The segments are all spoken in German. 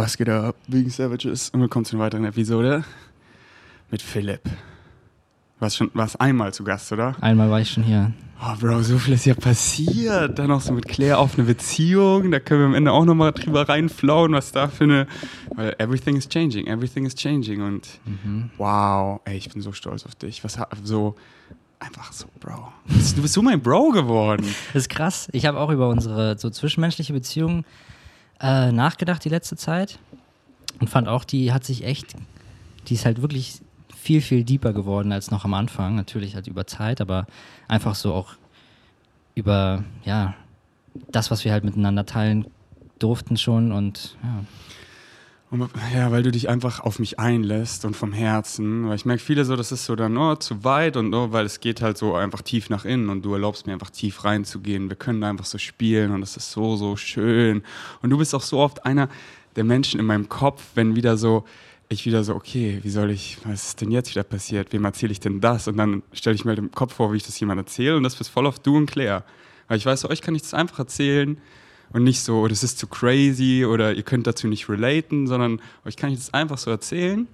Was geht ab, Vegan Savages? Und willkommen zu einer weiteren Episode mit Philipp. Warst schon warst einmal zu Gast, oder? Einmal war ich schon hier. Oh, Bro, so viel ist ja passiert. Dann auch so mit Claire auf eine Beziehung. Da können wir am Ende auch nochmal drüber reinflauen, was da für eine. Weil everything is changing, everything is changing. Und Mhm. wow, ey, ich bin so stolz auf dich. Was so. Einfach so, Bro. Du bist so mein Bro geworden. Das ist krass. Ich habe auch über unsere so zwischenmenschliche Beziehung äh, nachgedacht die letzte Zeit und fand auch, die hat sich echt, die ist halt wirklich viel, viel deeper geworden als noch am Anfang. Natürlich halt über Zeit, aber einfach so auch über, ja, das, was wir halt miteinander teilen durften schon und ja. Und, ja, weil du dich einfach auf mich einlässt und vom Herzen. Weil ich merke viele so, das ist so dann oh, zu weit und oh, weil es geht halt so einfach tief nach innen und du erlaubst mir einfach tief reinzugehen. Wir können da einfach so spielen und das ist so, so schön. Und du bist auch so oft einer der Menschen in meinem Kopf, wenn wieder so, ich wieder so, okay, wie soll ich, was ist denn jetzt wieder passiert? Wem erzähle ich denn das? Und dann stelle ich mir halt im Kopf vor, wie ich das jemand erzähle und das bist voll auf du und Claire. Weil ich weiß, euch kann ich das einfach erzählen und nicht so, oh, das ist zu crazy oder ihr könnt dazu nicht relaten, sondern euch kann ich das einfach so erzählen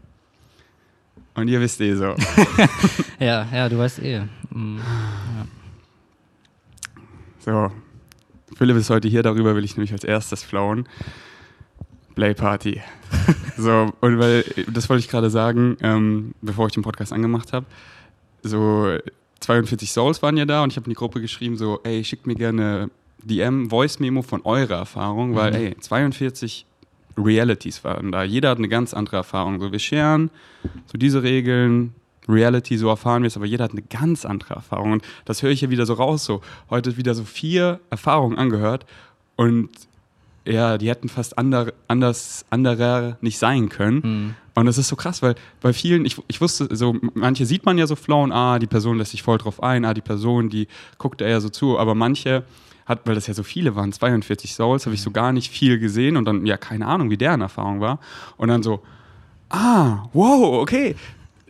und ihr wisst eh so. Ja, ja, du weißt eh. Mm, So, Philipp ist heute hier, darüber will ich nämlich als erstes flauen. Play Party. so, und weil, das wollte ich gerade sagen, ähm, bevor ich den Podcast angemacht habe. So, 42 Souls waren ja da und ich habe in die Gruppe geschrieben, so, ey, schickt mir gerne DM, Voice-Memo von eurer Erfahrung, weil, Mhm. ey, 42 Realities waren da. Jeder hat eine ganz andere Erfahrung. So, wir scheren so diese Regeln, Reality, so erfahren wir es, aber jeder hat eine ganz andere Erfahrung. Und das höre ich ja wieder so raus. So, heute wieder so vier Erfahrungen angehört und ja, die hätten fast ander, anders, anderer nicht sein können. mm. Und das ist so krass, weil bei vielen, ich, ich wusste, so manche sieht man ja so flown, ah, die Person lässt sich voll drauf ein, ah, die Person, die guckt eher so zu, aber manche hat, weil das ja so viele waren, 42 Souls, habe ich so gar nicht viel gesehen und dann, ja, keine Ahnung, wie deren Erfahrung war. Und dann so, ah, wow, okay.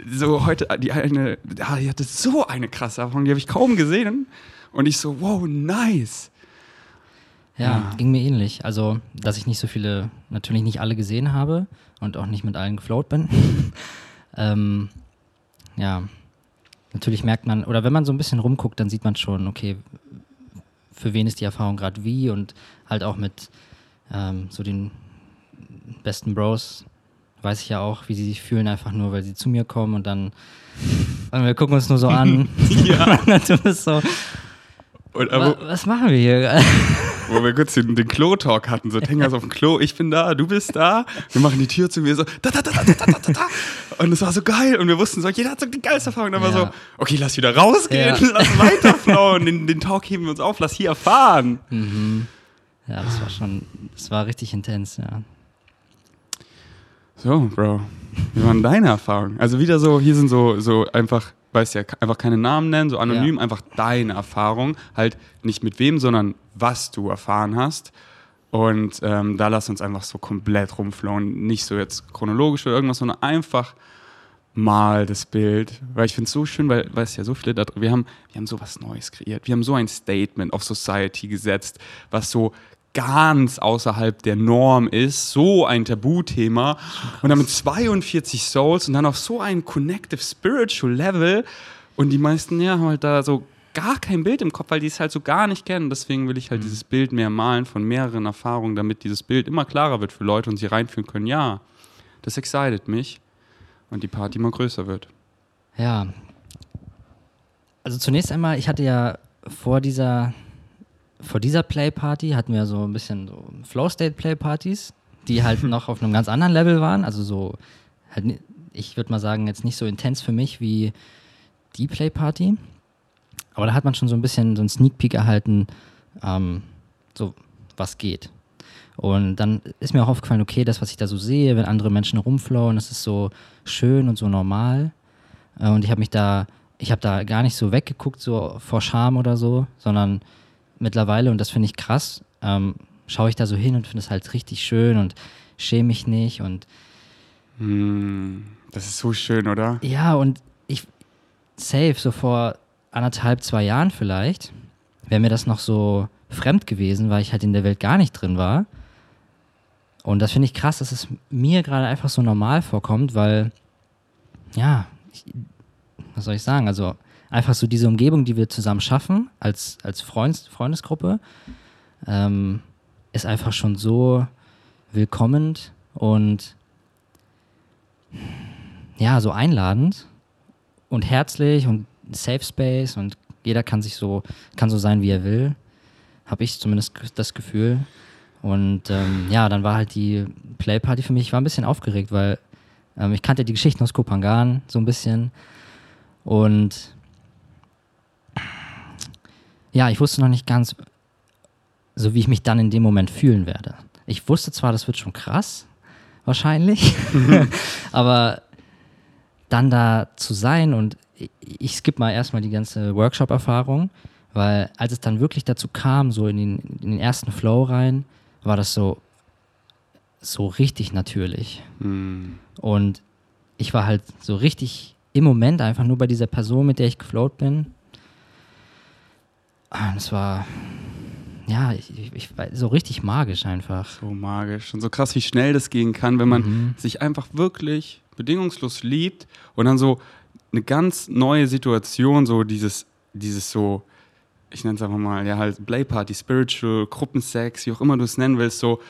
So heute, die eine, ah, die hatte so eine krasse Erfahrung, die habe ich kaum gesehen. Und ich so, wow, nice. Ja, Ja. ging mir ähnlich. Also, dass ich nicht so viele, natürlich nicht alle gesehen habe und auch nicht mit allen geflowt bin. ähm, ja, natürlich merkt man, oder wenn man so ein bisschen rumguckt, dann sieht man schon, okay, für wen ist die Erfahrung gerade wie und halt auch mit ähm, so den besten Bros weiß ich ja auch, wie sie sich fühlen, einfach nur, weil sie zu mir kommen und dann und wir gucken uns nur so an. ja. du bist so, und, aber, was, was machen wir hier? wo wir kurz den, den Klo-Talk hatten, so Tengers auf dem Klo, ich bin da, du bist da, wir machen die Tür zu mir so, da, da, da, da, da, da, da, und es war so geil und wir wussten so, jeder hat so die geilste Erfahrung. Dann war Ja. so, okay, lass wieder rausgehen, Ja. lass weiterflauen, den, den Talk heben wir uns auf, lass hier erfahren. Mhm. Ja, das war schon, das war richtig intens, ja. So, Bro, wie waren deine Erfahrungen? Also wieder so, hier sind so, so einfach, weißt ja, einfach keine Namen nennen, so anonym, Ja. einfach deine Erfahrung. Halt nicht mit wem, sondern was du erfahren hast. Und ähm, da lass uns einfach so komplett rumflowen. Nicht so jetzt chronologisch oder irgendwas, sondern einfach mal das Bild. Weil ich finde es so schön, weil, weil es ja so viele da drin, wir haben, wir haben so was Neues kreiert. Wir haben so ein Statement of Society gesetzt, was so ganz außerhalb der Norm ist, so ein Tabuthema und dann mit 42 Souls und dann auf so ein connective spiritual Level und die meisten ja haben halt da so gar kein Bild im Kopf, weil die es halt so gar nicht kennen. Deswegen will ich halt dieses Bild mehr malen von mehreren Erfahrungen, damit dieses Bild immer klarer wird für Leute und sie reinfühlen können. Ja, das excited mich und die Party immer größer wird. Ja. Also zunächst einmal, ich hatte ja vor dieser, vor dieser Playparty hatten wir so ein bisschen so Flow State Playpartys, die halt noch auf einem ganz anderen Level waren. Also so, halt, ich würde mal sagen, jetzt nicht so intens für mich wie die Playparty. Aber da hat man schon so ein bisschen so einen Sneak Peek erhalten, ähm, so was geht. Und dann ist mir auch aufgefallen, okay, das, was ich da so sehe, wenn andere Menschen rumflowen, das ist so schön und so normal. Äh, Und ich habe mich da, ich habe da gar nicht so weggeguckt, so vor Scham oder so, sondern mittlerweile, und das finde ich krass, ähm, schaue ich da so hin und finde es halt richtig schön und schäme mich nicht und Hm, das ist so schön, oder? ja, und ich, safe, so vor anderthalb, zwei Jahren vielleicht, wäre mir das noch so fremd gewesen, weil ich halt in der Welt gar nicht drin war. Und das finde ich krass, dass es mir gerade einfach so normal vorkommt, weil, ja, ich, was soll ich sagen? Also einfach so diese Umgebung, die wir zusammen schaffen, als, als Freund, Freundesgruppe, ähm, ist einfach schon so willkommend und ja, so einladend und herzlich und Safe Space und jeder kann sich so, kann so sein, wie er will. Habe ich zumindest das Gefühl. Und ähm, ja, dann war halt die Playparty für mich, ich war ein bisschen aufgeregt, weil ähm, ich kannte die Geschichten aus Kopangan so ein bisschen. Und ja, ich wusste noch nicht ganz, so wie ich mich dann in dem Moment fühlen werde. Ich wusste zwar, das wird schon krass, wahrscheinlich, aber dann da zu sein und ich, skippe mal erstmal die ganze Workshop-Erfahrung, weil als es dann wirklich dazu kam, so in den, in den ersten Flow rein, war das so, so richtig natürlich. Mhm. Und ich war halt so richtig im Moment einfach nur bei dieser Person, mit der ich gefloat bin. Und es war, ja, ich, ich, ich, so richtig magisch einfach. So magisch und so krass, wie schnell das gehen kann, wenn man Mhm. sich einfach wirklich bedingungslos liebt und dann so eine ganz neue Situation, so dieses, dieses so, ich nenne es einfach mal, ja halt Playparty, Spiritual, Gruppensex, wie auch immer du es nennen willst, so,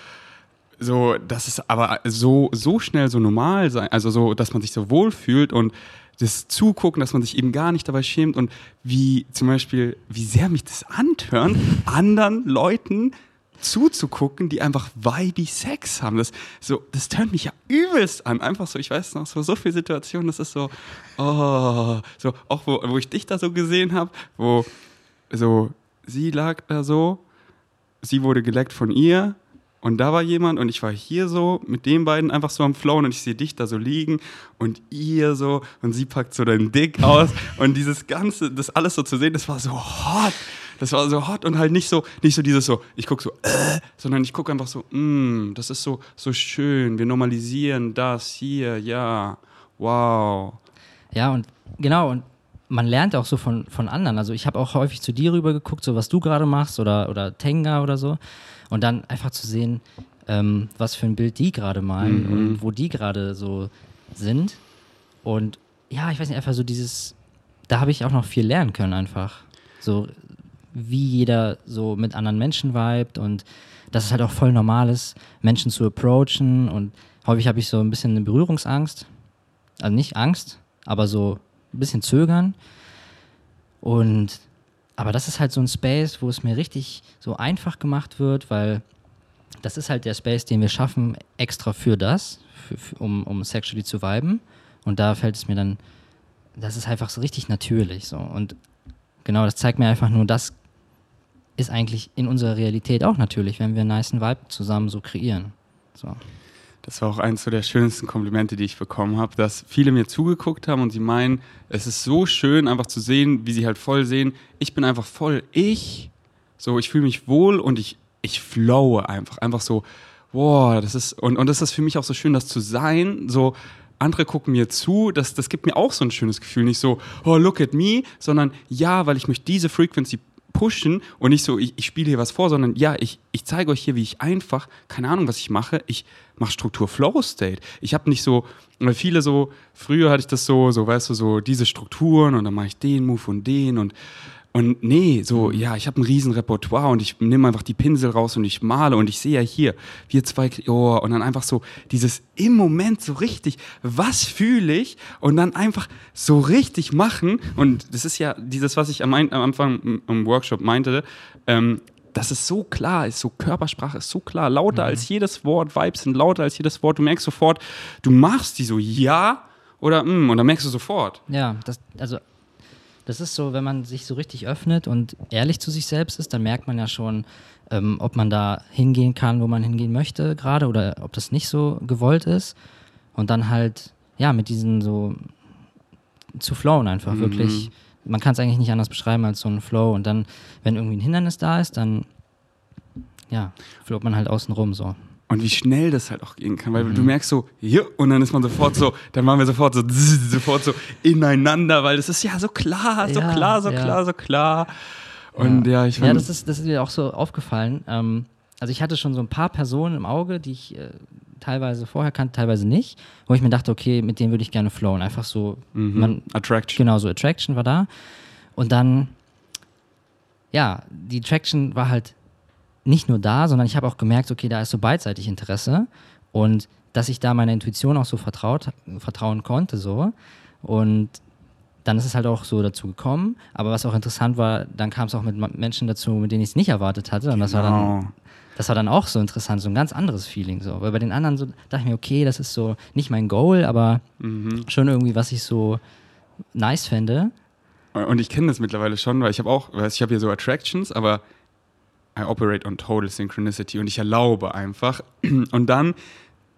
so, dass es aber so, so schnell so normal sein, also so, dass man sich so wohlfühlt und das Zugucken, dass man sich eben gar nicht dabei schämt und wie zum Beispiel, wie sehr mich das antören, anderen Leuten zuzugucken, die einfach vibey Sex haben. Das, so, das tönt mich ja übelst an. Einfach so, ich weiß noch, so, so viele Situationen, das ist so, oh, so, auch wo, wo ich dich da so gesehen habe, wo so, sie lag da so, sie wurde geleckt von ihr und da war jemand und ich war hier so mit den beiden einfach so am Flown und ich sehe dich da so liegen und ihr so und sie packt so deinen Dick aus und dieses Ganze, das alles so zu sehen, das war so hot. Das war so hot und halt nicht so, nicht so dieses so, ich gucke so, äh, sondern ich gucke einfach so, mm, das ist so, so schön, wir normalisieren das hier, ja, wow. Ja, und genau, und man lernt auch so von, von anderen. Also ich habe auch häufig zu dir rüber geguckt, so was du gerade machst oder, oder Tenga oder so. Und dann einfach zu sehen, ähm, was für ein Bild die gerade malen Mhm. und wo die gerade so sind. Und ja, ich weiß nicht, einfach so dieses, da habe ich auch noch viel lernen können einfach. So wie jeder so mit anderen Menschen vibet und dass es halt auch voll normal ist, Menschen zu approachen und häufig habe ich so ein bisschen eine Berührungsangst. Also nicht Angst, aber so ein bisschen zögern. Und aber das ist halt so ein Space, wo es mir richtig so einfach gemacht wird, weil das ist halt der Space, den wir schaffen, extra für das, für, für, um, um sexually zu viben. Und da fällt es mir dann, das ist einfach so richtig natürlich so. Und genau, das zeigt mir einfach nur, das ist eigentlich in unserer Realität auch natürlich, wenn wir einen niceen Vibe zusammen so kreieren. So. Das war auch eins so der schönsten Komplimente, die ich bekommen habe, dass viele mir zugeguckt haben und sie meinen, es ist so schön, einfach zu sehen, wie sie halt voll sehen, ich bin einfach voll ich, so ich fühle mich wohl und ich, ich flowe einfach, einfach so, wow, das ist, und, und das ist für mich auch so schön, das zu sein, so, andere gucken mir zu, das, das gibt mir auch so ein schönes Gefühl, nicht so, oh, look at me, sondern ja, weil ich möchte diese Frequency pushen und nicht so, ich, ich spiele hier was vor, sondern ja, ich, ich zeige euch hier, wie ich einfach, keine Ahnung, was ich mache, ich mache Struktur Flow State. Ich habe nicht so, weil viele so, früher hatte ich das so, so, weißt du, so diese Strukturen und dann mache ich den Move und den und und nee, so, ja, ich habe ein riesen Repertoire und ich nehme einfach die Pinsel raus und ich male und ich sehe ja hier, wir zwei, oh, und dann einfach so dieses im Moment so richtig, was fühle ich? Und dann einfach so richtig machen. Und das ist ja dieses, was ich am, am Anfang im- Workshop meinte, ähm, das ist so klar, ist so Körpersprache ist so klar, lauter als jedes Wort, Vibes sind lauter als jedes Wort, du merkst sofort, du machst die so ja oder mm, und dann merkst du sofort. Ja, das, also das ist so, wenn man sich so richtig öffnet und ehrlich zu sich selbst ist, dann merkt man ja schon, ähm, ob man da hingehen kann, wo man hingehen möchte gerade oder ob das nicht so gewollt ist. Und dann halt, ja, mit diesen so zu flowen einfach, Mhm. wirklich. Man kann es eigentlich nicht anders beschreiben als so ein Flow. Und dann, wenn irgendwie ein Hindernis da ist, dann, ja, float man halt außen rum so. Und wie schnell das halt auch gehen kann, weil Mhm. du merkst so, hier, und dann ist man sofort so, dann waren wir sofort so, zzz, sofort so ineinander, weil das ist ja so klar, so Ja, klar, so ja. klar, so klar. Und ja, ich Ja, fand, das ist, das ist mir auch so aufgefallen. Ähm, also ich hatte schon so ein paar Personen im Auge, die ich äh, teilweise vorher kannte, teilweise nicht, wo ich mir dachte, okay, mit denen würde ich gerne flowen. Einfach so, Mhm. man, Attraction. Genau, so Attraction war da. Und dann, ja, die Attraction war halt nicht nur da, sondern ich habe auch gemerkt, okay, da ist so beidseitig Interesse und dass ich da meiner Intuition auch so vertraut, vertrauen konnte, so. Und dann ist es halt auch so dazu gekommen. Aber was auch interessant war, dann kam es auch mit Menschen dazu, mit denen ich es nicht erwartet hatte. Und das war dann Genau. das war dann auch so interessant, so ein ganz anderes Feeling. So. Weil bei den anderen so dachte ich mir, okay, das ist so nicht mein Goal, aber Mhm. schon irgendwie, was ich so nice fände. Und ich kenne das mittlerweile schon, weil ich habe auch, weiß, ich habe hier so Attractions, aber I operate on total synchronicity und ich erlaube einfach. Und dann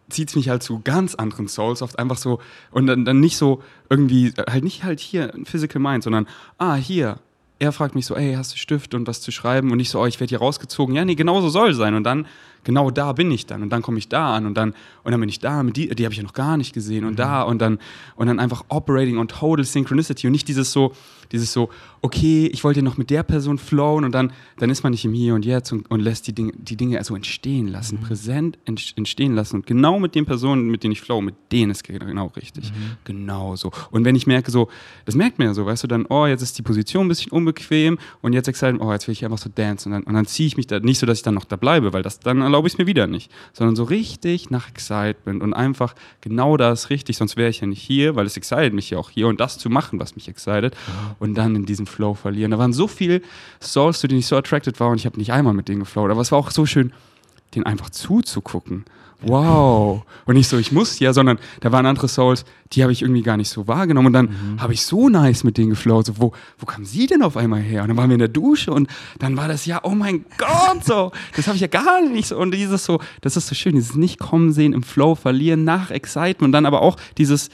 zieht es mich halt zu ganz anderen Souls oft einfach so und dann, dann nicht so irgendwie, halt nicht halt hier Physical Mind, sondern ah, hier. Er fragt mich so, ey, hast du Stift und was zu schreiben? Und ich so, oh, ich werde hier rausgezogen. Ja, nee, genau so soll sein. Und dann, genau da bin ich dann. Und dann komme ich da an und dann, und dann bin ich da, mit die, die habe ich ja noch gar nicht gesehen. Und da und dann, und dann einfach operating on total synchronicity und nicht dieses so, dieses so, okay, ich wollte noch mit der Person flowen und dann, dann ist man nicht im Hier und Jetzt und, und lässt die Dinge, die Dinge so entstehen lassen, präsent ent- entstehen lassen. Und genau mit den Personen, mit denen ich flow, mit denen ist ge- genau richtig. Genau so. Und wenn ich merke so, das merkt man ja so, weißt du, dann, oh, jetzt ist die Position ein bisschen unbequem und jetzt excited, oh, jetzt will ich einfach so dance und dann, und dann ziehe ich mich da, nicht so, dass ich dann noch da bleibe, weil das, dann erlaube ich es mir wieder nicht, sondern so richtig nach Excitement und einfach genau das richtig, sonst wäre ich ja nicht hier, weil es excited mich ja auch hier und das zu machen, was mich excited und dann in diesem Flow verlieren. Da waren so viele Souls, zu denen ich so attracted war und ich habe nicht einmal mit denen geflowt, aber es war auch so schön, denen einfach zuzugucken. Wow. Und nicht so, ich muss ja, sondern da waren andere Souls, die habe ich irgendwie gar nicht so wahrgenommen. Und dann habe ich so nice mit denen geflowt. So, wo, wo kam sie denn auf einmal her? Und dann waren wir in der Dusche und dann war das ja, oh mein Gott, so. Das habe ich ja gar nicht so. Und dieses so, das ist so schön, dieses Nicht-Kommen sehen, im Flow verlieren, nach Excitement. Und dann aber auch dieses,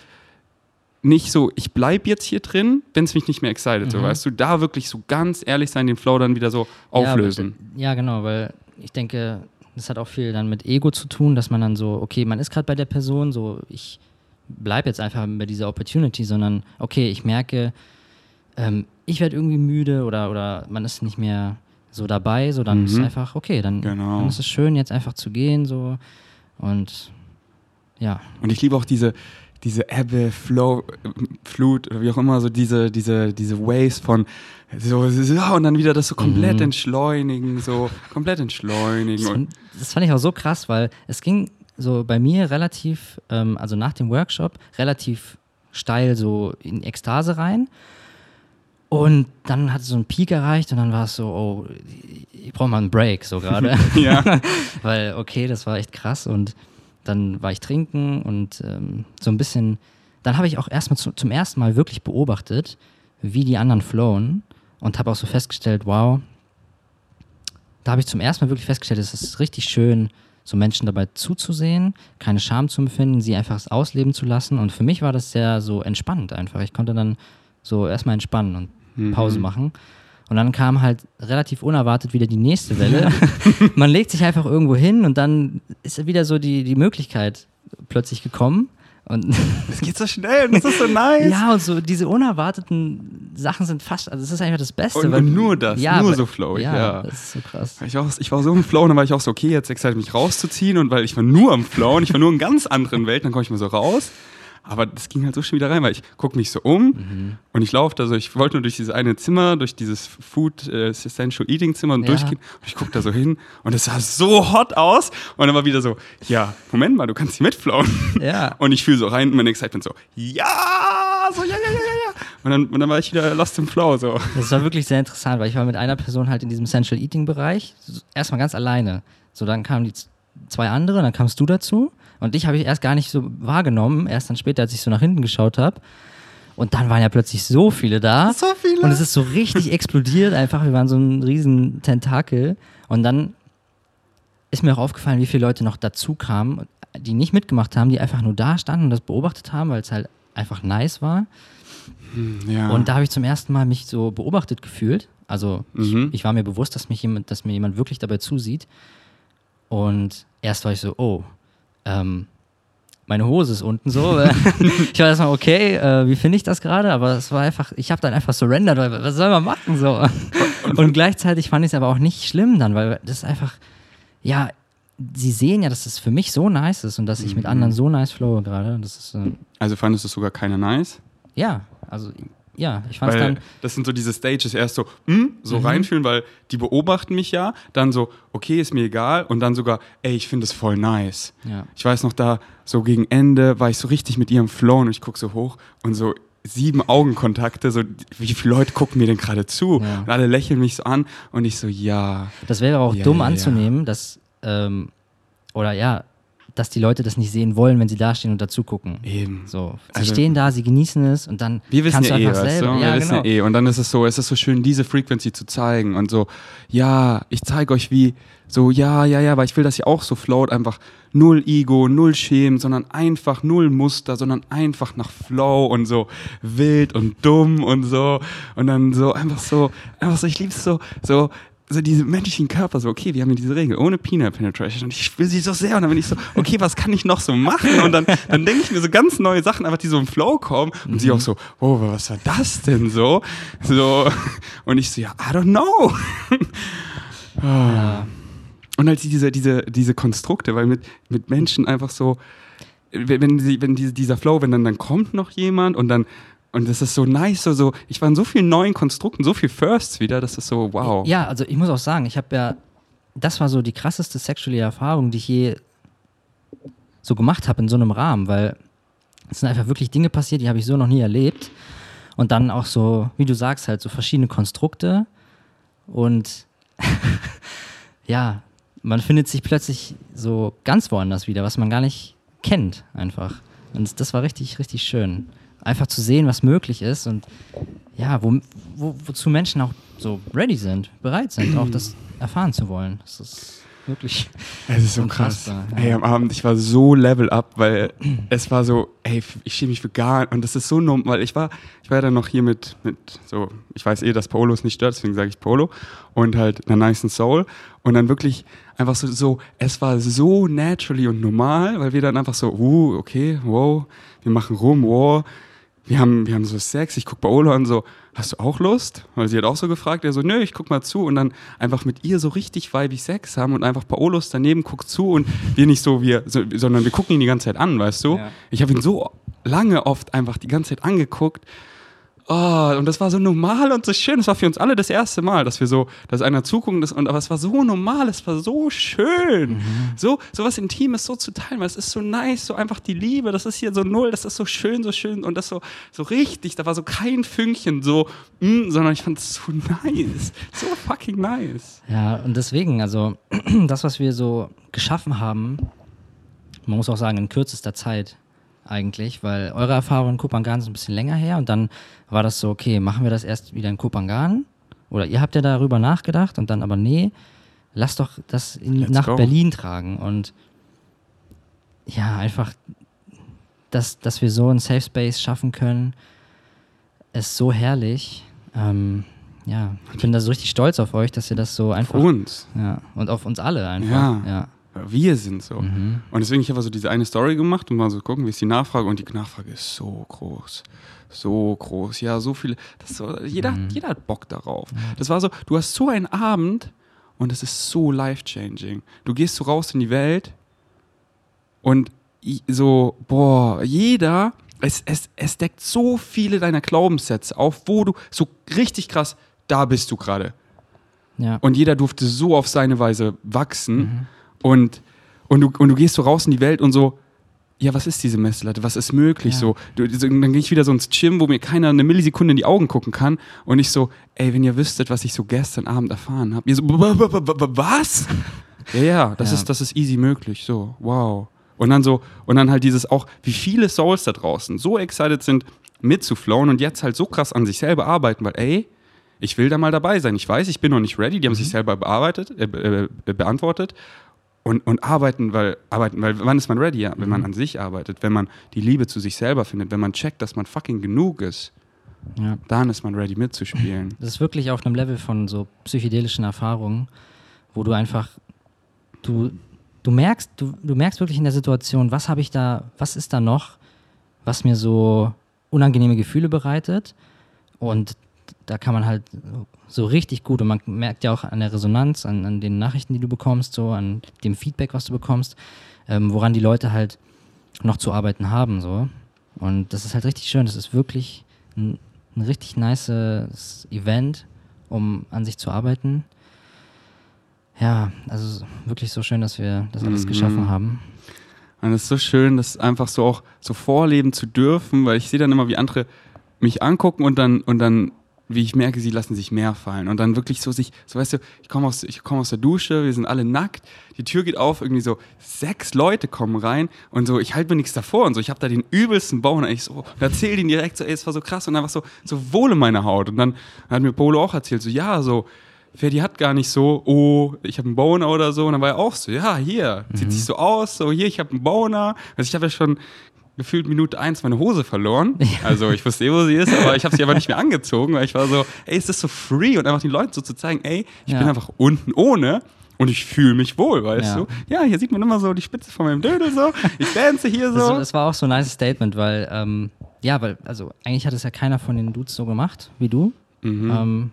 nicht so, ich bleib jetzt hier drin, wenn es mich nicht mehr excited, so, weißt du, da wirklich so ganz ehrlich sein, den Flow dann wieder so auflösen. Ja, ja, genau, weil ich denke, das hat auch viel dann mit Ego zu tun, dass man dann so, okay, man ist gerade bei der Person, so ich bleibe jetzt einfach bei dieser Opportunity, sondern okay, ich merke, ähm, ich werde irgendwie müde oder, oder man ist nicht mehr so dabei, so dann ist Mhm. einfach, okay, dann, Genau. dann ist es schön, jetzt einfach zu gehen, so und ja. Und ich liebe auch diese, diese Ebbe, Flow, Flut oder wie auch immer, so diese, diese, diese Waves von so, so und dann wieder das so komplett Mhm. entschleunigen, so komplett entschleunigen. Das, das fand ich auch so krass, weil es ging so bei mir relativ, ähm, also nach dem Workshop, relativ steil so in Ekstase rein. Und dann hat es so einen Peak erreicht und dann war es so, oh, ich brauche mal einen Break so gerade. ja, weil, okay, das war echt krass. Und dann war ich trinken und ähm, so ein bisschen, dann habe ich auch erstmal zu, zum ersten Mal wirklich beobachtet, wie die anderen flowen und habe auch so festgestellt, wow, da habe ich zum ersten Mal wirklich festgestellt, es ist richtig schön, so Menschen dabei zuzusehen, keine Scham zu empfinden, sie einfach ausleben zu lassen. Und für mich war das sehr so entspannend einfach. Ich konnte dann so erstmal entspannen und Pause machen. Und dann kam halt relativ unerwartet wieder die nächste Welle. Man legt sich einfach irgendwo hin und dann ist wieder so die, die Möglichkeit plötzlich gekommen. Und es geht so schnell und das ist so nice. ja, und so diese unerwarteten Sachen sind fast, also das ist einfach das Beste. Und- weil- nur das, nur weil- so flowig, ja. Das ist so krass. Ich war, ich war so im Flow und dann war ich auch so, okay, jetzt excited mich rauszuziehen und weil ich war nur am Flow und ich war nur in ganz anderen Welten, dann komme ich mal so raus. Aber das ging halt so schon wieder rein, weil ich gucke mich so um Mhm. und ich laufe da so, ich wollte nur durch dieses eine Zimmer, durch dieses Food äh, Essential Eating Zimmer und Ja. durchgehen und ich gucke da so hin und es sah so hot aus und dann war wieder so, ja, Moment mal, du kannst hier mitflowen. Ja. Und ich fühle so rein und mein Excitement so, ja, so, ja, ja, ja, ja. Und dann, und dann war ich wieder lost im Flow, so. Das war wirklich sehr interessant, weil ich war mit einer Person halt in diesem Central Eating Bereich, erstmal ganz alleine. So, dann kamen die zwei andere, dann kamst du dazu und dich habe ich erst gar nicht so wahrgenommen, erst dann später, als ich so nach hinten geschaut habe. Und dann waren ja plötzlich so viele da. So viele. Und es ist so richtig explodiert einfach. Wir waren so ein riesen Tentakel. Und dann ist mir auch aufgefallen, wie viele Leute noch dazu kamen, die nicht mitgemacht haben, die einfach nur da standen und das beobachtet haben, weil es halt einfach nice war. Ja. Und da habe ich zum ersten Mal mich so beobachtet gefühlt. Also Mhm. ich, ich war mir bewusst, dass, mich jemand, dass mir jemand wirklich dabei zusieht. Und erst war ich so, oh, ähm, meine Hose ist unten so. ich war erstmal, okay, äh, wie finde ich das gerade? Aber es war einfach, ich habe dann einfach surrendert, weil was soll man machen so? Und gleichzeitig fand ich es aber auch nicht schlimm dann, weil das ist einfach, ja, sie sehen ja, dass es für mich so nice ist und dass ich mit Mhm. anderen so nice flowe gerade. Das ist, äh, Also fandest du es sogar keine nice? ja, also, ja, ich fand es Weil dann, das sind so diese Stages, erst so, hm, so Mhm. reinfühlen, weil die beobachten mich ja, dann so, okay, ist mir egal und dann sogar, ey, ich finde es voll nice. ja. Ich weiß noch, da so gegen Ende war ich so richtig mit ihrem Flow und ich gucke so hoch und so sieben Augenkontakte, so wie viele Leute gucken mir denn gerade zu? Ja. Und alle lächeln mich so an und ich so, ja. Das wäre auch Ja, dumm anzunehmen, dass, ähm, oder ja, dass die Leute das nicht sehen wollen, wenn sie da stehen und dazu gucken. Eben. So, sie Also- stehen da, sie genießen es und dann Wir wissen kannst ja du eh, einfach weißt selber. du? Ja, wir wissen genau. ja eh. Und dann ist es so, es ist so schön, diese Frequency zu zeigen und so, ja, ich zeige euch wie, so, ja, ja, ja, weil ich will, dass ihr auch so float, einfach null Ego, null Schämen, sondern einfach null Muster, sondern einfach nach Flow und so wild und dumm und so. Und dann so, einfach so, einfach so, ich liebe es so, so, so diese menschlichen Körper, so, okay, wir haben hier diese Regel, ohne Penile Penetration und ich will sie so sehr und dann bin ich so, okay, was kann ich noch so machen? Und dann, dann denke ich mir so ganz neue Sachen, einfach die so im Flow kommen und sie auch so, oh, was war das denn so? So, und ich so, ja, I don't know. Ja. Und halt diese, diese, diese Konstrukte, weil mit, mit Menschen einfach so, wenn, wenn, sie, wenn diese, dieser Flow, wenn dann, dann kommt noch jemand und dann, und das ist so nice, so, so, ich war in so vielen neuen Konstrukten, so viel Firsts wieder, das ist so, wow. Ja, also ich muss auch sagen, ich habe ja, das war so die krasseste sexuelle Erfahrung, die ich je so gemacht habe in so einem Rahmen, weil es sind einfach wirklich Dinge passiert, die habe ich so noch nie erlebt. Und dann auch so, wie du sagst, halt so verschiedene Konstrukte und ja, man findet sich plötzlich so ganz woanders wieder, was man gar nicht kennt einfach. Und das war richtig, richtig schön. Einfach zu sehen, was möglich ist und ja, wo, wo, wozu Menschen auch so ready sind, bereit sind, auch das erfahren zu wollen. Das ist wirklich. Es ist so krass. Ja. Ey, am Abend, ich war so level up, weil es war so, ey, ich schäme mich für gar und das ist so normal, weil ich war, ich war ja dann noch hier mit, mit so, ich weiß eh, dass Polo es nicht stört, deswegen sage ich Polo und halt einer nice Soul und dann wirklich einfach so, so, es war so naturally und normal, weil wir dann einfach so, uh, okay, wow, wir machen rum, wow, wir haben, wir haben so Sex, ich guck Paolo an, so, hast du auch Lust? Weil sie hat auch so gefragt, er so, nö, ich guck mal zu und dann einfach mit ihr so richtig weibig Sex haben und einfach Paolos daneben guckt zu und wir nicht so, wir, so, sondern wir gucken ihn die ganze Zeit an, weißt du? Ja. Ich habe ihn so lange oft einfach die ganze Zeit angeguckt. Oh, und das war so normal und so schön. Das war für uns alle das erste Mal, dass wir so, dass einer zugucken, das, und, aber es war so normal, es war so schön. So, so was Intimes so zu teilen, weil es ist so nice, so einfach die Liebe, das ist hier so null, das ist so schön, so schön und das so, so richtig, da war so kein Fünkchen so, mm, sondern ich fand es so nice. So fucking nice. Ja, und deswegen, also das, was wir so geschaffen haben, man muss auch sagen, in kürzester Zeit eigentlich, weil eure Erfahrung in Kopangan ist ein bisschen länger her und dann war das so, okay, machen wir das erst wieder in Kopangan? Oder ihr habt ja darüber nachgedacht und dann aber nee, lasst doch das in, nach go. Berlin tragen und ja, einfach, dass, dass wir so einen Safe Space schaffen können, ist so herrlich. Ähm, ja, ich bin da so richtig stolz auf euch, dass ihr das so einfach uns. ja, und auf uns alle einfach. Ja. Ja. Wir sind so. Mhm. Und deswegen, ich habe so diese eine Story gemacht und mal so gucken, wie ist die Nachfrage. Und die Nachfrage ist so groß. So groß. Ja, so viele. So, jeder, Mhm. jeder hat Bock darauf. Das war so, du hast so einen Abend und es ist so life-changing. Du gehst so raus in die Welt und so, boah, jeder, es, es, es deckt so viele deiner Glaubenssätze auf, wo du so richtig krass, da bist du gerade. Ja. Und jeder durfte so auf seine Weise wachsen. Mhm. Und, und, du, und du gehst so raus in die Welt und so, ja, was ist diese Messlatte? Was ist möglich? Ja. So, du, dann gehe ich wieder so ins Gym, wo mir keiner eine Millisekunde in die Augen gucken kann. Und ich so, ey, wenn ihr wüsstet, was ich so gestern Abend erfahren habe. Ihr so, "W- w- w- w- was? ja, ja, das, Ja. Ist, das ist easy möglich. So, wow. Und dann so, und dann halt dieses auch, wie viele Souls da draußen so excited sind, mitzuflowen und jetzt halt so krass an sich selber arbeiten, weil, ey, ich will da mal dabei sein. Ich weiß, ich bin noch nicht ready. Die haben sich selber bearbeitet, äh, äh, beantwortet. Und, und arbeiten, weil, arbeiten, weil wann ist man ready? Ja, wenn man an sich arbeitet, wenn man die Liebe zu sich selber findet, wenn man checkt, dass man fucking genug ist, ja. dann ist man ready mitzuspielen. Das ist wirklich auf einem Level von so psychedelischen Erfahrungen, wo du einfach, du, du merkst, du, du merkst wirklich in der Situation, was habe ich da, was ist da noch, was mir so unangenehme Gefühle bereitet. Und da kann man halt so richtig gut und man merkt ja auch an der Resonanz, an, an den Nachrichten, die du bekommst, so an dem Feedback, was du bekommst, ähm, woran die Leute halt noch zu arbeiten haben, so. Und das ist halt richtig schön. Das ist wirklich ein, ein richtig nices Event, um an sich zu arbeiten. Ja, also wirklich so schön, dass wir das alles Mhm. geschaffen haben. Und es ist so schön, das einfach so auch so vorleben zu dürfen, weil ich sehe dann immer, wie andere mich angucken und dann, und dann, wie ich merke, sie lassen sich mehr fallen. Und dann wirklich so sich, so weißt du, ich komme aus, ich komme aus der Dusche, wir sind alle nackt, die Tür geht auf, irgendwie so sechs Leute kommen rein und so, ich halte mir nichts davor und so, ich habe da den übelsten Bauch und ich so, und erzähle ihnen direkt so, ey, es war so krass und einfach so, so wohl in meiner Haut. Und dann hat mir Polo auch erzählt, so, ja, so, Ferdi hat gar nicht so, oh, ich habe einen Boner oder so. Und dann war er auch so, ja, hier, zieht sich so aus, so, hier, ich habe einen Boner. Also ich habe ja schon gefühlt Minute eins meine Hose verloren. Also ich wusste eh, wo sie ist, aber ich habe sie aber nicht mehr angezogen, weil ich war so, ey, ist das so free? Und einfach den Leuten so zu zeigen, ey, ich Ja. bin einfach unten ohne. Und ich fühle mich wohl, weißt Ja. du? Ja, hier sieht man immer so die Spitze von meinem Dödel so. Ich dance hier Das, so. das war auch so ein nice Statement, weil, ähm, ja, weil, also eigentlich hat es ja keiner von den Dudes so gemacht wie du. Mhm. Ähm,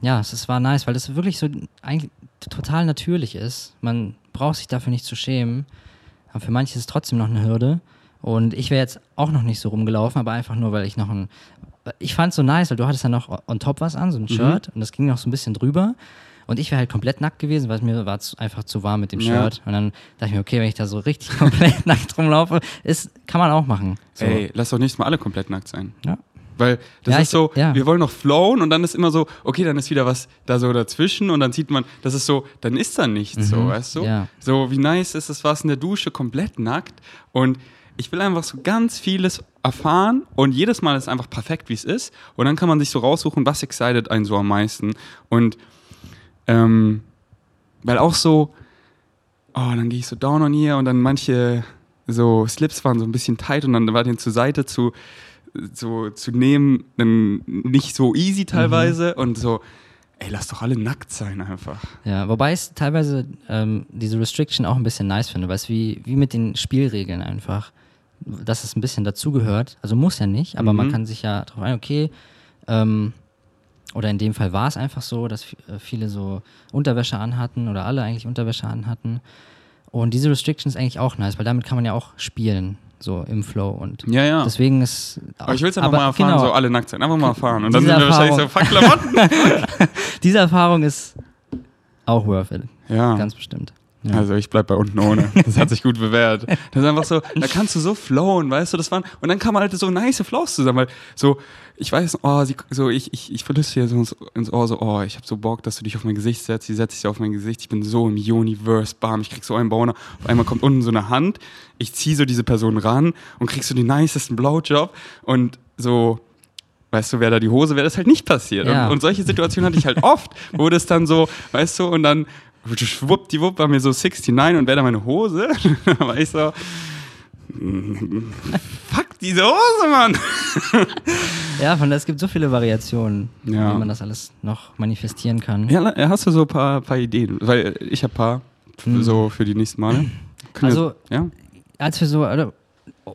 ja, es, es war nice, weil das wirklich so eigentlich total natürlich ist. Man braucht sich dafür nicht zu schämen. Aber für manche ist es trotzdem noch eine Hürde. Und ich wäre jetzt auch noch nicht so rumgelaufen, aber einfach nur, weil ich noch ein. Ich fand es so nice, weil du hattest ja noch on top was an, so Mhm. ein Shirt, und das ging noch so ein bisschen drüber. Und ich wäre halt komplett nackt gewesen, weil es mir war einfach zu warm mit dem Ja. Shirt. Und dann dachte ich mir, okay, wenn ich da so richtig komplett nackt rumlaufe, ist, kann man auch machen. So. Ey, lass doch nächstes Mal alle komplett nackt sein. Ja. Weil das Ja, ist ich- so, ja. wir wollen noch flowen und dann ist immer so, okay, dann ist wieder was da so dazwischen und dann sieht man, das ist so, dann ist da nichts so, weißt du? Mhm. ja. So, wie nice ist es, was in der Dusche komplett nackt und ich will einfach so ganz vieles erfahren und jedes Mal ist einfach perfekt, wie es ist. Und dann kann man sich so raussuchen, was excited einen so am meisten. Und ähm, weil auch so, oh, dann gehe ich so down on hier und dann manche so Slips waren so ein bisschen tight und dann war den zur Seite zu, so zu nehmen, dann nicht so easy teilweise und so, ey, lass doch alle nackt sein einfach. Ja, wobei ich teilweise ähm, diese Restriction auch ein bisschen nice finde, weil es wie, wie mit den Spielregeln einfach, dass es ein bisschen dazugehört. Also muss ja nicht, aber man Mhm. kann sich ja darauf ein, okay, ähm, oder in dem Fall war es einfach so, dass äh, viele so Unterwäsche anhatten oder alle eigentlich Unterwäsche anhatten. Und diese Restriction ist eigentlich auch nice, weil damit kann man ja auch spielen, so im Flow. Und Ja, ja. deswegen ist. aber ich will es einfach mal erfahren, genau, so alle nackt sein, einfach mal erfahren. Und dann sind wir wahrscheinlich so, fuck Klamotten. Diese Erfahrung ist auch worth it, ja. ganz bestimmt. Ja. Also ich bleib bei unten ohne. Das hat sich gut bewährt. Das ist einfach so, da kannst du so flowen, weißt du, das waren, und dann kamen halt so nice Flows zusammen, weil so, ich weiß, oh, sie, so, ich, ich, ich flüstere so ins, ins Ohr, so, oh, ich hab so Bock, dass du dich auf mein Gesicht setzt, sie setzt sich auf mein Gesicht, ich bin so im Universe, bam, ich krieg so einen Boner, auf einmal kommt unten so eine Hand, ich zieh so diese Person ran und krieg so den nicesten Blowjob und so, weißt du, wer da die Hose, wäre das halt nicht passiert. Ja. Und, und solche Situationen hatte ich halt oft, wo das dann so, weißt du, und dann schwuppdiwupp war mir so 69 und wäre da meine Hose. da war ich so, fuck diese Hose, Mann. Ja, von es gibt so viele Variationen, Ja. wie man das alles noch manifestieren kann. Ja, hast du so ein paar, paar Ideen? Weil ich habe ein paar f- so für die nächsten Male. Können Hm. Also- wir, ja? Als wir so, oder,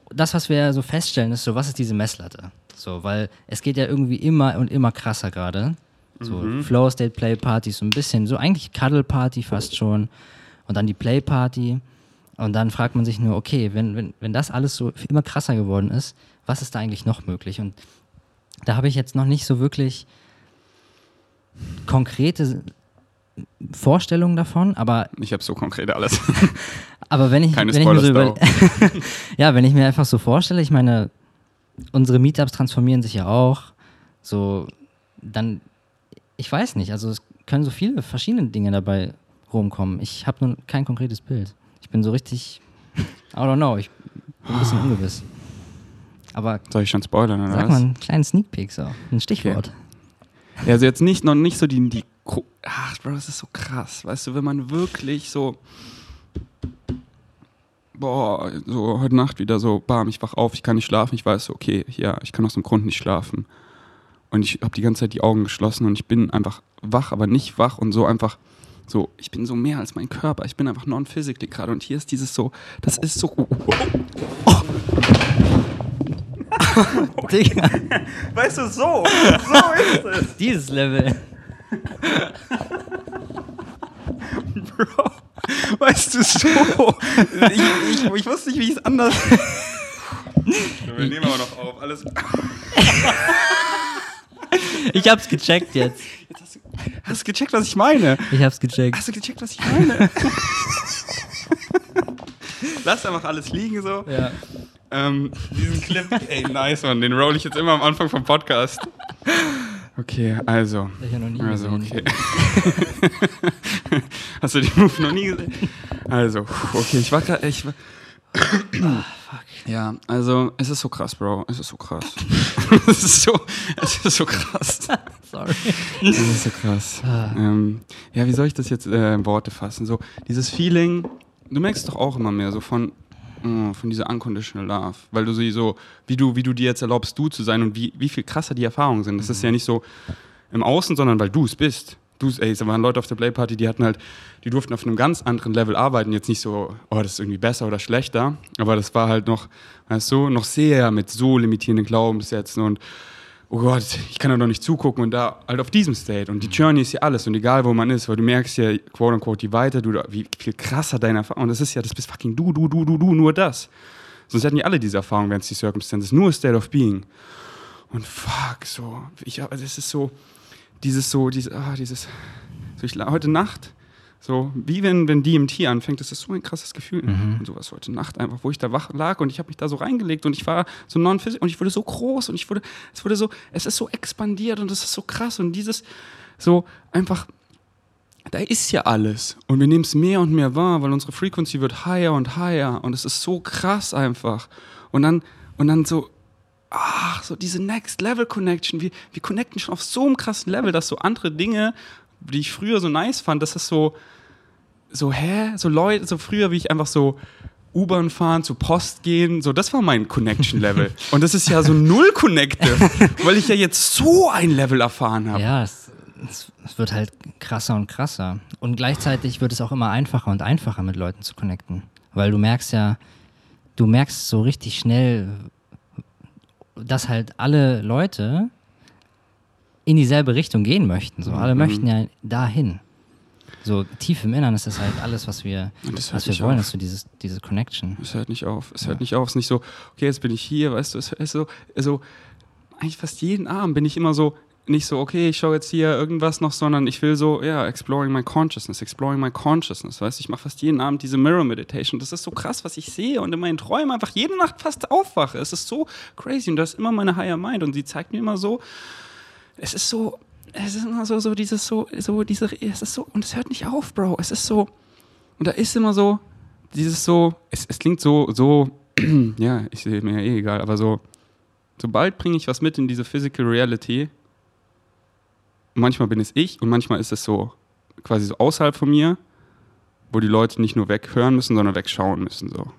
das, was wir so feststellen, ist so, was ist diese Messlatte? So, weil es geht ja irgendwie immer und immer krasser gerade. So Mhm. Flow State Play Party, so ein bisschen, so eigentlich Cuddle Party fast schon. Und dann die Play Party. Und dann fragt man sich nur, okay, wenn, wenn, wenn das alles so immer krasser geworden ist, was ist da eigentlich noch möglich? Und da habe ich jetzt noch nicht so wirklich konkrete Vorstellungen davon, aber Ich habe so konkret alles. aber wenn ich, Keine wenn ich mir so über ja, wenn ich mir einfach so vorstelle, ich meine, unsere Meetups transformieren sich ja auch. So, dann, ich weiß nicht, also es können so viele verschiedene Dinge dabei rumkommen. Ich habe nur kein konkretes Bild. Ich bin so richtig, I don't know, ich bin ein bisschen ungewiss. Aber Soll ich schon spoilern oder sag was? mal einen kleinen Sneak Peek so, ein Stichwort. Ja, also jetzt nicht, noch nicht so die, die Ach, Bro, das ist so krass. Weißt du, wenn man wirklich so. Boah, so heute Nacht wieder so, bam, ich wach auf, ich kann nicht schlafen, ich weiß, so, okay, ja, ich kann aus dem Grund nicht schlafen. Und ich habe die ganze Zeit die Augen geschlossen und ich bin einfach wach, aber nicht wach und so einfach so, ich bin so mehr als mein Körper, ich bin einfach non-physically gerade und hier ist dieses so, das ist so. Oh, oh. Digga, Weißt du, so. So ist es. dieses Level. Bro. Weißt du, so. Ich, ich, ich wusste nicht, wie ich es anders. Wir nehmen aber noch auf. Alles. Ich hab's gecheckt jetzt. Jetzt hast, du, hast du gecheckt, was ich meine? Ich hab's gecheckt. Hast du gecheckt, was ich meine? Lass einfach alles liegen so. Ja. Ähm, diesen Clip, ey, nice, Mann. Den roll ich jetzt immer am Anfang vom Podcast. Okay, also. Ich hab noch nie Also, gesehen. okay. Hast du den Move noch nie gesehen? Also, okay, ich war gerade. Ich war ja, also, es ist so krass, Bro. Es ist so krass. es, ist so, es ist so krass. Sorry. Das ist so krass. Ähm, ja, wie soll ich das jetzt äh, in Worte fassen? So, dieses Feeling, du merkst doch auch immer mehr so von, mm, von dieser unconditional love, weil du sie so, wie du, wie du dir jetzt erlaubst, du zu sein und wie, wie viel krasser die Erfahrungen sind. Das ist ja nicht so im Außen, sondern weil du es bist. Du, ey, es waren Leute auf der Playparty, die hatten halt, die durften auf einem ganz anderen Level arbeiten. Jetzt nicht so, oh, das ist irgendwie besser oder schlechter, aber das war halt noch, weißt du, noch sehr mit so limitierenden Glaubenssätzen und oh Gott, ich kann da doch nicht zugucken und da halt auf diesem State. Und die Journey ist ja alles und egal wo man ist, weil du merkst ja, quote unquote, je weiter du, da, wie viel krasser deine Erfahrung, und das ist ja, das bist fucking du, du, du, du, du, nur das. Sonst hätten ja alle diese Erfahrungen, wenn es die Circumstances, nur State of Being. Und fuck, so, ich, es ist so, dieses so, dieses, ah, dieses, so ich, heute Nacht, so, wie wenn, wenn DMT anfängt, das ist so ein krasses Gefühl. Und sowas heute Nacht einfach, wo ich da wach lag und ich habe mich da so reingelegt und ich war so non und ich wurde so groß und ich wurde, es wurde so, es ist so expandiert und es ist so krass und dieses, so einfach, da ist ja alles und wir nehmen es mehr und mehr wahr, weil unsere Frequency wird higher und higher und es ist so krass einfach. Und dann, und dann so, ach, so diese Next Level Connection, wir, wir connecten schon auf so einem krassen Level, dass so andere Dinge, die ich früher so nice fand, das ist so, so, hä? So Leute, so früher, wie ich einfach so U-Bahn fahren, zur Post gehen, so, das war mein Connection-Level. Und das ist ja so null Connective, weil ich ja jetzt so ein Level erfahren habe. Ja, es, es, es wird halt krasser und krasser. Und gleichzeitig wird es auch immer einfacher und einfacher, mit Leuten zu connecten. Weil du merkst ja, du merkst so richtig schnell, dass halt alle Leute in dieselbe Richtung gehen möchten. So, alle Mhm. möchten ja dahin. So tief im Innern ist das halt alles, was wir, was wir wollen, auf. ist so dieses, diese Connection. Es hört nicht auf. Es hört nicht auf. Es ist nicht so, okay, jetzt bin ich hier, weißt du, es ist so, so, eigentlich fast jeden Abend bin ich immer so, nicht so, okay, ich schaue jetzt hier irgendwas noch, sondern ich will so, ja, exploring my consciousness, exploring my consciousness, weißt du, ich mache fast jeden Abend diese Mirror Meditation. Das ist so krass, was ich sehe und in meinen Träumen einfach jede Nacht fast aufwache. Es ist so crazy und das ist immer meine Higher Mind und sie zeigt mir immer so, es ist so, es ist immer so, so dieses so, so diese, es ist so, und es hört nicht auf, Bro. Es ist so, und da ist immer so, dieses so, es, es klingt so, so, ja, ich sehe mir ja eh egal, aber so, sobald bringe ich was mit in diese Physical Reality, manchmal bin es ich und manchmal ist es so, quasi so außerhalb von mir, wo die Leute nicht nur weghören müssen, sondern wegschauen müssen, so.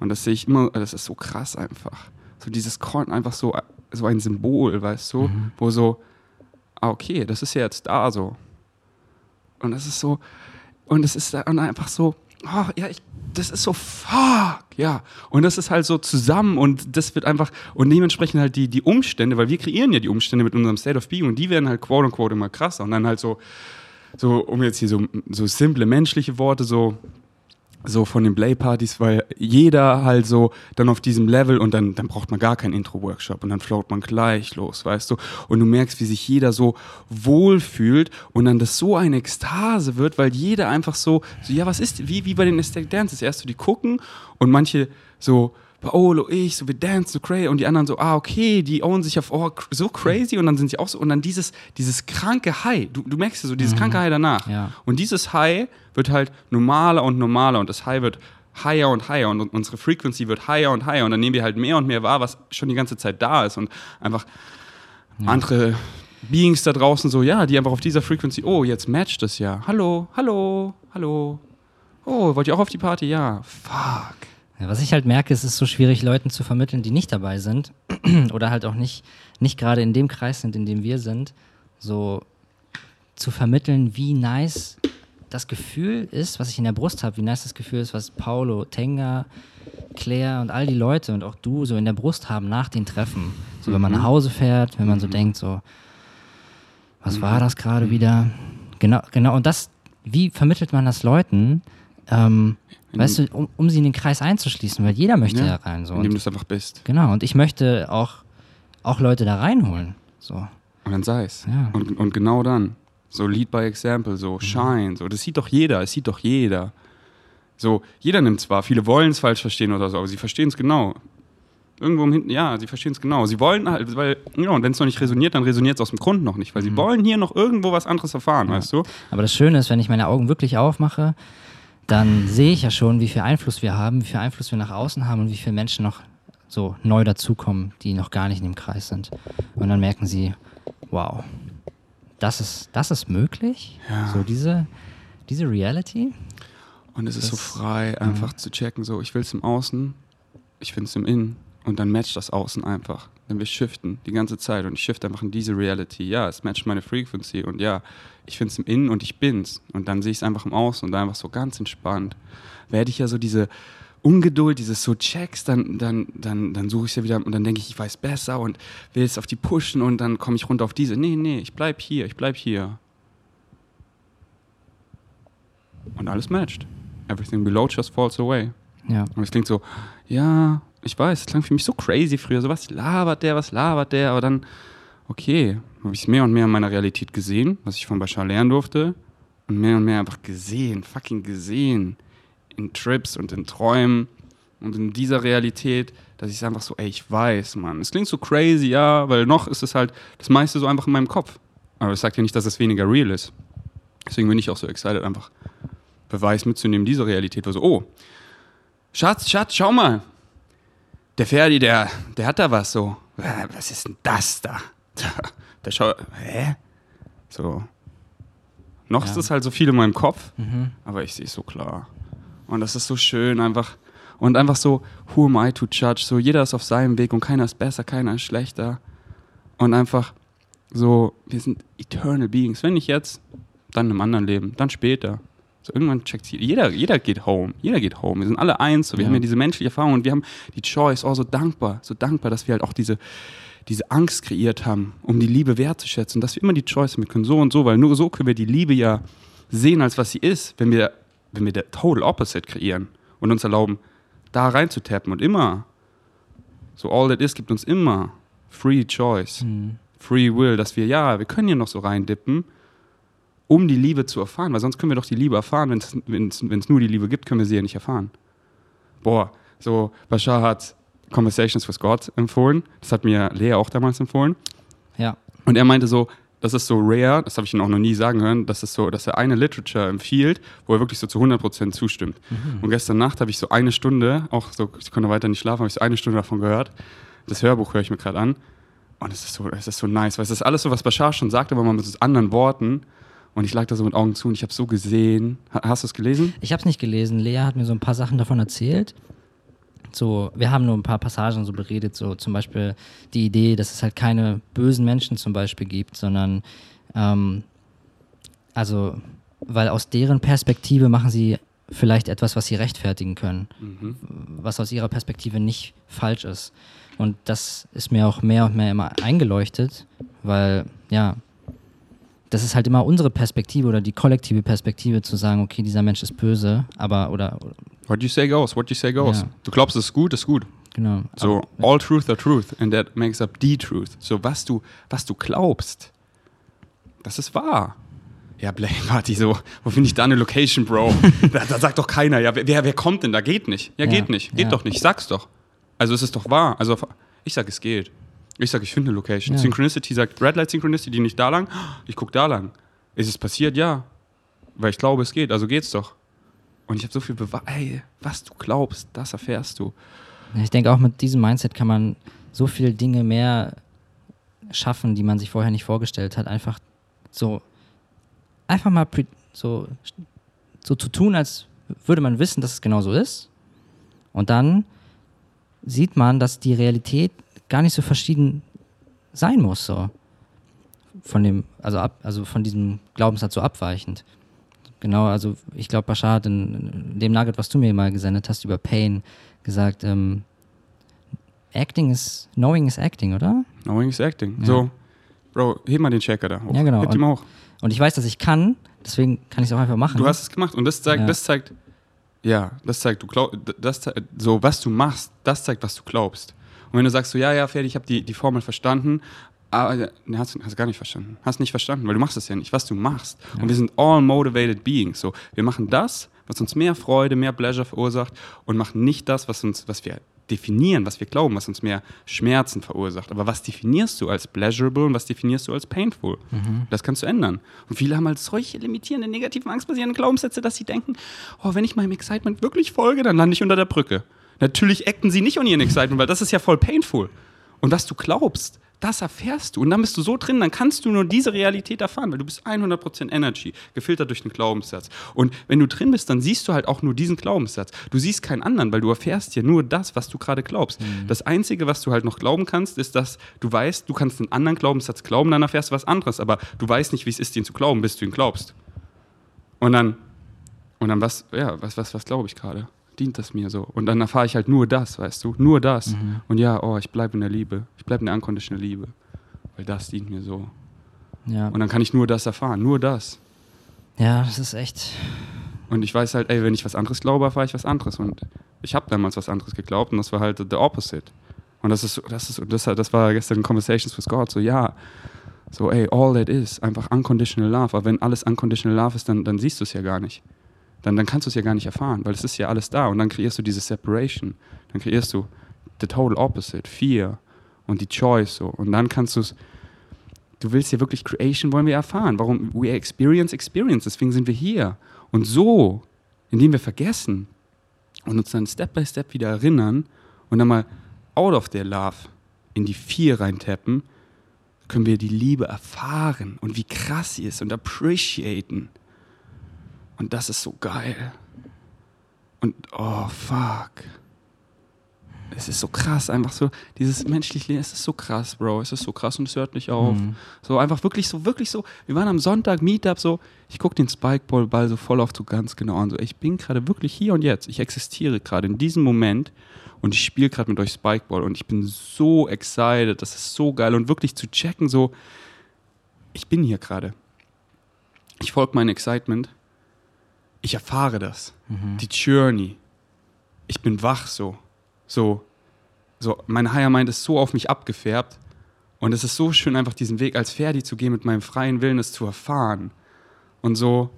Und das sehe ich immer, das ist so krass einfach. So dieses Korn, einfach so, so ein Symbol, weißt du, wo so, ah, okay, das ist ja jetzt da so. Und das ist so, und es ist dann einfach so, oh, ja, ich, das ist so fuck, ja. Und das ist halt so zusammen und das wird einfach, und dementsprechend halt die, die Umstände, weil wir kreieren ja die Umstände mit unserem State of Being und die werden halt quote unquote immer krasser. Und dann halt so, so, um jetzt hier so, so simple menschliche Worte, so, so von den Play-Partys, weil jeder halt so dann auf diesem Level und dann, dann braucht man gar keinen Intro-Workshop und dann float man gleich los, weißt du? Und du merkst, wie sich jeder so wohl fühlt und dann das so eine Ekstase wird, weil jeder einfach so, so ja, was ist, wie, wie bei den Aesthetic Dances, erst so die gucken und manche so, Paolo, ich, so wir dance so crazy und die anderen so, ah, okay, die own sich auf, oh, so crazy und dann sind sie auch so und dann dieses, dieses kranke High, du, du merkst ja so, dieses kranke High danach. Ja. Und dieses High wird halt normaler und normaler und das High wird higher und higher und unsere Frequency wird higher und higher und dann nehmen wir halt mehr und mehr wahr, was schon die ganze Zeit da ist und einfach andere Beings da draußen so, ja, die einfach auf dieser Frequency, oh, jetzt matcht das ja. Hallo, hallo, hallo. Oh, wollt ihr auch auf die Party? Ja. Fuck. Ja, was ich halt merke, es ist so schwierig, Leuten zu vermitteln, die nicht dabei sind oder halt auch nicht, nicht gerade in dem Kreis sind, in dem wir sind, so zu vermitteln, wie nice das Gefühl ist, was ich in der Brust habe, wie nice das Gefühl ist, was Paulo, Tenga, Claire und all die Leute und auch du so in der Brust haben nach den Treffen. So, wenn man nach Hause fährt, wenn man so denkt, so, was war das gerade wieder? Genau, genau. Und das, wie vermittelt man das Leuten? Ähm, weißt du, um, um sie in den Kreis einzuschließen, weil jeder möchte Ja, da rein. So. indem du es einfach bist. genau, und ich möchte auch, auch Leute da reinholen. So. Und dann sei es. Ja. Und, und genau dann. So Lead by Example, so Shine, so. Das sieht doch jeder, es sieht doch jeder. So, jeder nimmt zwar, viele wollen es falsch verstehen oder so, aber sie verstehen es genau. Irgendwo im Hinten, ja, sie verstehen es genau. Sie wollen halt, weil, ja, und wenn es noch nicht resoniert, dann resoniert es aus dem Grund noch nicht, weil sie wollen hier noch irgendwo was anderes erfahren, weißt du? Aber das Schöne ist, wenn ich meine Augen wirklich aufmache, dann sehe ich ja schon, wie viel Einfluss wir haben, wie viel Einfluss wir nach außen haben und wie viele Menschen noch so neu dazukommen, die noch gar nicht in dem Kreis sind. Und dann merken sie, wow, das ist, das ist möglich? Ja. So diese, diese Reality? Und es ist so frei, einfach zu checken, so, ich will es im Außen, ich finde es im Innen. Und dann matcht das Außen einfach. Denn wir shiften die ganze Zeit und ich shift einfach in diese Reality. Ja, es matcht meine Frequency und ja, ich finde es im Innen und ich bin's. Und dann sehe ich es einfach im Außen und einfach so ganz entspannt. Werde ich ja so diese Ungeduld, dieses so checks, dann, dann, dann, dann suche ich es ja wieder und dann denke ich, ich weiß besser und will es auf die pushen und dann komme ich runter auf diese. Nee, nee, ich bleib hier, ich bleib hier. Und alles matcht. Everything below just falls away. Ja. Und es klingt so, ja, ich weiß, es klang für mich so crazy früher. So, was labert der, was labert der? Aber dann, okay, habe ich es mehr und mehr in meiner Realität gesehen, was ich von Bashar lernen durfte. Und mehr und mehr einfach gesehen, fucking gesehen. In Trips und in Träumen und in dieser Realität, dass ich es einfach so, ey, ich weiß, Mann. Es klingt so crazy, ja, weil noch ist es halt das meiste so einfach in meinem Kopf. Aber das sagt ja nicht, dass es weniger real ist. Deswegen bin ich auch so excited, einfach Beweis mitzunehmen, diese Realität. War so, oh, Schatz, Schatz, schau mal. Der Ferdi, der, der hat da was so. Äh, Was ist denn das da? Der schau, hä? So. Noch ist Ja. es halt so viel in meinem Kopf, Mhm. aber ich sehe es so klar. Und das ist so schön einfach. Und einfach so, who am I to judge? So, jeder ist auf seinem Weg und keiner ist besser, keiner ist schlechter. Und einfach so, wir sind eternal beings. Wenn nicht jetzt, dann im anderen Leben, dann später. So irgendwann checkt jeder, jeder geht home. Jeder geht home. Wir sind alle eins. So. Wir Ja. haben ja diese menschliche Erfahrung und wir haben die Choice. Oh, so dankbar, so dankbar, dass wir halt auch diese, diese Angst kreiert haben, um die Liebe wertzuschätzen. Dass wir immer die Choice haben. Wir können so und so, weil nur so können wir die Liebe ja sehen, als was sie ist, wenn wir, wenn wir der Total Opposite kreieren und uns erlauben, da reinzutappen und immer. So all that is gibt uns immer Free Choice. Mhm. Free Will, dass wir, ja, wir können hier noch so reindippen, um die Liebe zu erfahren, weil sonst können wir doch die Liebe erfahren, wenn es nur die Liebe gibt, können wir sie ja nicht erfahren. Boah, so, Bashar hat Conversations with God empfohlen, das hat mir Lea auch damals empfohlen Ja. und er meinte so, das ist so rare, das habe ich ihn auch noch nie sagen hören, dass es so, dass er eine Literature empfiehlt, wo er wirklich so zu 100% zustimmt. Und gestern Nacht habe ich so eine Stunde, auch so, ich konnte weiter nicht schlafen, habe ich so eine Stunde davon gehört. Das Hörbuch höre ich mir gerade an. Und es ist so, es ist so nice, weil es ist alles so, was Bashar schon sagte, aber mal mit so anderen Worten. Und ich lag da so mit Augen zu und ich habe so gesehen. Ha- Hast du es gelesen? Ich habe es nicht gelesen. Lea hat mir so ein paar Sachen davon erzählt. So, wir haben nur ein paar Passagen so beredet, so zum Beispiel die Idee, dass es halt keine bösen Menschen zum Beispiel gibt, sondern ähm, also, weil aus deren Perspektive machen sie vielleicht etwas, was sie rechtfertigen können, was aus ihrer Perspektive nicht falsch ist. Und das ist mir auch mehr und mehr immer eingeleuchtet, weil ja, das ist halt immer unsere Perspektive oder die kollektive Perspektive zu sagen, okay, dieser Mensch ist böse, aber oder, oder What you say goes, what you say goes. Ja. Du glaubst, es ist gut, ist gut. genau. So, aber, all truth are truth and that makes up the truth. So, was du, was du glaubst, das ist wahr. Ja, Blame Party, so, wo finde ich da eine Location, Bro? da, da sagt doch keiner, ja, wer, wer kommt denn da? Geht nicht. Ja, Ja, geht nicht. Geht ja. doch nicht. Sag's doch. Also, es ist doch wahr. Also, ich sag, es geht. Ich sag, ich finde eine Location. Ja. Synchronicity sagt, Red Light Synchronicity, nicht da lang. Ich guck da lang. Ist es passiert? Ja. Weil ich glaube, es geht. Also geht's doch. Und ich habe so viel Beweis. Ey, was du glaubst, das erfährst du. ich denke auch mit diesem Mindset kann man so viele Dinge mehr schaffen, die man sich vorher nicht vorgestellt hat. Einfach so, einfach mal so, so zu tun, als würde man wissen, dass es genau so ist. Und dann sieht man, dass die Realität gar nicht so verschieden sein muss, so. Von dem, also ab, also von diesem Glaubenssatz so abweichend. genau, also ich glaube, Bashar hat in, in dem Nugget, was du mir mal gesendet hast über Pain, gesagt, ähm, Acting is, knowing is acting, oder? Knowing is acting. Ja. So, Bro, heb mal den Checker da hoch. Ja, genau. Heb mal hoch. Und ich weiß, dass ich kann, deswegen kann ich es auch einfach machen. Du hast es gemacht und das zeigt, Ja. das zeigt, ja, das zeigt, du glaub, das zeigt, so was du machst, das zeigt, was du glaubst. Und wenn du sagst so, ja, ja, fertig, ich habe die, die Formel verstanden, aber ne, hast, hast gar nicht verstanden. Hast nicht verstanden, weil du machst es ja nicht, was du machst. Und wir sind all motivated beings. So, wir machen das, was uns mehr Freude, mehr Pleasure verursacht und machen nicht das, was uns, was wir definieren, was wir glauben, was uns mehr Schmerzen verursacht. Aber was definierst du als pleasurable und was definierst du als painful? Das kannst du ändern. Und viele haben halt solche limitierende, negativen, angstbasierenden Glaubenssätze, dass sie denken, oh, wenn ich meinem Excitement wirklich folge, dann lande ich unter der Brücke. Natürlich acten sie nicht on ihren Excitement, weil das ist ja voll painful. Und was du glaubst, das erfährst du. Und dann bist du so drin, dann kannst du nur diese Realität erfahren, weil du bist 100% Energy, gefiltert durch den Glaubenssatz. Und wenn du drin bist, dann siehst du halt auch nur diesen Glaubenssatz. Du siehst keinen anderen, weil du erfährst ja nur das, was du gerade glaubst. Das Einzige, was du halt noch glauben kannst, ist, dass du weißt, du kannst einen anderen Glaubenssatz glauben, dann erfährst du was anderes. Aber du weißt nicht, wie es ist, den zu glauben, bis du ihn glaubst. Und dann, und dann was, ja, was, was, was glaube ich gerade? Dient das mir so? Und dann erfahre ich halt nur das, weißt du? Nur das. Und ja, oh, ich bleibe in der Liebe. Ich bleibe in der unconditional Liebe. Weil das dient mir so. ja. Und dann kann ich nur das erfahren, nur das. ja, das ist echt. Und ich weiß halt, ey, wenn ich was anderes glaube, erfahre ich was anderes. Und ich habe damals was anderes geglaubt und das war halt the opposite. Und das ist, das ist, das, das war gestern in Conversations with God, so ja, so ey, all that is, einfach unconditional love. Aber wenn alles unconditional love ist, dann, dann siehst du es ja gar nicht. Dann, dann kannst du es ja gar nicht erfahren, weil es ist ja alles da. Und dann kreierst du diese Separation. Dann kreierst du the total opposite, Fear und die Choice so. Und dann kannst du es, du willst ja wirklich Creation wollen wir erfahren. Warum? We experience experience, deswegen sind wir hier. Und so, indem wir vergessen und uns dann Step by Step wieder erinnern und dann mal out of their love in die Vier reintappen, können wir die Liebe erfahren und wie krass sie ist und appreciaten. Und das ist so geil. Und oh fuck. Es ist so krass, einfach so, dieses menschliche Leben, es ist so krass, Bro, es ist so krass und es hört nicht auf. Mhm. So einfach wirklich so, wirklich so, wir waren am Sonntag, Meetup, so, ich gucke den Spikeball-Ball so voll auf so ganz genau an, so, ich bin gerade wirklich hier und jetzt, ich existiere gerade in diesem Moment und ich spiele gerade mit euch Spikeball und ich bin so excited, das ist so geil und wirklich zu checken, so, ich bin hier gerade. Ich folge meinem Excitement, ich erfahre das, die Journey, ich bin wach so, so, so, mein Higher Mind ist so auf mich abgefärbt und es ist so schön, einfach diesen Weg als Ferdi zu gehen, mit meinem freien Willen es zu erfahren. Und so,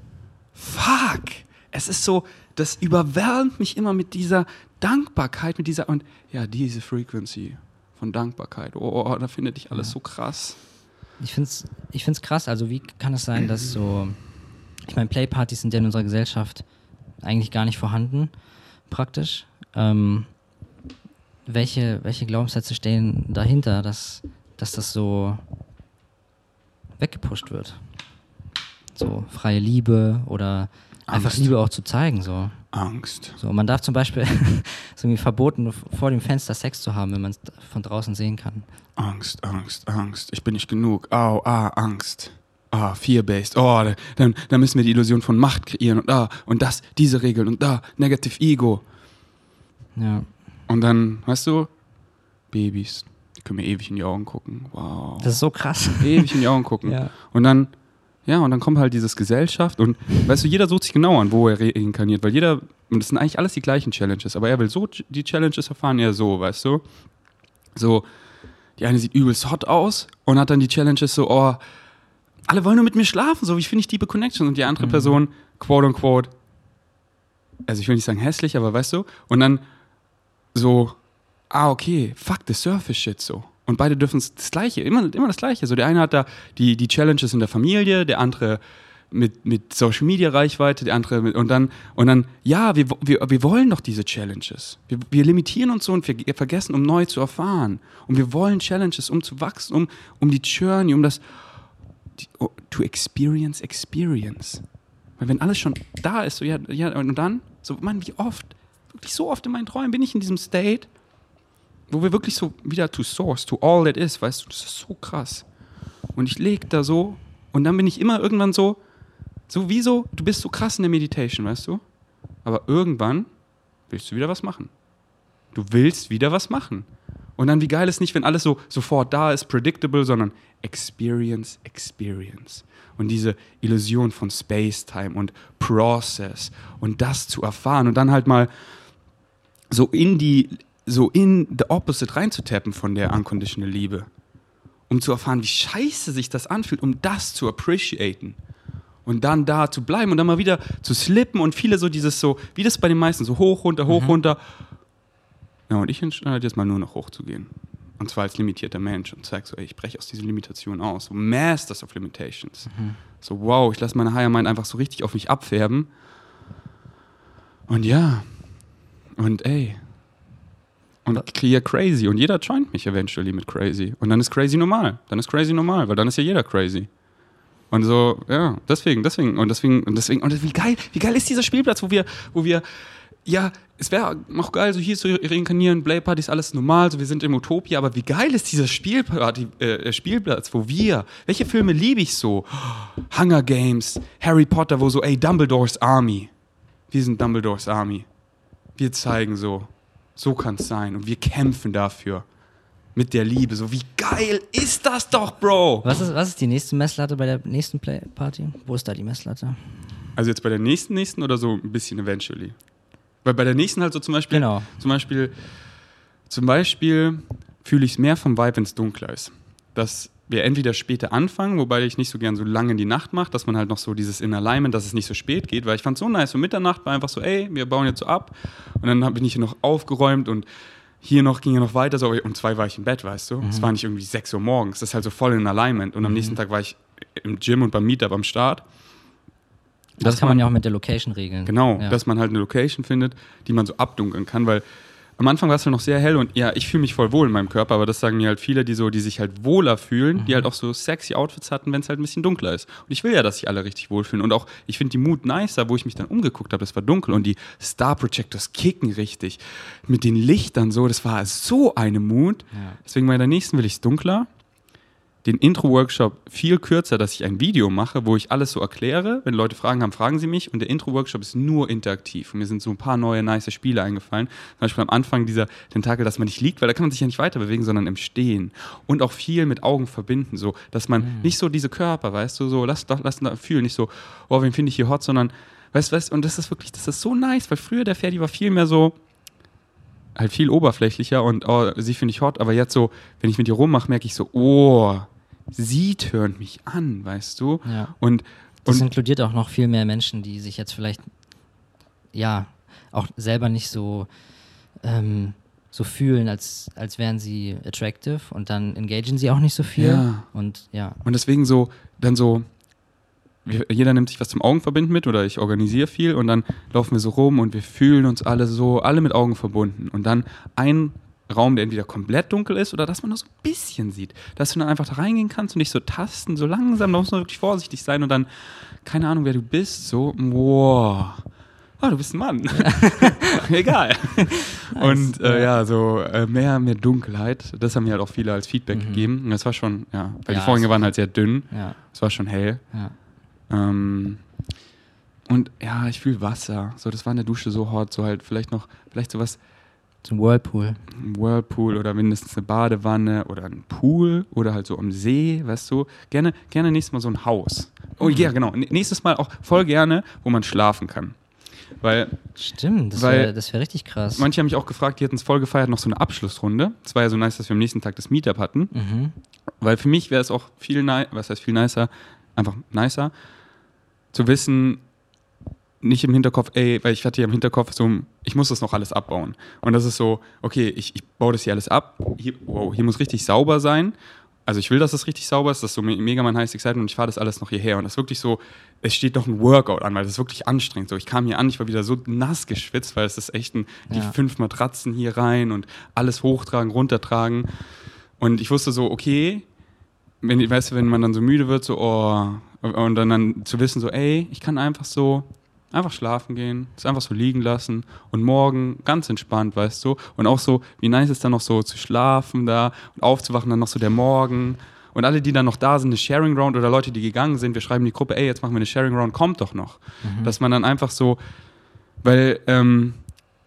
fuck, es ist so, das überwältigt mich immer mit dieser Dankbarkeit, mit dieser, und ja, diese Frequency von Dankbarkeit. Oh, oh da findet ich alles so krass. Ich finde es ich find's krass. Also, wie kann es sein, dass so. Ich meine, Playpartys sind ja in unserer Gesellschaft eigentlich gar nicht vorhanden, praktisch. Ähm, welche, welche Glaubenssätze stehen dahinter, dass, dass das so weggepusht wird? So freie Liebe oder einfach Angst. Liebe auch zu zeigen. So. Angst. So, man darf zum Beispiel, es ist irgendwie verboten, vor dem Fenster Sex zu haben, wenn man es von draußen sehen kann. Angst, Angst, Angst. Ich bin nicht genug. Au, ah, Angst. Ah, Fear-based. Oh, dann, dann müssen wir die Illusion von Macht kreieren und da und das, diese Regeln und da, Negative Ego. Ja. Und dann, weißt du, Babys, die können mir ewig in die Augen gucken. Wow. Das ist so krass. ewig in die Augen gucken. Ja. Und dann, ja, und dann kommt halt dieses Gesellschaft und weißt du, jeder sucht sich genau an, wo er reinkarniert, weil jeder, und das sind eigentlich alles die gleichen Challenges, aber er will so die Challenges erfahren, er so, weißt du? So, die eine sieht übelst hot aus und hat dann die Challenges so, oh, alle wollen nur mit mir schlafen, so wie finde ich Deeper Connection und die andere Person, quote unquote, also ich will nicht sagen hässlich, aber weißt du, und dann so, ah, okay, fuck the surface shit so. Und beide dürfen es das Gleiche, immer, immer das Gleiche. So, der eine hat da die, die Challenges in der Familie, der andere mit, mit Social Media Reichweite, der andere mit, und dann, und dann, ja, wir, wir, wir wollen doch diese Challenges. Wir, wir limitieren uns so und wir vergessen, um neu zu erfahren. Und wir wollen Challenges, um zu wachsen, um, um die Journey, um das, to experience experience. Weil wenn alles schon da ist, so, ja, ja, und dann, so, Mann, wie oft, wirklich so oft in meinen Träumen bin ich in diesem State, wo wir wirklich so wieder to source, to all that is, weißt du, das ist so krass. Und ich leg da so und dann bin ich immer irgendwann so, So wie so, du bist so krass in der Meditation, weißt du? Aber irgendwann willst du wieder was machen. Du willst wieder was machen. Und dann, wie geil ist nicht, wenn alles so sofort da ist, predictable, sondern Experience, Experience. Und diese Illusion von Space-Time und Process und das zu erfahren und dann halt mal so in die, so in the opposite reinzutappen von der unconditional Liebe. Um zu erfahren, wie scheiße sich das anfühlt, um das zu appreciaten. Und dann da zu bleiben und dann mal wieder zu slippen und viele so dieses so, wie das bei den meisten, so hoch, runter, hoch, Mhm. runter. Ja, und ich entscheide jetzt mal nur noch hoch zu gehen. Und zwar als limitierter Mensch und zeig so, ey, ich breche aus dieser Limitation aus. So Masters of Limitations. So, wow, ich lasse meine Higher Mind einfach so richtig auf mich abfärben. Und ja. Und ey. Und clear crazy. Und jeder joint mich eventually mit crazy. Und dann ist crazy normal. Dann ist crazy normal, weil dann ist ja jeder crazy. Und so, ja, deswegen, deswegen, und deswegen, und deswegen, und wie geil, wie geil ist dieser Spielplatz, wo wir, wo wir, ja, es wäre auch geil, so hier zu reinkarnieren, Playparty ist alles normal, so wir sind im Utopia, aber wie geil ist dieser Spielparty, äh, Spielplatz, wo wir, welche Filme liebe ich so? Hunger Games, Harry Potter, wo so, ey, Dumbledores Army. Wir sind Dumbledores Army. Wir zeigen so, so kann es sein und wir kämpfen dafür. Mit der Liebe, so wie geil ist das doch, Bro? Was ist, was ist die nächste Messlatte bei der nächsten Playparty? Wo ist da die Messlatte? Also jetzt bei der nächsten, nächsten oder so ein bisschen eventually? Weil bei der nächsten halt so zum Beispiel, Genau. zum Beispiel, zum Beispiel fühle ich es mehr vom Vibe, wenn es dunkler ist. Dass wir entweder später anfangen, wobei ich nicht so gern so lange in die Nacht mache, dass man halt noch so dieses in Alignment, dass es nicht so spät geht, weil ich fand so nice, so Mitternacht war einfach so, ey, wir bauen jetzt so ab und dann hab- bin ich hier noch aufgeräumt und hier noch ging ja noch weiter, so um zwei war ich im Bett, weißt du. Es war nicht irgendwie 6 Uhr morgens, das ist halt so voll in Alignment und am nächsten Tag war ich im Gym und beim Meetup am Start. Das, kann man man- ja auch mit der Location regeln. Genau, Ja. dass man halt eine Location findet, die man so abdunkeln kann, weil am Anfang war es halt noch sehr hell und ja, ich fühle mich voll wohl in meinem Körper, aber das sagen mir halt viele, die so, die sich halt wohler fühlen, die halt auch so sexy Outfits hatten, wenn es halt ein bisschen dunkler ist. Und ich will ja, dass sich alle richtig wohlfühlen und auch, ich finde die Mood nicer, wo ich mich dann umgeguckt habe, das war dunkel und die Star Projectors kicken richtig mit den Lichtern so, das war so eine Mood. Ja. Deswegen bei der nächsten will ich es dunkler. Den Intro-Workshop viel kürzer, dass ich ein Video mache, wo ich alles so erkläre. Wenn Leute Fragen haben, fragen sie mich. Und der Intro-Workshop ist nur interaktiv. Und mir sind so ein paar neue, nice Spiele eingefallen. Zum Beispiel am Anfang dieser Tentakel, dass man nicht liegt, weil da kann man sich ja nicht weiter bewegen, sondern im Stehen. Und auch viel mit Augen verbinden, so, dass man nicht so diese Körper, weißt du, so, lass doch, lass da fühlen, nicht so, oh, wen finde ich hier hot, sondern, weißt du, weißt, und das ist wirklich, das ist so nice, weil früher der Ferdi war viel mehr so, halt viel oberflächlicher und oh, sie finde ich hot, aber jetzt so, wenn ich mit ihr rummache, merke ich so, oh, sie tönt mich an, weißt du? Ja. Und, Das und inkludiert auch noch viel mehr Menschen, die sich jetzt vielleicht, ja, auch selber nicht so, ähm, so fühlen, als, als wären sie attractive und dann engagen sie auch nicht so viel. Ja. Und ja, Und deswegen so, dann so, jeder nimmt sich was zum Augenverbinden mit oder ich organisiere viel und dann laufen wir so rum und wir fühlen uns alle so, alle mit Augen verbunden. Und dann ein Raum, der entweder komplett dunkel ist oder dass man nur so ein bisschen sieht. Dass du dann einfach da reingehen kannst und dich so tasten, so langsam, da muss man wirklich vorsichtig sein und dann, keine Ahnung, wer du bist, so, wow. Ah, du bist ein Mann. Egal. Und äh, ja, so äh, mehr, mehr Dunkelheit. Das haben mir halt auch viele als Feedback gegeben. Und das war schon, ja, weil Ja, die Vorhänge waren halt sehr dünn. ja, Es war schon hell. ja. Ähm, und ja, ich fühle Wasser. So, das war in der Dusche so hot. So halt vielleicht noch, vielleicht sowas, Zum Whirlpool. ein Whirlpool oder mindestens eine Badewanne oder ein Pool oder halt so am See, weißt du. Gerne, gerne nächstes Mal so ein Haus. Oh ja, genau. Nächstes Mal auch voll gerne, wo man schlafen kann. Weil Stimmt, das wäre wär richtig krass. manche haben mich auch gefragt, die hätten es voll gefeiert, noch so eine Abschlussrunde. Es war ja so nice, dass wir am nächsten Tag das Meetup hatten. mhm. Weil für mich wäre es auch viel was heißt viel nicer, einfach nicer, zu wissen, nicht im Hinterkopf, ey, weil ich hatte ja im Hinterkopf so, ich muss das noch alles abbauen. Und das ist so, okay, ich, ich baue das hier alles ab, hier, wow, hier muss richtig sauber sein. Also ich will, dass das richtig sauber ist, das ist so me- mega mein heißes Excitement und ich fahre das alles noch hierher. Und das ist wirklich so, es steht noch ein Workout an, weil das ist wirklich anstrengend. So, ich kam hier an, ich war wieder so nass geschwitzt, weil es ist echt ein, die Ja. fünf Matratzen hier rein und alles hochtragen, runtertragen. Und ich wusste so, okay, wenn, weißt du, wenn man dann so müde wird, so, oh, und dann, dann zu wissen, so, ey, ich kann einfach so, einfach schlafen gehen, es einfach so liegen lassen und morgen ganz entspannt, weißt du, und auch so, wie nice ist dann noch so zu schlafen da und aufzuwachen, dann noch so der Morgen. Und alle, die dann noch da sind, eine Sharing Round oder Leute, die gegangen sind, wir schreiben in die Gruppe, ey, jetzt machen wir eine Sharing Round, kommt doch noch. Dass man dann einfach so, weil ähm,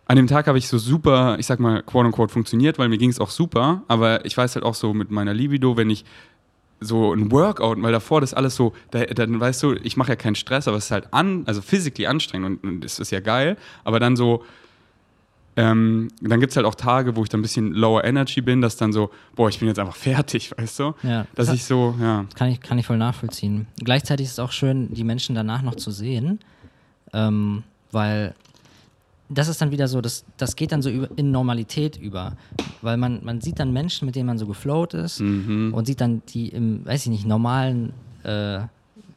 an dem Tag habe ich so super, ich sag mal, quote unquote funktioniert, weil mir ging es auch super, aber ich weiß halt auch so mit meiner Libido, wenn ich so ein Workout, weil davor das alles so, da, dann weißt du, ich mache ja keinen Stress, aber es ist halt an, also physically anstrengend und, und es ist ja geil, aber dann so, ähm, dann gibt es halt auch Tage, wo ich dann ein bisschen lower energy bin, dass dann so, boah, ich bin jetzt einfach fertig, weißt du? Ja. Dass Das- ich so, ja. Kann ich, kann ich voll nachvollziehen. Gleichzeitig ist es auch schön, die Menschen danach noch zu sehen, ähm, weil das ist dann wieder so, das, das geht dann so über, in Normalität über. Weil man, man sieht dann Menschen, mit denen man so geflowt ist Mhm. und sieht dann die im, weiß ich nicht, normalen äh,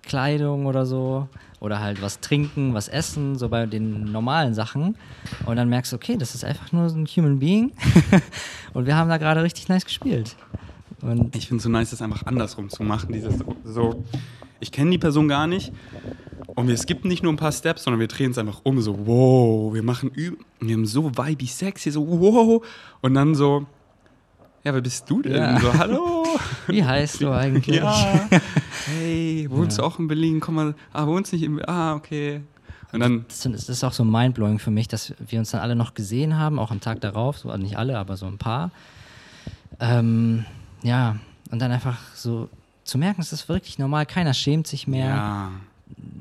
Kleidung oder so oder halt was trinken, was essen, so bei den normalen Sachen. Und dann merkst du, okay, das ist einfach nur so ein Human Being und wir haben da gerade richtig nice gespielt. Und Ich finde es so nice, das einfach andersrum zu machen. Dieses so ich kenne die Person gar nicht und wir skippen nicht nur ein paar Steps, sondern wir drehen es einfach um, so wow, wir machen üb wir haben so vibey sexy, so wow und dann so, ja, wer bist du denn? Ja. So, hallo. wie heißt du eigentlich? Ja. Hey, wohnst du auch in Berlin? Komm mal. Ah, wohnst nicht in Berlin? Ah, okay. Und dann, Das ist- auch so mindblowing für mich, dass wir uns dann alle noch gesehen haben, auch am Tag darauf, so, nicht alle, aber so ein paar. Ähm, ja, und dann einfach so zu merken, es ist wirklich normal, keiner schämt sich mehr. ja.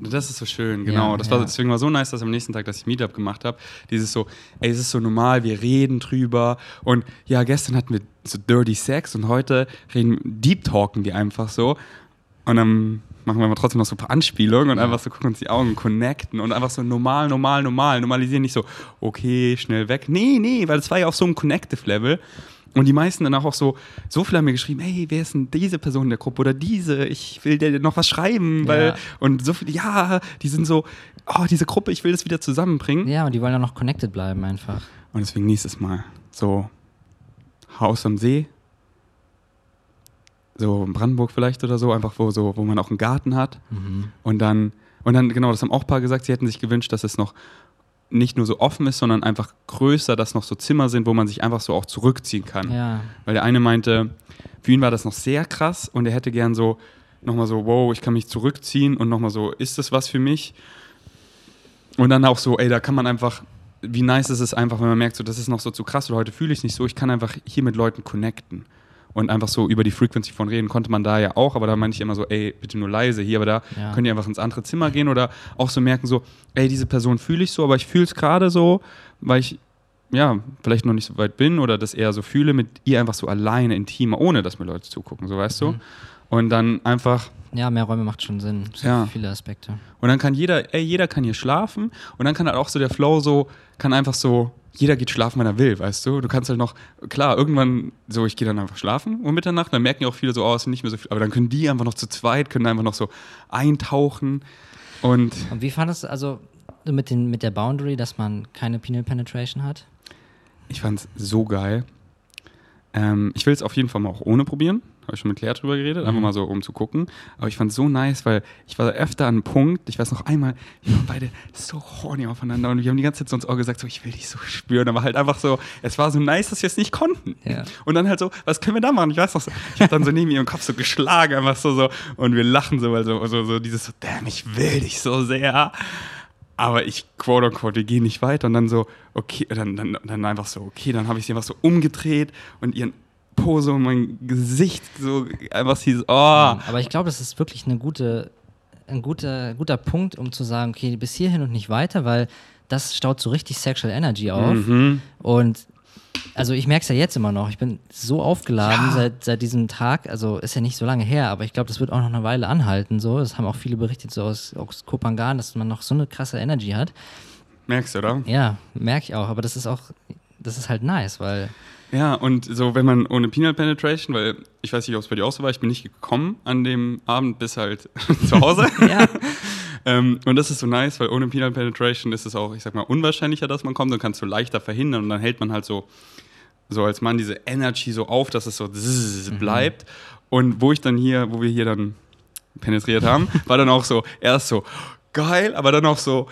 Das ist so schön, genau. Ja, das war, ja. deswegen war so nice, dass am nächsten Tag, dass ich Meetup gemacht habe. Dieses so, ey, es ist so normal, wir reden drüber. Und ja, gestern hatten wir so Dirty Sex und heute reden, Deep Talken wir einfach so. Und dann machen wir aber trotzdem noch so ein paar Anspielungen und Ja. einfach so gucken uns die Augen, connecten und einfach so normal, normal, normal. Normalisieren nicht so, okay, schnell weg. Nee, nee, weil das war ja auf so einem Connective-Level. Und die meisten danach auch so, so viele haben mir geschrieben, hey, wer ist denn diese Person in der Gruppe oder diese? Ich will dir noch was schreiben, weil, Ja. und so viele, ja, die sind so, oh, diese Gruppe, ich will das wieder zusammenbringen. Ja, und die wollen auch noch connected bleiben einfach. Und deswegen nächstes Mal so Haus am See, so in Brandenburg vielleicht oder so, einfach wo, so, wo man auch einen Garten hat. Mhm. Und dann, und dann, genau, das haben auch ein paar gesagt, sie hätten sich gewünscht, dass es noch nicht nur so offen ist, sondern einfach größer, dass noch so Zimmer sind, wo man sich einfach so auch zurückziehen kann. Ja, Weil der eine meinte, für ihn war das noch sehr krass und er hätte gern so nochmal so, wow, ich kann mich zurückziehen und nochmal so, ist das was für mich? Und dann auch so, ey, da kann man einfach, wie nice ist es einfach, wenn man merkt, so, das ist noch so zu krass oder heute fühle ich es nicht so, ich kann einfach hier mit Leuten connecten. Und einfach so über die Frequency von reden konnte man da ja auch, aber da meinte ich immer so, ey, bitte nur leise hier, aber da Ja. könnt ihr einfach ins andere Zimmer gehen oder auch so merken, so, ey, diese Person fühle ich so, aber ich fühle es gerade so, weil ich ja, vielleicht noch nicht so weit bin oder das eher so fühle, mit ihr einfach so alleine intimer, ohne dass mir Leute zugucken, so weißt du. Mhm. Und dann einfach, ja, mehr Räume macht schon Sinn. So Ja. Viele Aspekte. und dann kann jeder, ey, jeder kann hier schlafen und dann kann halt auch so der Flow so, kann einfach so, jeder geht schlafen, wenn er will, weißt du. Du kannst halt noch, klar, irgendwann so, ich gehe dann einfach schlafen um Mitternacht, dann merken ja auch viele so, oh, es sind nicht mehr so viel, aber dann können die einfach noch zu zweit, können einfach noch so eintauchen und Und wie fandest du also mit, den, mit der Boundary, dass man keine Penal Penetration hat? Ich fand es so geil. Ähm, ich will es auf jeden Fall mal auch ohne probieren. Habe ich schon mit Claire drüber geredet, einfach Mhm. mal so, um zu gucken. Aber ich fand es so nice, weil ich war öfter an einem Punkt, ich weiß noch einmal, wir waren beide so horny aufeinander und wir haben die ganze Zeit so ins Ohr gesagt, so, ich will dich so spüren. Aber halt einfach so, es war so nice, dass wir es nicht konnten. Ja. Und dann halt so, was können wir da machen? Ich weiß noch so, ich habe dann so neben ihrem Kopf so geschlagen, einfach so, so und wir lachen so, weil so, so, so dieses so, damn, ich will dich so sehr. Aber ich, quote unquote, wir gehen nicht weiter. Und dann so, okay, dann, dann, dann einfach so, okay, dann habe ich sie einfach so umgedreht und ihren Po so in mein Gesicht so einfach hieß, oh. Aber ich glaube, das ist wirklich eine gute, ein guter, guter Punkt, um zu sagen, okay, bis hierhin und nicht weiter, weil das staut so richtig Sexual Energy auf. Mhm. Und also ich merke es ja jetzt immer noch. Ich bin so aufgeladen Ja. seit, seit diesem Tag. Also ist ja nicht so lange her, aber ich glaube, das wird auch noch eine Weile anhalten. So. Das haben auch viele berichtet, so aus, aus Kopangan, dass man noch so eine krasse Energy hat. Merkst du, oder? Ja, merke ich auch. Aber das ist auch, das ist halt nice, weil Ja, und so, wenn man ohne Penal Penetration, weil ich weiß nicht, ob es bei dir auch so war, ich bin nicht gekommen an dem Abend bis halt zu Hause. ja, Ähm, und das ist so nice, weil ohne Penal Penetration ist es auch, ich sag mal, unwahrscheinlicher, dass man kommt. Dann kannst du leichter verhindern und dann hält man halt so, so als Mann diese Energy so auf, dass es so zzz bleibt. Und wo ich dann hier, wo wir hier dann penetriert haben, war dann auch so, erst so geil, aber dann auch so,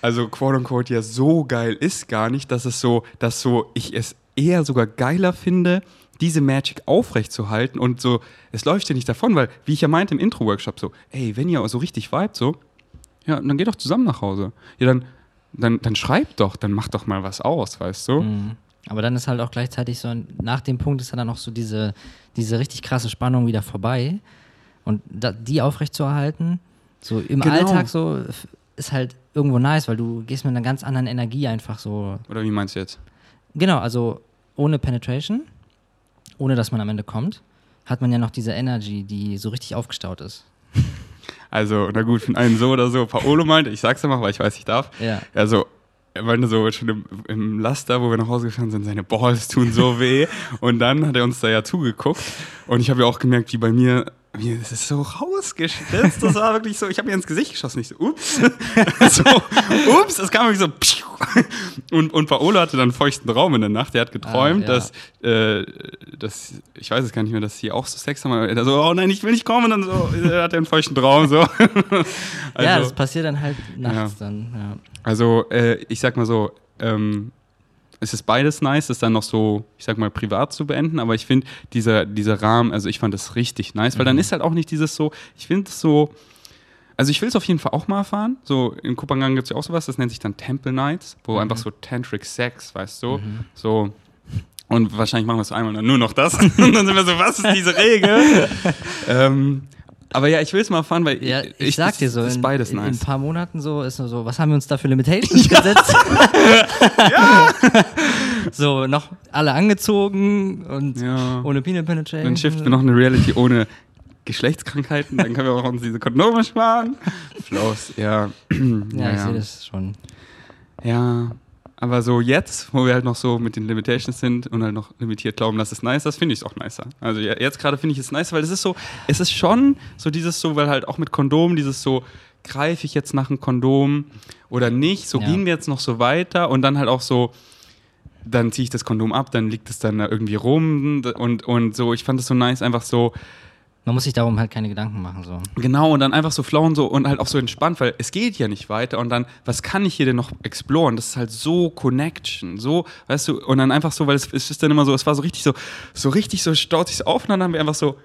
also quote unquote ja so geil ist gar nicht, dass es so, dass so ich es eher sogar geiler finde, diese Magic aufrechtzuerhalten und so, es läuft ja nicht davon, weil, wie ich ja meinte im Intro-Workshop, so, ey, wenn ihr so richtig vibet, so, ja, dann geht doch zusammen nach Hause. Ja, dann, dann, dann schreibt doch, dann macht doch mal was aus, weißt du? Mhm. Aber dann ist halt auch gleichzeitig so, nach dem Punkt ist dann auch so diese, diese richtig krasse Spannung wieder vorbei. Und da, die aufrechtzuerhalten, so im Genau. Alltag so, ist halt irgendwo nice, weil du gehst mit einer ganz anderen Energie einfach so. Oder wie meinst du jetzt? Genau, also ohne Penetration, ohne dass man am Ende kommt, hat man ja noch diese Energy, die so richtig aufgestaut ist. Also, na gut, von einen so oder so. Paolo meinte, ich sag's immer, weil ich weiß, ich darf. Ja. Also, er meinte so schon im, im Laster, wo wir nach Hause gefahren sind, seine Balls tun so weh. Und dann hat er uns da ja zugeguckt. Und ich habe ja auch gemerkt, wie bei mir, es ist so rausgestürzt. Das war wirklich so, ich habe mir ins Gesicht geschossen. Ich so, ups. so, ups, es kam wirklich so. Und, und Paolo hatte dann einen feuchten Raum in der Nacht. Er hat geträumt, Ah, ja. dass, äh, dass, ich weiß es gar nicht mehr, dass sie auch so Sex haben. Er so, oh nein, ich will nicht kommen. Und dann so, er hat einen feuchten Traum. So. ja, Also- das passiert dann halt nachts dann. Ja. also, äh, ich sag mal so, ähm, es ist beides nice, das dann noch so, ich sag mal, privat zu beenden, aber ich finde, dieser, dieser Rahmen, also ich fand das richtig nice, weil dann ist halt auch nicht dieses so, ich finde es so, also ich will es auf jeden Fall auch mal erfahren. So in Kupangan gibt es ja auch sowas, das nennt sich dann Temple Nights, wo einfach so Tantric Sex, weißt du, so. Und wahrscheinlich machen wir es einmal und dann nur noch das. und dann sind wir so, was ist diese Regel? ähm, aber ja, ich will es mal erfahren, weil Ja, ich, sag das, dir so, ist in, beides in, in nice. ein paar Monaten so ist nur so, was haben wir uns da für Limitations gesetzt? so, noch alle angezogen und Ja. ohne Peanut Penetration. Dann shiften wir noch eine Reality ohne Geschlechtskrankheiten, dann können wir auch uns diese Kondome sparen. Flows, ja. Ja, ja, ich sehe das schon. Ja, aber so jetzt, wo wir halt noch so mit den Limitations sind und halt noch limitiert glauben, das ist nice, das finde ich auch nicer. Also jetzt gerade finde ich es nice, weil es ist so, es ist schon so dieses so, weil halt auch mit Kondom, dieses so, greife ich jetzt nach einem Kondom oder nicht, so Ja. gehen wir jetzt noch so weiter und dann halt auch so, dann ziehe ich das Kondom ab, dann liegt es dann da irgendwie rum und, und so, ich fand es so nice, einfach so, Man muss sich darum halt keine Gedanken machen. So. Genau, und dann einfach so flowen so und halt auch so entspannt, weil es geht ja nicht weiter. Und dann, was kann ich hier denn noch exploren? Das ist halt so Connection, so, weißt du, und dann einfach so, weil es, es ist dann immer so, es war so richtig so, so richtig so staut sich auf und dann haben wir einfach so,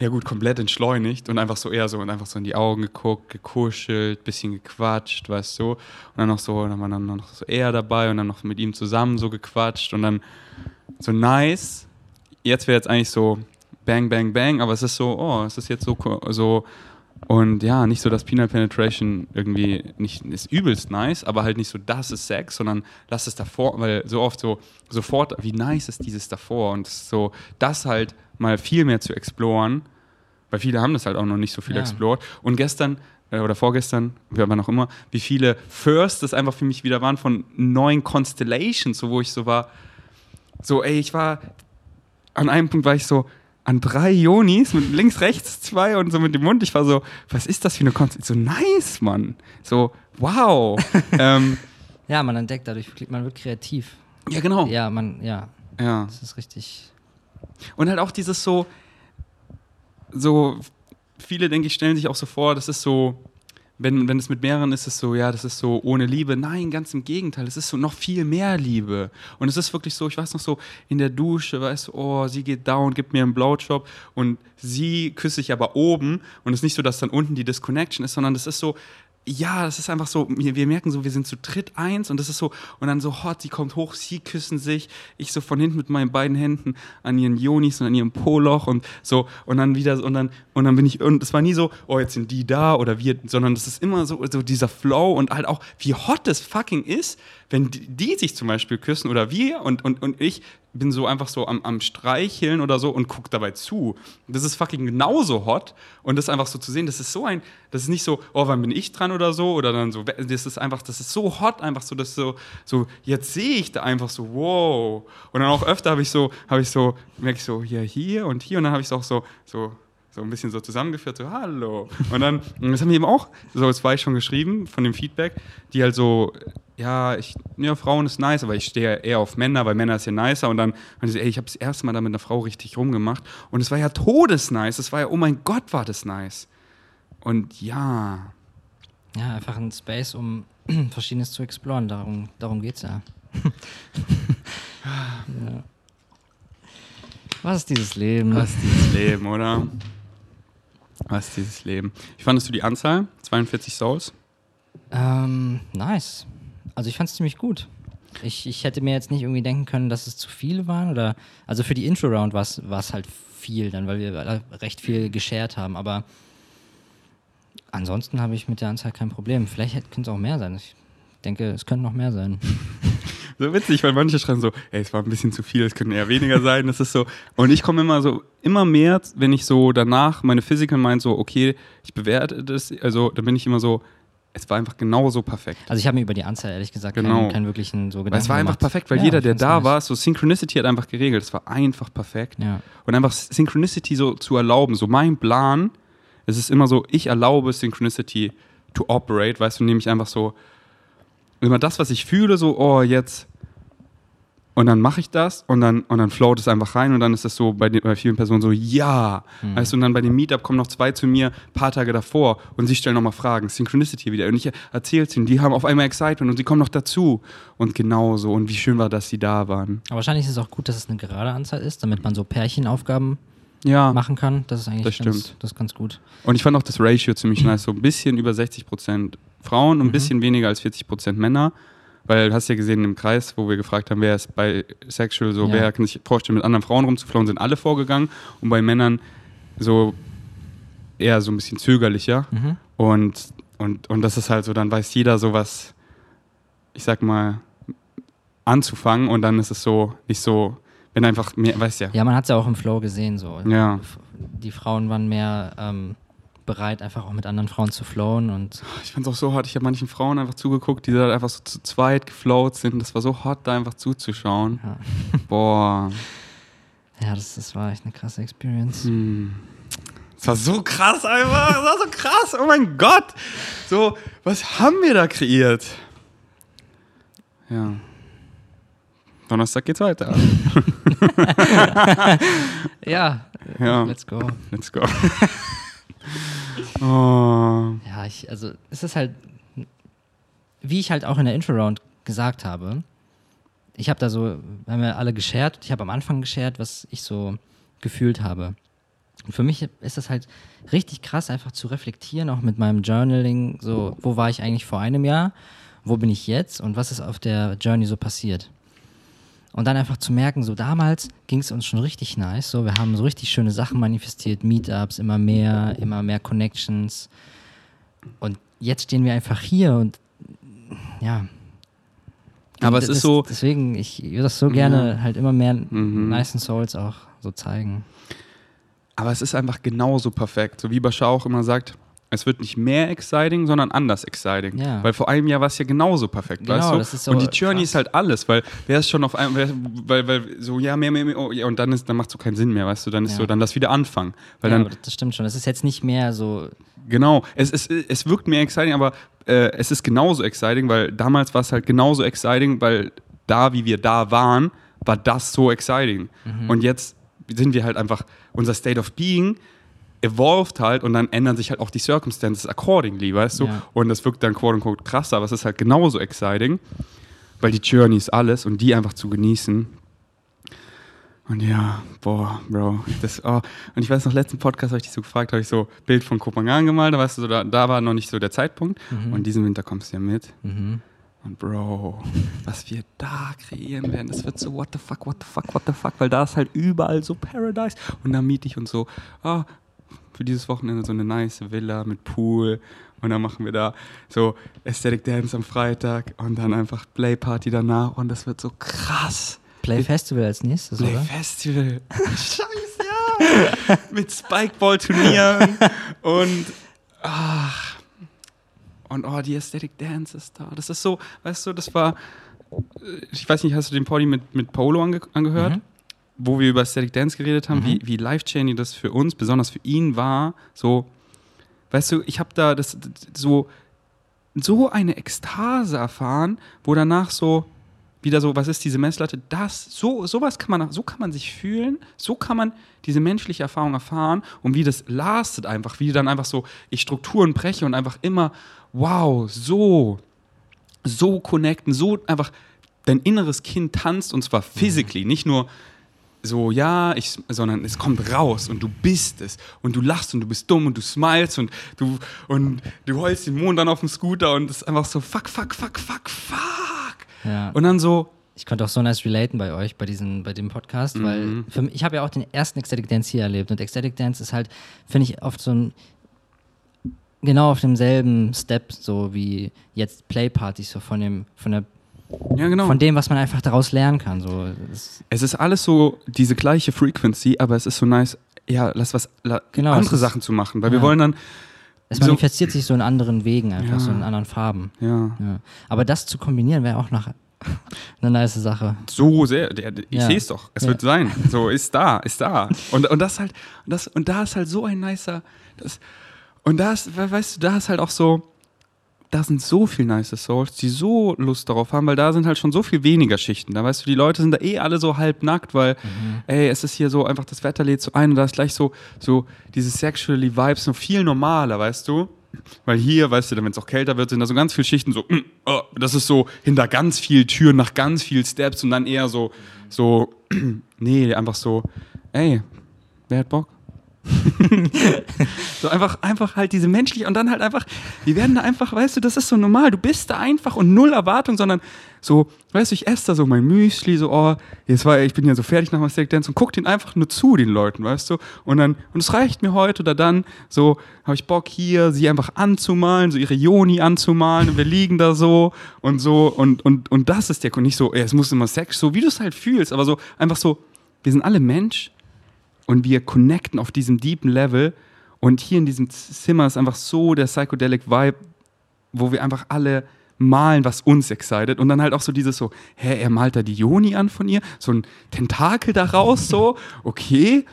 ja gut, komplett entschleunigt und einfach so eher so und einfach so in die Augen geguckt, gekuschelt, bisschen gequatscht, weißt du. Und dann noch so, dann war dann noch so er dabei und dann noch mit ihm zusammen so gequatscht und dann so nice. Jetzt wäre jetzt eigentlich so bang, bang, bang, aber es ist so, oh, es ist jetzt so, so und ja, nicht so, dass Penal Penetration irgendwie nicht ist übelst nice, aber halt nicht so, das ist Sex, sondern lass es davor, weil so oft so sofort, wie nice ist dieses davor und so, das halt mal viel mehr zu exploren, weil viele haben das halt auch noch nicht so viel Ja. explored. Und gestern äh, oder vorgestern, wer war noch immer, wie viele Firsts das einfach für mich wieder waren von neuen Constellations, so wo ich so war, so ey, ich war, an einem Punkt war ich so, an drei Jonis, mit links, rechts zwei und so mit dem Mund. Ich war so, was ist das für eine Konstellation? So nice, Mann. So, wow. ähm, Ja, man entdeckt dadurch, man wird kreativ. ja, genau. Ja, man, ja, Ja. das ist richtig. Und halt auch dieses so, so, viele, denke ich, stellen sich auch so vor, das ist so, wenn, wenn es mit mehreren ist, ist es so, ja, das ist so ohne Liebe. Nein, ganz im Gegenteil, es ist so noch viel mehr Liebe. Und es ist wirklich so, ich weiß noch so, in der Dusche, weißt du, oh, sie geht down, gibt mir einen Blowjob und sie küsse ich aber oben. Und es ist nicht so, dass dann unten die Disconnection ist, sondern das ist so, ja, das ist einfach so, wir, wir merken so, wir sind zu dritt eins und das ist so, und dann so hot, sie kommt hoch, sie küssen sich, ich so von hinten mit meinen beiden Händen an ihren Jonis und an ihrem Poloch und so, und dann wieder, und dann, und dann bin ich, und es war nie so, oh, jetzt sind die da oder wir, sondern das ist immer so, so dieser Flow und halt auch, wie hot das fucking ist, wenn die, die sich zum Beispiel küssen oder wir und, und, und ich bin so einfach so am, am Streicheln oder so und guck dabei zu. Das ist fucking genauso hot und das einfach so zu sehen, das ist so ein, das ist nicht so, oh, wann bin ich dran oder so oder dann so, das ist einfach, das ist so hot, einfach so, das so, so, jetzt sehe ich da einfach so, wow. Und dann auch öfter habe ich so, habe ich so, merke ich so, hier, hier und hier und dann habe ich es auch so, so, so ein bisschen so zusammengeführt, so hallo. Und dann, das haben die eben auch so zwei schon geschrieben von dem Feedback, die halt so, ja, ich, ja, Frauen ist nice, aber ich stehe eher auf Männer, weil Männer ist ja nicer. Und dann meinte sie, ey, ich habe das erste Mal da mit einer Frau richtig rumgemacht. Und es war ja todesnice. Es war ja, oh mein Gott, war das nice. Und ja, Ja, einfach ein Space, um Verschiedenes zu exploren. Darum, darum geht's ja. Ja. Was ist dieses Leben? Was ist dieses Leben, oder? Was ist dieses Leben? Wie fandest du die Anzahl? 42 Souls? Ähm, nice. Also ich fand es ziemlich gut. Ich, ich hätte mir jetzt nicht irgendwie denken können, dass es zu viele waren. Oder, also für die Intro-Round war es halt viel, dann, weil wir recht viel geshared haben. Aber ansonsten habe ich mit der Anzahl kein Problem. Vielleicht könnte es auch mehr sein. Ich denke, es könnten noch mehr sein. so witzig, weil manche schreiben so, ey, es war ein bisschen zu viel, es könnten eher weniger sein. Das ist so. Und ich komme immer so, immer mehr, wenn ich so danach meine Physical meint, so, okay, ich bewerte das, also dann bin ich immer so, es war einfach genauso perfekt. Also ich habe mir über die Anzahl ehrlich gesagt genau. keinen, keinen wirklichen so Gedanken Es war einfach gemacht. perfekt, weil Ja, jeder, der da war, so Synchronicity hat einfach geregelt. Es war einfach perfekt. Ja. Und einfach Synchronicity so zu erlauben, so mein Plan, es ist immer so, ich erlaube Synchronicity to operate, weißt du, nämlich einfach so, immer das, was ich fühle, so, oh, jetzt. Und dann mache ich das und dann, und dann float es einfach rein und dann ist es so bei, den, bei vielen Personen so, ja. Weißt du, und dann bei dem Meetup kommen noch zwei zu mir, ein paar Tage davor und sie stellen nochmal Fragen, Synchronicity wieder. Und ich erzähle es ihnen, die haben auf einmal Excitement und sie kommen noch dazu. Und genauso. Und wie schön war, dass sie da waren. Aber wahrscheinlich ist es auch gut, dass es eine gerade Anzahl ist, damit man so Pärchenaufgaben Ja. machen kann. Das ist eigentlich Das ganz, stimmt. das ist ganz gut. Und ich fand auch das Ratio ziemlich nice, so ein bisschen über 60% Frauen und ein bisschen weniger als 40% Männer. Weil, hast ja gesehen im Kreis, wo wir gefragt haben, wer ist bei Sexual, so Ja. wer kann sich vorstellen, mit anderen Frauen rumzuflauen, sind alle vorgegangen. Und bei Männern so eher so ein bisschen zögerlicher. Mhm. Und, und, und das ist halt so, dann weiß jeder so was, ich sag mal, anzufangen. Und dann ist es so, nicht so, wenn einfach mehr, weißt ja. Ja, man hat es ja auch im Flow gesehen. So. Ja. Die Frauen waren mehr ähm, bereit, einfach auch mit anderen Frauen zu flowen. Und Ich fand es auch so hot. Ich habe manchen Frauen einfach zugeguckt, die da einfach so zu zweit geflowt sind. Das war so hot, da einfach zuzuschauen. Ja. Boah. ja, das, das war echt eine krasse Experience. Hm. Das war so krass einfach. Das war so krass. Oh mein Gott. So, was haben wir da kreiert? Ja. Donnerstag geht's weiter. Ja, Ja. let's go. Let's go. Oh. Ja, ich, also es ist halt, wie ich halt auch in der Intro-Round gesagt habe, ich habe da so, wir haben ja alle geshared, ich habe am Anfang geshared, was ich so gefühlt habe. Und für mich ist das halt richtig krass, einfach zu reflektieren, auch mit meinem Journaling, so, wo war ich eigentlich vor einem Jahr, wo bin ich jetzt und was ist auf der Journey so passiert. Und dann einfach zu merken, so damals ging es uns schon richtig nice. So, wir haben so richtig schöne Sachen manifestiert, Meetups, immer mehr, immer mehr Connections. Und jetzt stehen wir einfach hier und ja. Aber es ist so, Deswegen, ich würde das so gerne Ja. halt immer mehr Mhm. Nice and Souls auch so zeigen. aber es ist einfach genauso perfekt. So wie Bashar auch immer sagt, es wird nicht mehr exciting, sondern anders exciting. Ja. Weil vor einem Jahr war es ja genauso perfekt, Genau, weißt du? das ist so und die Journey krass. ist halt alles, weil wer ist schon auf einem, wer, weil, weil so, ja, mehr, mehr, mehr, oh, ja, und dann, ist, dann macht so keinen Sinn mehr, weißt du? Dann ist Ja. so, dann lass wieder anfangen. Weil ja, dann, aber das stimmt schon. Es ist jetzt nicht mehr so, Genau, es, es, es wirkt mehr exciting, aber äh, es ist genauso exciting, weil damals war es halt genauso exciting, weil da, wie wir da waren, war das so exciting. Mhm. Und jetzt sind wir halt einfach, unser State of Being evolved halt und dann ändern sich halt auch die Circumstances accordingly, weißt du? Ja. Und das wirkt dann quote unquote krasser, aber es ist halt genauso exciting, weil die Journey ist alles und die einfach zu genießen. Und ja, boah, Bro. Das, oh. Und ich weiß noch, letzten Podcast habe ich dich so gefragt, habe ich so Bild von Kopenhagen gemalt, da weißt du, so, da, da war noch nicht so der Zeitpunkt. Und diesen Winter kommst du ja mit. mhm. Und Bro, was wir da kreieren werden, das wird so what the fuck, what the fuck, what the fuck, weil da ist halt überall so Paradise. Und dann miete ich uns so, ah, für dieses Wochenende so eine nice Villa mit Pool. Und dann machen wir da so Aesthetic Dance am Freitag und dann einfach Playparty danach. Und das wird so krass. Play Festival als nächstes, Play oder? Festival. Scheiße, ja. Mit Spikeball-Turnieren und ach. Und oh, die Aesthetic Dance ist da. Das ist so, weißt du, das war. äh, Ich weiß nicht, hast du den Party mit, mit Paolo ange angehört? Mhm. Wo wir über Aesthetic Dance geredet haben, wie, wie life-changing das für uns, besonders für ihn war. So, weißt du, ich habe da das, das so, so eine Ekstase erfahren, wo danach so, wieder so, was ist diese Messlatte? Das, so, sowas kann man, so kann man sich fühlen, so kann man diese menschliche Erfahrung erfahren und wie das lastet einfach, wie dann einfach so, ich Strukturen breche und einfach immer, wow, so, so connecten, so einfach dein inneres Kind tanzt und zwar physically, nicht nur so, ja, ich, sondern es kommt raus und du bist es und du lachst und du bist dumm und du smilest und du, und du heulst den Mond dann auf dem Scooter und es ist einfach so, fuck, fuck, fuck, fuck, fuck. Ja. Und dann so, Ich konnte auch so nice relaten bei euch, bei, diesem, bei dem Podcast, weil für mich, ich habe ja auch den ersten Ecstatic Dance hier erlebt und Ecstatic Dance ist halt, finde ich, oft so ein, genau auf demselben Step, so wie jetzt Playpartys, so von dem, von der, ja genau. von dem, was man einfach daraus lernen kann, so. Es ist alles so diese gleiche Frequency, aber es ist so nice, ja, lass was, la, Genau, andere Sachen zu machen, weil wir ja. wollen dann, es So- manifestiert sich so in anderen Wegen einfach, Ja. so in anderen Farben. ja, Ja. Aber das zu kombinieren wäre auch noch eine nice Sache. so sehr, ich sehe es doch, es wird sein, so ist da, ist da. Und, und das halt, und, das, und da ist halt so ein nicer, das, und da ist, we- weißt du, da ist halt auch so, da sind so viele nice Souls, die so Lust darauf haben, weil da sind halt schon so viel weniger Schichten. Da weißt du, die Leute sind da eh alle so halb nackt, weil, Mhm. ey, es ist hier so einfach, das Wetter lädt so ein und da ist gleich so, so diese sexually Vibes noch viel normaler, weißt du? Weil hier, weißt du, wenn es auch kälter wird, sind da so ganz viele Schichten, so, mm, oh, das ist so hinter ganz viel Türen, nach ganz viel Steps und dann eher so, so, nee, einfach so, ey, wer hat Bock? so einfach, einfach halt diese menschliche und dann halt einfach, die werden da einfach, weißt du, das ist so normal, du bist da einfach und null Erwartung, sondern so, weißt du, ich esse da so mein Müsli, so, oh, jetzt war, ich bin ja so fertig nach meinem Steak Dance und guck den einfach nur zu, den Leuten, weißt du, und dann, und es reicht mir heute oder dann, so, habe ich Bock hier, sie einfach anzumalen, so ihre Joni anzumalen und wir liegen da so und so und, und, und das ist der, und nicht so, es muss immer Sex, so wie du es halt fühlst, aber so, einfach so, wir sind alle Mensch, und wir connecten auf diesem deepen Level. Und hier in diesem Zimmer ist einfach so der psychedelic Vibe, wo wir einfach alle malen, was uns excited. Und dann halt auch so dieses so, hä, er malt da die Joni an von ihr, so ein Tentakel daraus, so, okay.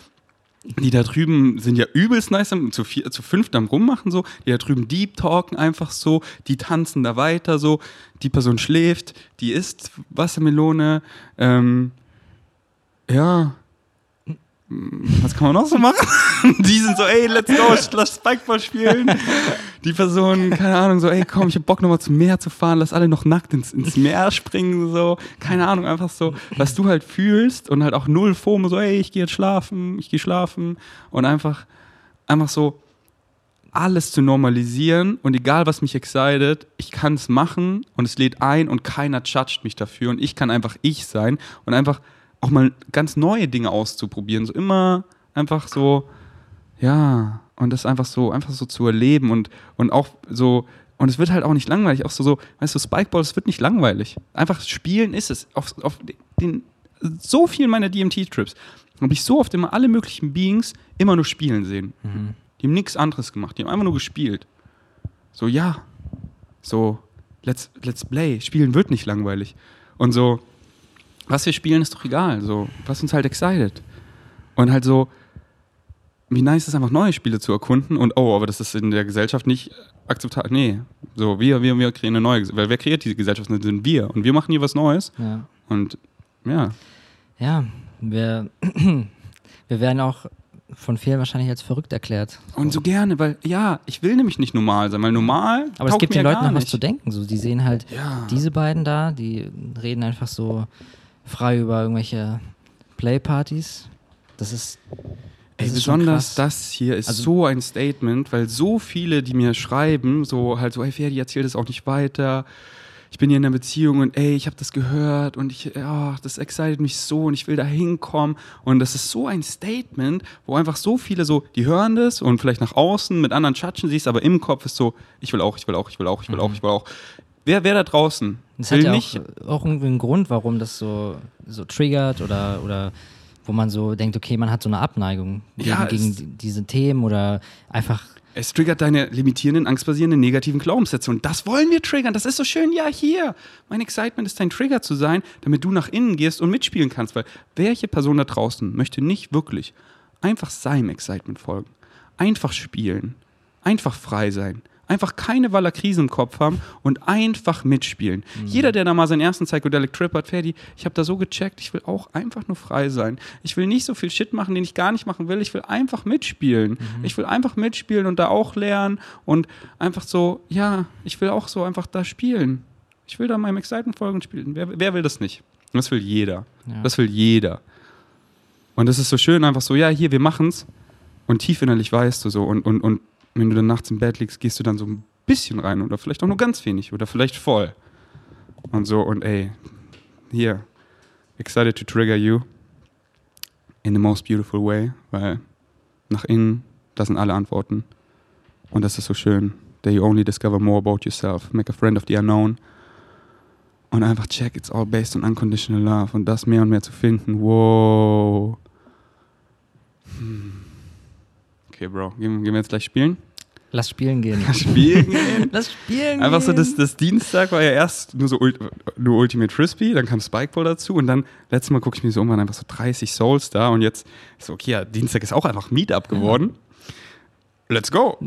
Die da drüben sind ja übelst nice, zu, vier, zu fünft am Rummachen so. Die da drüben deep talken einfach so. Die tanzen da weiter so. Die Person schläft, die isst Wassermelone. Ähm, ja, was kann man noch so machen? Die sind so, ey, let's go, lass Spikeball spielen. Die Person, keine Ahnung, so, ey, komm, ich hab Bock nochmal zum Meer zu fahren, lass alle noch nackt ins, ins Meer springen, so. Keine Ahnung, einfach so, was du halt fühlst und halt auch null FOMO, so, ey, ich gehe jetzt schlafen, ich gehe schlafen und einfach, einfach so alles zu normalisieren und egal, was mich excited, ich kann es machen und es lädt ein und keiner judgt mich dafür und ich kann einfach ich sein und einfach auch mal ganz neue Dinge auszuprobieren. So immer einfach so, ja, und das einfach so, einfach so zu erleben und, und auch so, und es wird halt auch nicht langweilig. Auch so, so weißt du, Spikeball, es wird nicht langweilig. Einfach spielen ist es. Auf, auf den, so viel meiner DMT-Trips habe ich so oft immer alle möglichen Beings immer nur spielen sehen. Die haben nichts anderes gemacht, die haben einfach nur gespielt. So, ja, so, let's, let's play. Spielen wird nicht langweilig. Und so, was wir spielen, ist doch egal. So, was uns halt excited. Und halt so, wie nice ist es einfach, neue Spiele zu erkunden. Und oh, aber das ist in der Gesellschaft nicht akzeptabel. Nee, so, wir, wir, wir kreieren eine neue Gesellschaft. Weil wer kreiert diese Gesellschaft? Das sind wir. Und wir machen hier was Neues. Ja. Und ja, Ja, wir, wir werden auch von vielen wahrscheinlich als verrückt erklärt. und so gerne, weil ja, ich will nämlich nicht normal sein, weil normal. Aber es gibt den Leuten noch was zu denken. So, die sehen halt Ja. diese beiden da, die reden einfach so frei über irgendwelche Playpartys. Das ist. Das Ey, ist besonders das hier ist Also- so ein Statement, weil so viele, die mir schreiben, so halt so, hey Ferdi, erzähl das auch nicht weiter. Ich bin hier in einer Beziehung und ey, ich habe das gehört und ich, ach, das excited mich so und ich will da hinkommen. Und das ist so ein Statement, wo einfach so viele so, die hören das und vielleicht nach außen mit anderen Chatschen siehst, aber im Kopf ist so, ich will auch, ich will auch, ich will auch, ich will auch, ich will auch. Wer, wer da draußen Das will hat ja nicht, auch, auch irgendwie einen Grund, warum das so, so triggert oder, oder wo man so denkt, okay, man hat so eine Abneigung gegen, Ja, gegen es- die- diese Themen oder einfach. Es triggert deine limitierenden, angstbasierenden, negativen Glaubenssätze. Und das wollen wir triggern. Das ist so schön. Ja, hier. Mein Excitement ist dein Trigger zu sein, damit du nach innen gehst und mitspielen kannst. Weil welche Person da draußen möchte nicht wirklich einfach seinem Excitement folgen? Einfach spielen. Einfach frei sein. Einfach keine Waller-Krise im Kopf haben und einfach mitspielen. Jeder, der da mal seinen ersten Psychedelic Trip hat, Ferdi, ich habe da so gecheckt, ich will auch einfach nur frei sein. Ich will nicht so viel Shit machen, den ich gar nicht machen will. Ich will einfach mitspielen. Ich will einfach mitspielen und da auch lernen und einfach so, ja, ich will auch so einfach da spielen. Ich will da meinem Excitement folgen und spielen. Wer, wer will das nicht? Das will jeder. Ja. Das will jeder. Und das ist so schön, einfach so, ja, hier, wir machen's. Und tief innerlich weißt du so. Und, und, und wenn du dann nachts im Bett liegst, gehst du dann so ein bisschen rein oder vielleicht auch nur ganz wenig oder vielleicht voll. Und so, und ey, hier, excited to trigger you in the most beautiful way, weil nach innen, das sind alle Antworten. Und das ist so schön. That you only discover more about yourself. Make a friend of the unknown. Und einfach check, it's all based on unconditional love. Und das mehr und mehr zu finden. Wow. Hm. Okay, Bro, gehen, gehen wir jetzt gleich spielen? Lass spielen gehen. Spielen gehen? Lass spielen Einfach so, das, das Dienstag war ja erst nur so Ult nur Ultimate Frisbee, dann kam Spikeball dazu und dann, letztes Mal gucke ich mir so um, waren einfach so 30 Souls da und jetzt ist so, okay, ja, Dienstag ist auch einfach Meetup geworden. Let's go.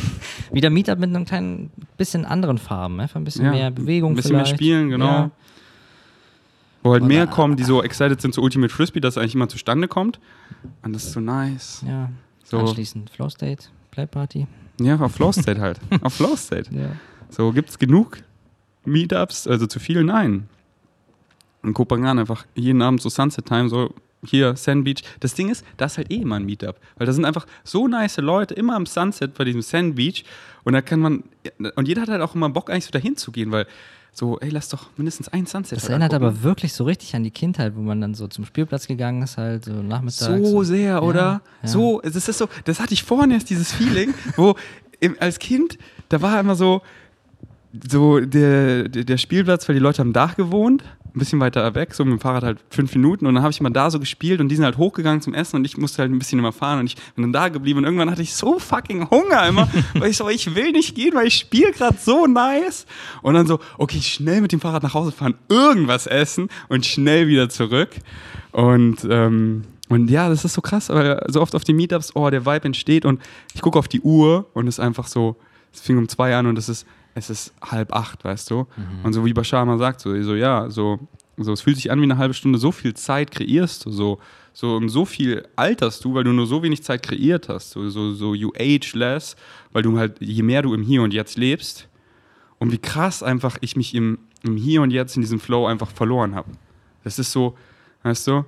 Wieder Meetup mit einem kleinen bisschen anderen Farben, einfach ein bisschen Ja, mehr Bewegung. ein bisschen mehr vielleicht. spielen, genau. Ja. Wo halt Und, mehr kommen, die so excited sind zu Ultimate Frisbee, dass es eigentlich immer zustande kommt. Und das ist so nice. ja. So. Anschließend Flow State, Playparty. Ja, auf Flow State halt. auf Flow State. Ja. So, gibt es genug Meetups? Also zu viel? Nein. In Kopenhagen einfach jeden Abend so Sunset Time, so hier Sand Beach. Das Ding ist, da ist halt eh immer ein Meetup. Weil da sind einfach so nice Leute immer am Sunset bei diesem Sand Beach. Und da kann man, und jeder hat halt auch immer Bock, eigentlich so dahin zu gehen, weil so, ey, lass doch mindestens einen Sunset Das erinnert angucken. aber wirklich so richtig an die Kindheit, wo man dann so zum Spielplatz gegangen ist, halt so nachmittags. So sehr, oder? ja. So, das ist so, das hatte ich vorhin erst, dieses Feeling, wo im, als Kind, da war immer so, so der, der, Spielplatz, weil die Leute haben Dach gewohnt, ein bisschen weiter weg, so mit dem Fahrrad halt fünf Minuten. Und dann habe ich mal da so gespielt und die sind halt hochgegangen zum Essen und ich musste halt ein bisschen immer fahren und ich bin dann da geblieben. Und irgendwann hatte ich so fucking Hunger immer, weil ich so, ich will nicht gehen, weil ich spiele gerade so nice. Und dann so, okay, schnell mit dem Fahrrad nach Hause fahren, irgendwas essen und schnell wieder zurück. Und ähm, und ja, das ist so krass, weil so oft auf den Meetups, oh, der Vibe entsteht und ich gucke auf die Uhr und es ist einfach so, es fing um zwei an und es ist, es ist halb acht, weißt du? Und so wie Bashar mal sagt, so, so ja, so, so, es fühlt sich an wie eine halbe Stunde, so viel Zeit kreierst du, so, so und so viel alterst du, weil du nur so wenig Zeit kreiert hast, so, so, so you age less, weil du halt, je mehr du im Hier und Jetzt lebst und wie krass einfach ich mich im, im Hier und Jetzt in diesem Flow einfach verloren habe. Das ist so, weißt du,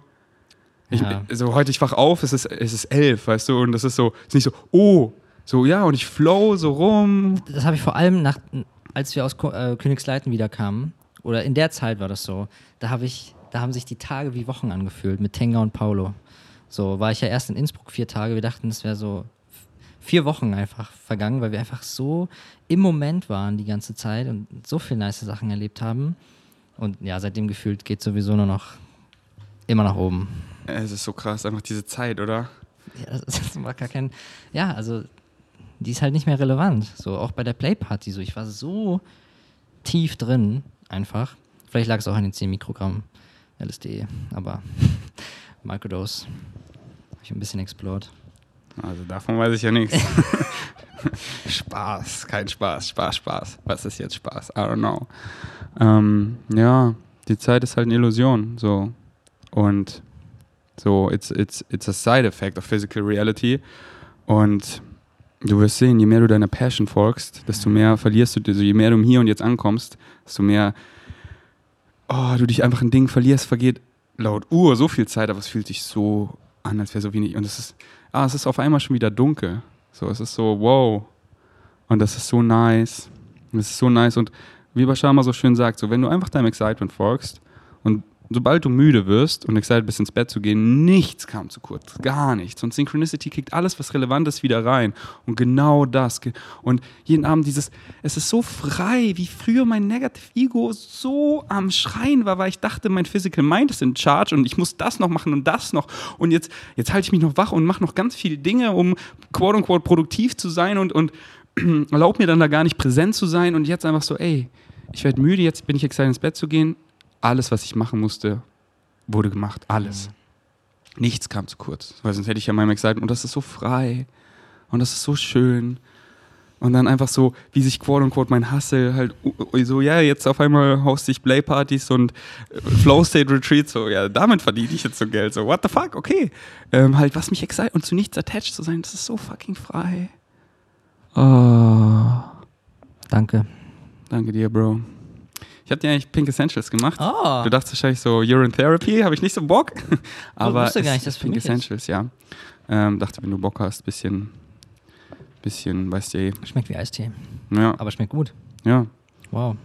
ich, Ja. so heute ich wach auf, es ist, es ist elf, weißt du, und das ist so, es ist nicht so, oh, so ja, und ich flow so rum. Das habe ich vor allem nach, als wir aus Ko äh, Königsleiten wiederkamen, oder in der Zeit war das so, da habe ich, da haben sich die Tage wie Wochen angefühlt mit Tenga und Paulo. So war ich ja erst in Innsbruck vier Tage, wir dachten, es wäre so vier Wochen einfach vergangen, weil wir einfach so im Moment waren die ganze Zeit und so viele nice Sachen erlebt haben. Und ja, seitdem gefühlt geht sowieso nur noch immer nach oben. Es ist so krass, einfach diese Zeit, oder? Ja, das, das war gar kein. Ja, also die ist halt nicht mehr relevant. So auch bei der Playparty so. Ich war so tief drin, einfach. Vielleicht lag es auch an den 10 Mikrogramm LSD, aber Microdose habe ich ein bisschen explored. Also davon weiß ich ja nichts. Spaß, kein Spaß, Spaß, Spaß. Was ist jetzt Spaß? I don't know. Ähm, ja, die Zeit ist halt eine Illusion, so. Und so, it's, it's, it's a side effect of physical reality. Und du wirst sehen, je mehr du deiner Passion folgst, desto mehr verlierst du, also je mehr du Hier und Jetzt ankommst, desto mehr oh, du dich einfach in Dingen verlierst, vergeht laut Uhr so viel Zeit, aber es fühlt sich so an, als wäre so wenig. Und es ist, ah, es ist auf einmal schon wieder dunkel. So, es ist so, wow. Und das ist so nice. Es ist so nice. Und wie Bashar mal so schön sagt, so, wenn du einfach deinem Excitement folgst und sobald du müde wirst und excited bist, ins Bett zu gehen, nichts kam zu kurz. Gar nichts. Und Synchronicity kickt alles, was relevant ist, wieder rein. Und genau das. Und jeden Abend dieses, es ist so frei, wie früher mein Negative Ego so am Schreien war, weil ich dachte, mein Physical Mind ist in Charge und ich muss das noch machen und das noch. Und jetzt, jetzt halte ich mich noch wach und mache noch ganz viele Dinge, um quote unquote produktiv zu sein und, und erlaube mir dann da gar nicht präsent zu sein. Und jetzt einfach so, ey, ich werde müde, jetzt bin ich excited ins Bett zu gehen. Alles, was ich machen musste, wurde gemacht. Alles. Nichts kam zu kurz, weil sonst hätte ich ja meinem Excitement. Und das ist so frei. Und das ist so schön. Und dann einfach so, wie sich quote unquote mein Hustle halt so, ja, jetzt auf einmal hoste ich Playpartys und äh, Flow State Retreats, so, ja, damit verdiene ich jetzt so Geld. So, what the fuck, okay. Ähm, halt, was mich excite und zu nichts attached zu sein, das ist so fucking frei. Oh, Danke. danke dir, Bro. Ich habe dir eigentlich Pink Essentials gemacht. Oh. Du dachtest wahrscheinlich so Urine Therapy, habe ich nicht so Bock. Aber wusste gar nicht, dass Pink mich ist. Essentials, ja. Ähm, dachte, wenn du Bock hast, bisschen, bisschen, weißt du, eh. Schmeckt wie Eistee. ja, Aber schmeckt gut. ja, Wow.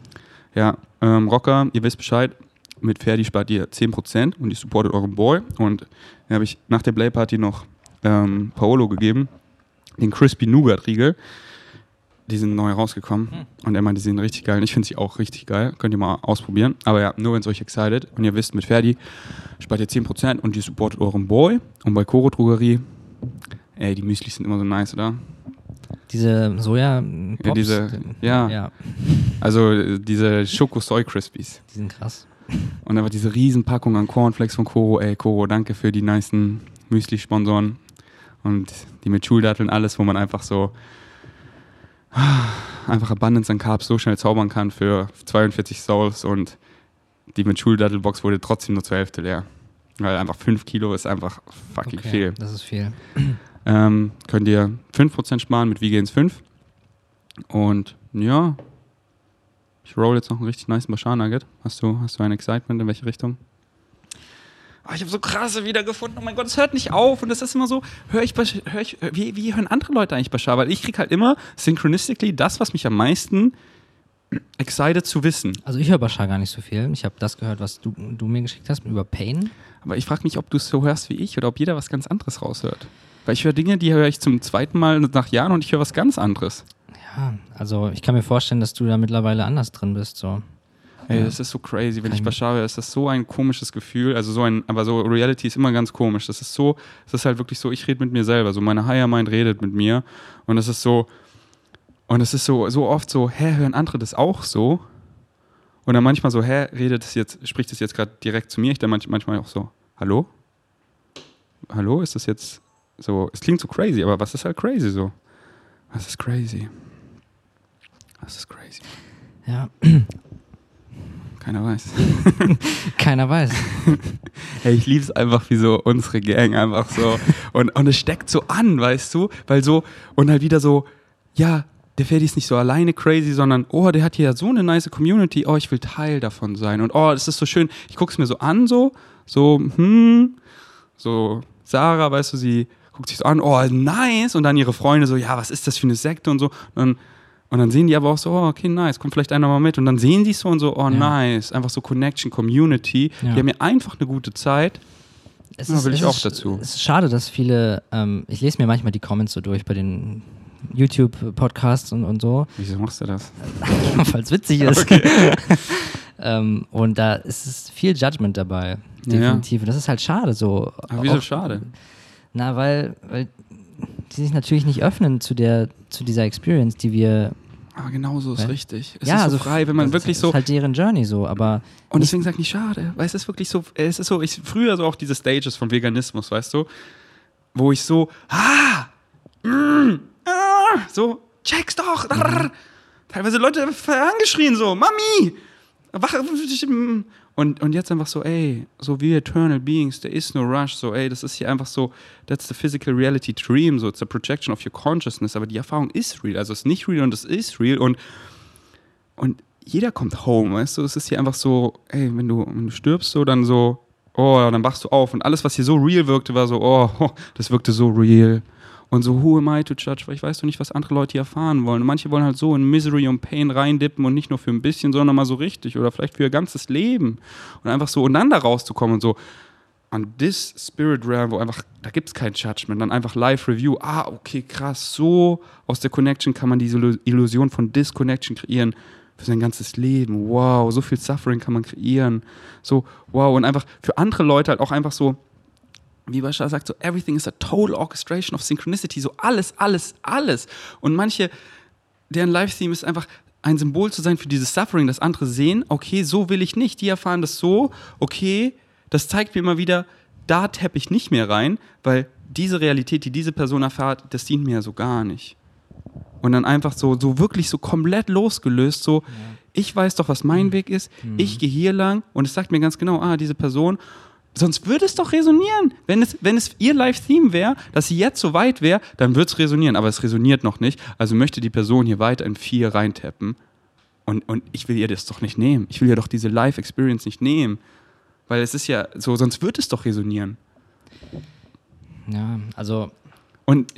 ja. Ähm, Rocker, ihr wisst Bescheid. Mit Ferdi spart ihr 10% und ihr supportet euren Boy. Und dann habe ich nach der Play Party noch ähm, Paolo gegeben, den Crispy Nougat Riegel. Die sind neu rausgekommen Hm. und er meinte, die sind richtig geil. Und ich finde sie auch richtig geil. Könnt ihr mal ausprobieren. Aber ja, nur wenn es euch excited. Und ihr wisst, mit Ferdi spart ihr 10% und ihr supportet euren Boy. Und bei Koro Drogerie, ey, die Müslis sind immer so nice, oder? Diese soja Ja, diese- ja. ja, Also äh, diese Schoko-Soy Crispies. die sind krass. Und einfach diese Riesenpackung an Cornflakes von Koro. Ey, Koro, danke für die nicen Müsli-Sponsoren. Und die mit Schuldatteln, alles, wo man einfach so einfach Abundance an Carbs so schnell zaubern kann für 42 Souls und die mit Schuldattelbox wurde trotzdem nur zur Hälfte leer. Weil einfach 5 Kilo ist einfach fucking Okay, viel. Das ist viel. Ähm, könnt ihr 5% sparen mit Vegans 5. Und ja, ich roll jetzt noch einen richtig nice Bashar Nugget. Hast du, hast du ein Excitement in welche Richtung? Ah, ich habe so krasse wiedergefunden. Oh mein Gott, es hört nicht auf. Und das ist immer so, höre ich, hör ich wie, wie hören andere Leute eigentlich Bashar? Weil ich krieg halt immer synchronistically das, was mich am meisten excited zu wissen. Also ich höre Bashar gar nicht so viel. Ich habe das gehört, was du, du mir geschickt hast über Pain. Aber ich frage mich, ob du es so hörst wie ich oder ob jeder was ganz anderes raushört. Weil ich höre Dinge, die höre ich zum zweiten Mal nach Jahren und ich höre was ganz anderes. Ja, also ich kann mir vorstellen, dass du da mittlerweile anders drin bist. So. Ey, Ja. das ist so crazy. Wenn ich Bashar höre, ist das so ein komisches Gefühl. Also so ein, aber so Reality ist immer ganz komisch. Das ist so, das ist halt wirklich so, ich rede mit mir selber. So meine Higher Mind redet mit mir. Und das ist so, und es ist so, so oft so, hä, hören andere das auch so? Und dann manchmal so, hä, redet es jetzt, spricht es jetzt gerade direkt zu mir? Ich dann manch, manchmal auch so, hallo? Hallo, ist das jetzt so, es klingt so crazy, aber was ist halt crazy so? Was ist crazy? Was ist crazy? Ja, Keiner weiß. keiner weiß. Hey, ich liebe es einfach, wie so unsere Gang einfach so. Und, und es steckt so an, weißt du? Weil so, und halt wieder so, ja, der Ferdi ist nicht so alleine crazy, sondern, oh, der hat hier ja so eine nice Community, oh, ich will Teil davon sein. Und oh, das ist so schön. Ich gucke es mir so an, so, so, hm, so, Sarah, weißt du, sie guckt sich so an, oh, nice. Und dann ihre Freunde so, ja, was ist das für eine Sekte und so. Und dann, und dann sehen die aber auch so, oh, okay, nice, kommt vielleicht einer mal mit. Und dann sehen sie es so und so, oh, Ja. nice. Einfach so Connection, Community. Ja. Die haben ja einfach eine gute Zeit. Es Ja, will ich es auch ist, dazu. Es ist schade, dass viele, ähm, ich lese mir manchmal die Comments so durch bei den YouTube-Podcasts und, und so, Wieso machst du das? weil es witzig ist. ähm, und da ist es viel Judgment dabei, Ja. definitiv. Und das ist halt schade so. Aber wieso Auch- schade? Na, weil, weil die sich natürlich nicht öffnen zu der, zu dieser Experience, die wir. Aber genau so ist Hä? richtig. Es ja, ist so also frei, wenn man das wirklich ist, so. ist halt deren Journey so, aber Und deswegen sage ich schade, weil es ist wirklich so, es ist so, ich früher so auch diese Stages von Veganismus, weißt du, wo ich so, ah, mm, ah so, check's doch, drrr. teilweise Leute angeschrien so, Mami, wach, und, und jetzt einfach so, ey, so wie eternal beings, there is no rush, so, ey, das ist hier einfach so, that's the physical reality dream, so, it's a projection of your consciousness, aber die Erfahrung ist real, also es ist nicht real und es ist real und und jeder kommt home, weißt du? Es ist hier einfach so, ey, wenn du, wenn du stirbst, so dann so, oh, dann wachst du auf. Und alles, was hier so real wirkte, war so, oh, das wirkte so real. Und so, who am I to judge? Weil ich weiß doch nicht, was andere Leute hier erfahren wollen. Und manche wollen halt so in Misery und Pain reindippen und nicht nur für ein bisschen, sondern mal so richtig oder vielleicht für ihr ganzes Leben. Und einfach so, und dann da rauszukommen und so, an this Spirit Realm, wo einfach, da gibt es kein Judgment, dann einfach Live-Review. Ah, okay, krass, so aus der Connection kann man diese Illu- Illusion von Disconnection kreieren für sein ganzes Leben. Wow, so viel Suffering kann man kreieren. So, wow, und einfach für andere Leute halt auch einfach so, wie Bashar sagt, so everything is a total orchestration of synchronicity, so alles, alles, alles. Und manche, deren Live-Theme ist einfach ein Symbol zu sein für dieses Suffering, das andere sehen, okay, so will ich nicht, die erfahren das so, okay, das zeigt mir immer wieder, da tappe ich nicht mehr rein, weil diese Realität, die diese Person erfährt, das dient mir ja so gar nicht. Und dann einfach so, so wirklich so komplett losgelöst, so, ich weiß doch, was mein Weg ist, ich gehe hier lang. Und es sagt mir ganz genau, ah, diese Person, sonst würde es doch resonieren. Wenn es, wenn es ihr Live-Theme wäre, dass sie jetzt so weit wäre, dann würde es resonieren, aber es resoniert noch nicht. Also möchte die Person hier weiter in vier reintappen. Und, und ich will ihr das doch nicht nehmen. Ich will ihr doch diese Live-Experience nicht nehmen. Weil es ist ja so, sonst wird es doch resonieren. Ja, also Und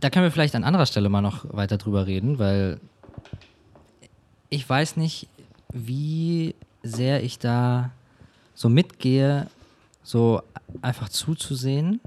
da können wir vielleicht an anderer Stelle mal noch weiter drüber reden, weil ich weiß nicht, wie sehr ich da so mitgehe, so einfach zuzusehen.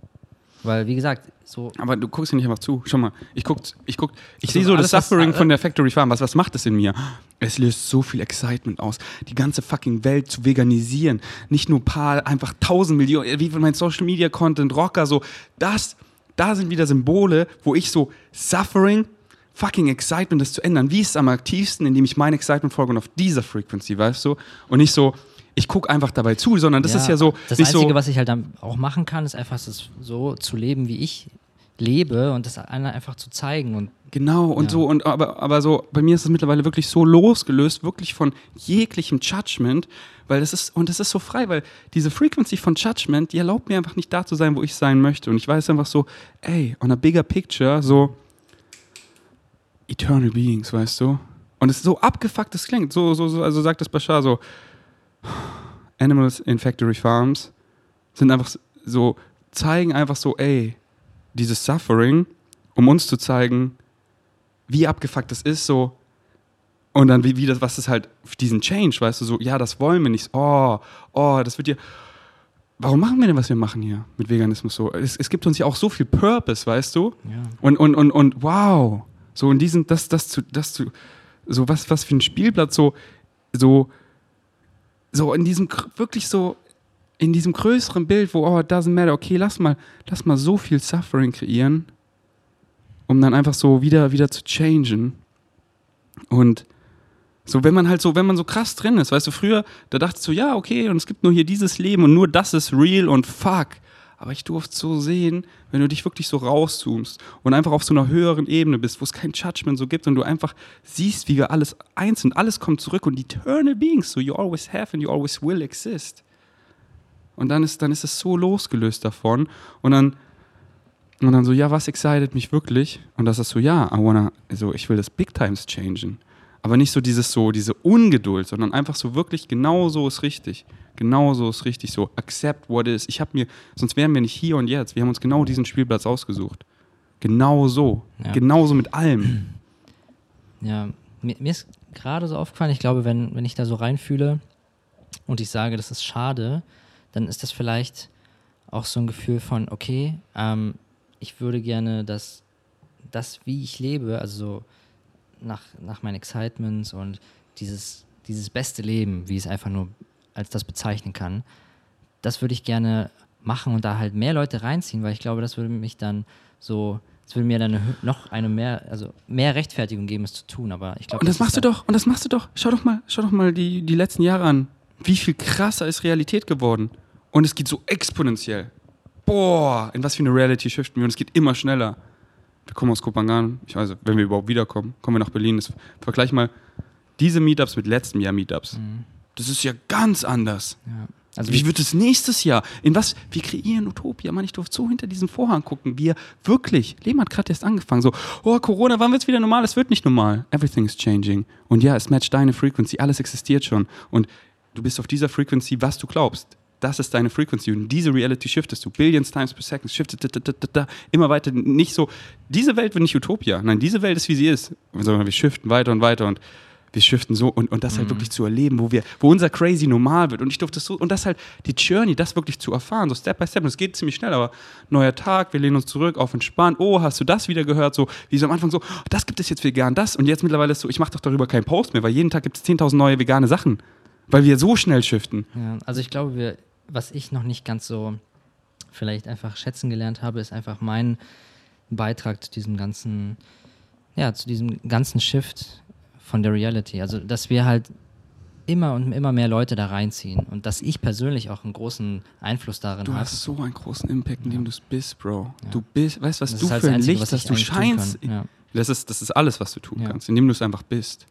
Weil, wie gesagt, so. Aber du guckst ja nicht einfach zu. Schau mal, ich guck, ich guck, ich Also sehe so das was- Suffering äh, von der Factory Farm. Was, was macht das in mir? Es löst so viel Excitement aus, die ganze fucking Welt zu veganisieren. Nicht nur ein paar, einfach tausend Millionen, wie viel mein Social Media Content, Rocker, so. Das, da sind wieder Symbole, wo ich so Suffering, fucking Excitement, das zu ändern. Wie ist es am aktivsten, indem ich mein Excitement folge und auf dieser Frequency, weißt du? Und nicht so, ich gucke einfach dabei zu, sondern das ist ja so. Das Einzige, so, was ich halt dann auch machen kann, ist einfach so zu leben, wie ich lebe und das einer einfach zu zeigen. Und Genau, und Ja. so, und aber, aber so, bei mir ist es mittlerweile wirklich so losgelöst, wirklich von jeglichem Judgment, weil das ist, und das ist so frei, weil diese Frequency von Judgment, die erlaubt mir einfach nicht da zu sein, wo ich sein möchte. Und ich weiß einfach so, ey, on a bigger picture, so eternal beings, weißt du? Und es ist so abgefuckt, das klingt, so, so, so, also sagt das Bashar so, Animals in Factory Farms sind einfach so, zeigen einfach so, ey, dieses Suffering, um uns zu zeigen, wie abgefuckt das ist, so. Und dann, wie, wie das, was ist halt, diesen Change, weißt du, so, ja, das wollen wir nicht. Oh, oh, das wird dir. Warum machen wir denn, was wir machen hier mit Veganismus so? Es, es gibt uns ja auch so viel Purpose, weißt du? ja. Und, und, und, und wow. So in diesem, das, das zu, das zu, so was, was für ein Spielplatz, so, so, so in diesem, wirklich so, in diesem größeren Bild, wo, oh, it doesn't matter, okay, lass mal, lass mal so viel Suffering kreieren, um dann einfach so wieder, wieder zu changen. Und so, wenn man halt so, wenn man so krass drin ist, weißt du, früher, da dachtest du, ja, okay, und es gibt nur hier dieses Leben und nur das ist real und fuck. Aber ich durfte so sehen, wenn du dich wirklich so rauszoomst und einfach auf so einer höheren Ebene bist, wo es kein Judgment so gibt und du einfach siehst, wie wir alles eins sind, alles kommt zurück und eternal beings, so you always have and you always will exist. Und dann ist, dann ist es so losgelöst davon und dann, und dann so, ja, was excited mich wirklich? Und das ist so, ja, I wanna, so, ich will das Big Times changen. Aber nicht so dieses so, diese Ungeduld, sondern einfach so wirklich, genau so ist richtig. Genau so ist richtig so. Accept what is. Ich habe mir, sonst wären wir nicht hier und jetzt. Wir haben uns genau diesen Spielplatz ausgesucht. Genau so. Ja. Genauso mit allem. Ja, mir, mir ist gerade so aufgefallen, ich glaube, wenn, wenn ich da so reinfühle und ich sage, das ist schade, dann ist das vielleicht auch so ein Gefühl von, okay, ähm, ich würde gerne, dass das, wie ich lebe, also so nach, nach meinen Excitements und dieses, dieses beste Leben, wie ich es einfach nur als das bezeichnen kann, das würde ich gerne machen und da halt mehr Leute reinziehen, weil ich glaube, das würde mich dann so, es würde mir dann noch eine mehr, also mehr Rechtfertigung geben, es zu tun. Aber ich glaube, Und das machst du doch, und das machst du doch. Schau doch mal, schau doch mal die, die letzten Jahre an. Wie viel krasser ist Realität geworden. Und es geht so exponentiell. Boah, in was für eine Reality shiften wir und es geht immer schneller. Wir kommen aus Kopangan, ich weiß, wenn wir überhaupt wiederkommen, kommen wir nach Berlin. Das, vergleich mal diese Meetups mit letztem Jahr Meetups. Das ist ja ganz anders. Ja. Also Wie wird es nächstes Jahr? In was? Wir kreieren Utopia. Mann, ich durfte so hinter diesem Vorhang gucken. Wir wirklich, Leben hat gerade erst angefangen. So, oh, Corona, wann wird es wieder normal? Es wird nicht normal. Everything is changing. Und ja, es matcht deine Frequency. Alles existiert schon. Und du bist auf dieser Frequency, was du glaubst. Das ist deine Frequency. Und diese Reality shiftest du. Billions times per second. Shiftet da, da, da, da, immer weiter. Nicht so, diese Welt wird nicht Utopia. Nein, diese Welt ist, wie sie ist. Sondern wir shiften weiter und weiter. Und wir shiften so und, und das halt wirklich zu erleben, wo wir, wo unser Crazy normal wird. Und ich durfte so, und das halt die Journey, das wirklich zu erfahren, so Step by Step. Und es geht ziemlich schnell, aber neuer Tag, wir lehnen uns zurück auf entspannt. Oh, hast du das wieder gehört? So, wie so am Anfang so, oh, das gibt es jetzt vegan, das. Und jetzt mittlerweile ist so, ich mache doch darüber keinen Post mehr, weil jeden Tag gibt es 10.000 neue vegane Sachen. Weil wir so schnell shiften. Ja, also ich glaube, wir, was ich noch nicht ganz so vielleicht einfach schätzen gelernt habe, ist einfach mein Beitrag zu diesem ganzen, ja, zu diesem ganzen Shift von der Reality. Also, dass wir halt immer und immer mehr Leute da reinziehen und dass ich persönlich auch einen großen Einfluss darin Du habe. hast so einen großen Impact, indem du es bist, Bro. Ja. Du bist, weißt du, was Das du halt für das ein Einzige, Licht, was dass du scheinst. Ja. Das ist, das ist alles, was du tun Ja. kannst, indem du es einfach bist.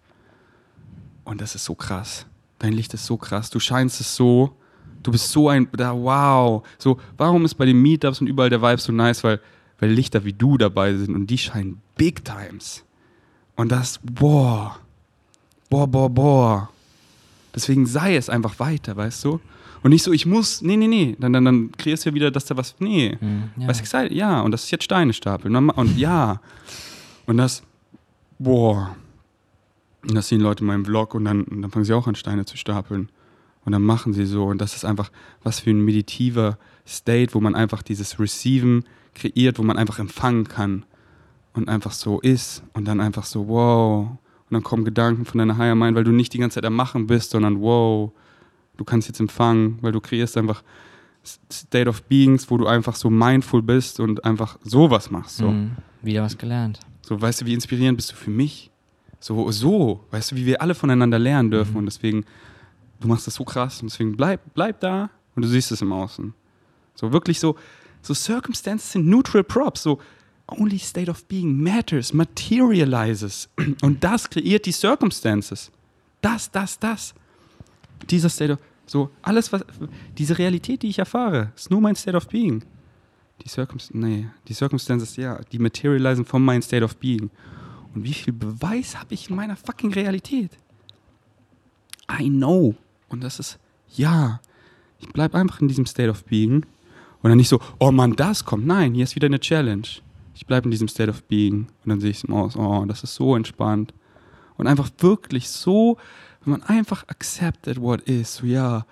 Und das ist so krass. Dein Licht ist so krass. Du scheinst es so. Du bist so ein. Da, wow. So, warum ist bei den Meetups und überall der Vibe so nice? Weil, weil Lichter wie du dabei sind und die scheinen Big Times. Und das, boah. boah, boah, boah. Deswegen sei es einfach weiter, weißt du? Und nicht so, ich muss, nee, nee, nee. Dann, dann, dann kreierst du ja wieder, dass da was, nee. Hm, ja. Was excited, ja. Und das ist jetzt Steine stapeln. Und, und ja. Und das, boah. Und das sehen Leute in meinem Vlog und dann, und dann fangen sie auch an, Steine zu stapeln. Und dann machen sie so. Und das ist einfach, was für ein meditiver State, wo man einfach dieses Receiven kreiert, wo man einfach empfangen kann. Und einfach so ist. Und dann einfach so, wow. Und dann kommen Gedanken von deiner Higher Mind, weil du nicht die ganze Zeit am Machen bist, sondern wow, du kannst jetzt empfangen, weil du kreierst einfach State of Beings, wo du einfach so mindful bist und einfach sowas machst. So, Hm, wieder was gelernt. so weißt du, wie inspirierend bist du für mich? So, so, weißt du, wie wir alle voneinander lernen dürfen. Und deswegen, du machst das so krass und deswegen bleib, bleib da und du siehst es im Außen. So wirklich so, so Circumstances sind neutral props, so only state of being matters, materializes. Und das kreiert die Circumstances. Das, das, das. Dieser State of, so alles, was, diese Realität, die ich erfahre, ist nur mein State of Being. Die Circumstances, nee, die Circumstances, ja, die materialisen von meinem State of Being. Und wie viel Beweis habe ich in meiner fucking Realität? I know. Und das ist, ja, ich bleibe einfach in diesem State of Being. Und dann nicht so, oh Mann, das kommt. Nein, hier ist wieder eine Challenge. Ich bleibe in diesem State of Being. Und dann sehe ich es im Aus, oh, das ist so entspannt. Und einfach wirklich so, wenn man einfach accepted what is, so ja,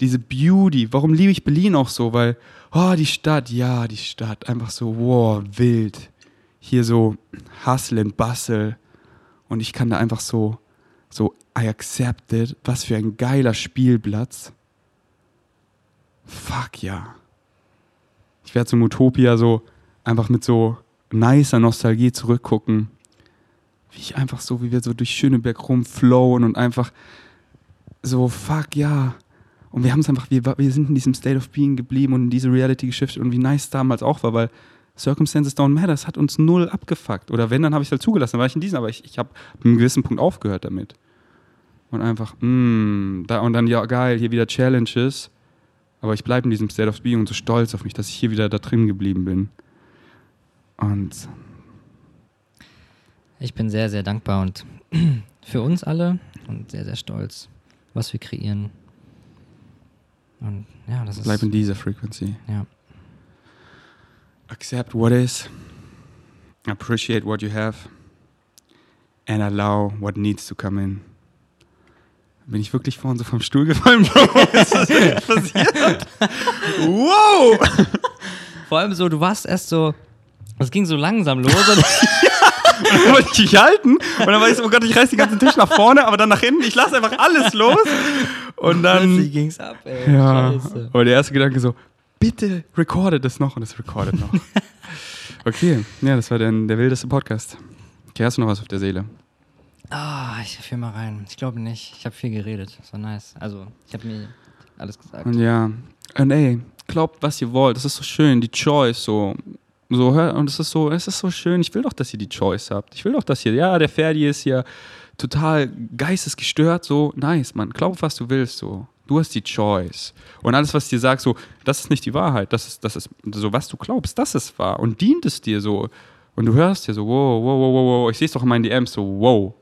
diese Beauty. Warum liebe ich Berlin auch so? Weil, oh, die Stadt, ja, die Stadt, einfach so, wow, wild. Hier so Hustle and Bustle. Und ich kann da einfach so, so, I accept it. Was für ein geiler Spielplatz. Fuck ja. Ich werde zum Utopia so einfach mit so nicer Nostalgie zurückgucken. Wie ich einfach so, wie wir so durch Schöneberg rumflowen und einfach so, fuck ja. Und wir haben es einfach, wir, wir sind in diesem State of Being geblieben und in diese Reality geschiftet und wie nice damals auch war, weil Circumstances don't matter, es hat uns null abgefuckt. Oder wenn, dann habe ich es halt zugelassen, dann war ich in diesem, aber ich, ich habe an einem gewissen Punkt aufgehört damit. Und einfach, mm, da, und dann, ja geil, hier wieder Challenges. Aber ich bleibe in diesem State of Being und so stolz auf mich, dass ich hier wieder da drin geblieben bin. Und Ich bin sehr, sehr dankbar und für uns alle und sehr, sehr stolz, was wir kreieren. Und ja, das ist. bleib in dieser Frequency. ja. Accept what is, appreciate what you have, and allow what needs to come in. Bin ich wirklich vorhin so vom Stuhl gefallen, Bro? ist das passiert? Wow! Vor allem so, du warst erst so. Es ging so langsam los. Und dann wollte ich dich halten und dann war ich so, oh Gott, ich reiß den ganzen Tisch nach vorne, aber dann nach hinten, ich lasse einfach alles los. Und plötzlich dann, ging's ab, ey. ja, Scheiße. und der erste Gedanke so, bitte recordet das noch und es recordet noch. Okay, ja, das war dann der wildeste Podcast. Okay, hast du noch was auf der Seele? Ah, ich fühl mal rein. Ich glaube nicht. Ich habe viel geredet. War nice. Also, ich habe mir alles gesagt. Und ja, und ey, glaubt, was ihr wollt. Das ist so schön, die Choice, so. So, hör, und es ist so, es ist so schön. Ich will doch, dass ihr die Choice habt. Ich will doch, dass ihr, ja, der Ferdi ist ja total geistesgestört, so, nice, Mann. Glaub, was du willst, so. Du hast die Choice. Und alles, was ich dir sagt, so, das ist nicht die Wahrheit. Das ist, das ist, so, was du glaubst, das ist wahr. Und dient es dir so. Und du hörst dir so, wow, wow, wow, wow, wow. Ich sehe es doch in meinen DMs so, wow.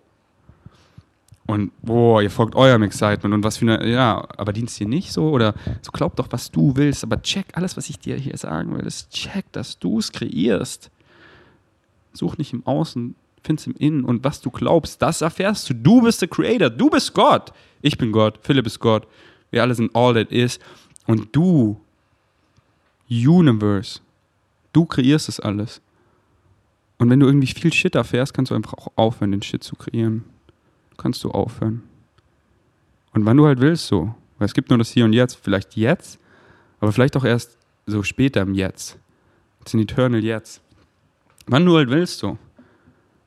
Und boah, ihr folgt eurem Excitement und was für eine, ja, aber dienst dir nicht so oder so glaub doch, was du willst, aber check alles, was ich dir hier sagen will, ist check, dass du es kreierst. Such nicht im Außen, find's im Innen und was du glaubst, das erfährst du. Du bist der Creator, du bist Gott. Ich bin Gott, Philipp ist Gott, wir alle sind all that is und du, Universe, du kreierst es alles. Und wenn du irgendwie viel Shit erfährst, kannst du einfach auch aufhören, den Shit zu kreieren kannst du aufhören. Und wann du halt willst, so. Weil es gibt nur das Hier und Jetzt. Vielleicht jetzt, aber vielleicht auch erst so später im Jetzt. It's an eternal Jetzt. Wann du halt willst, so.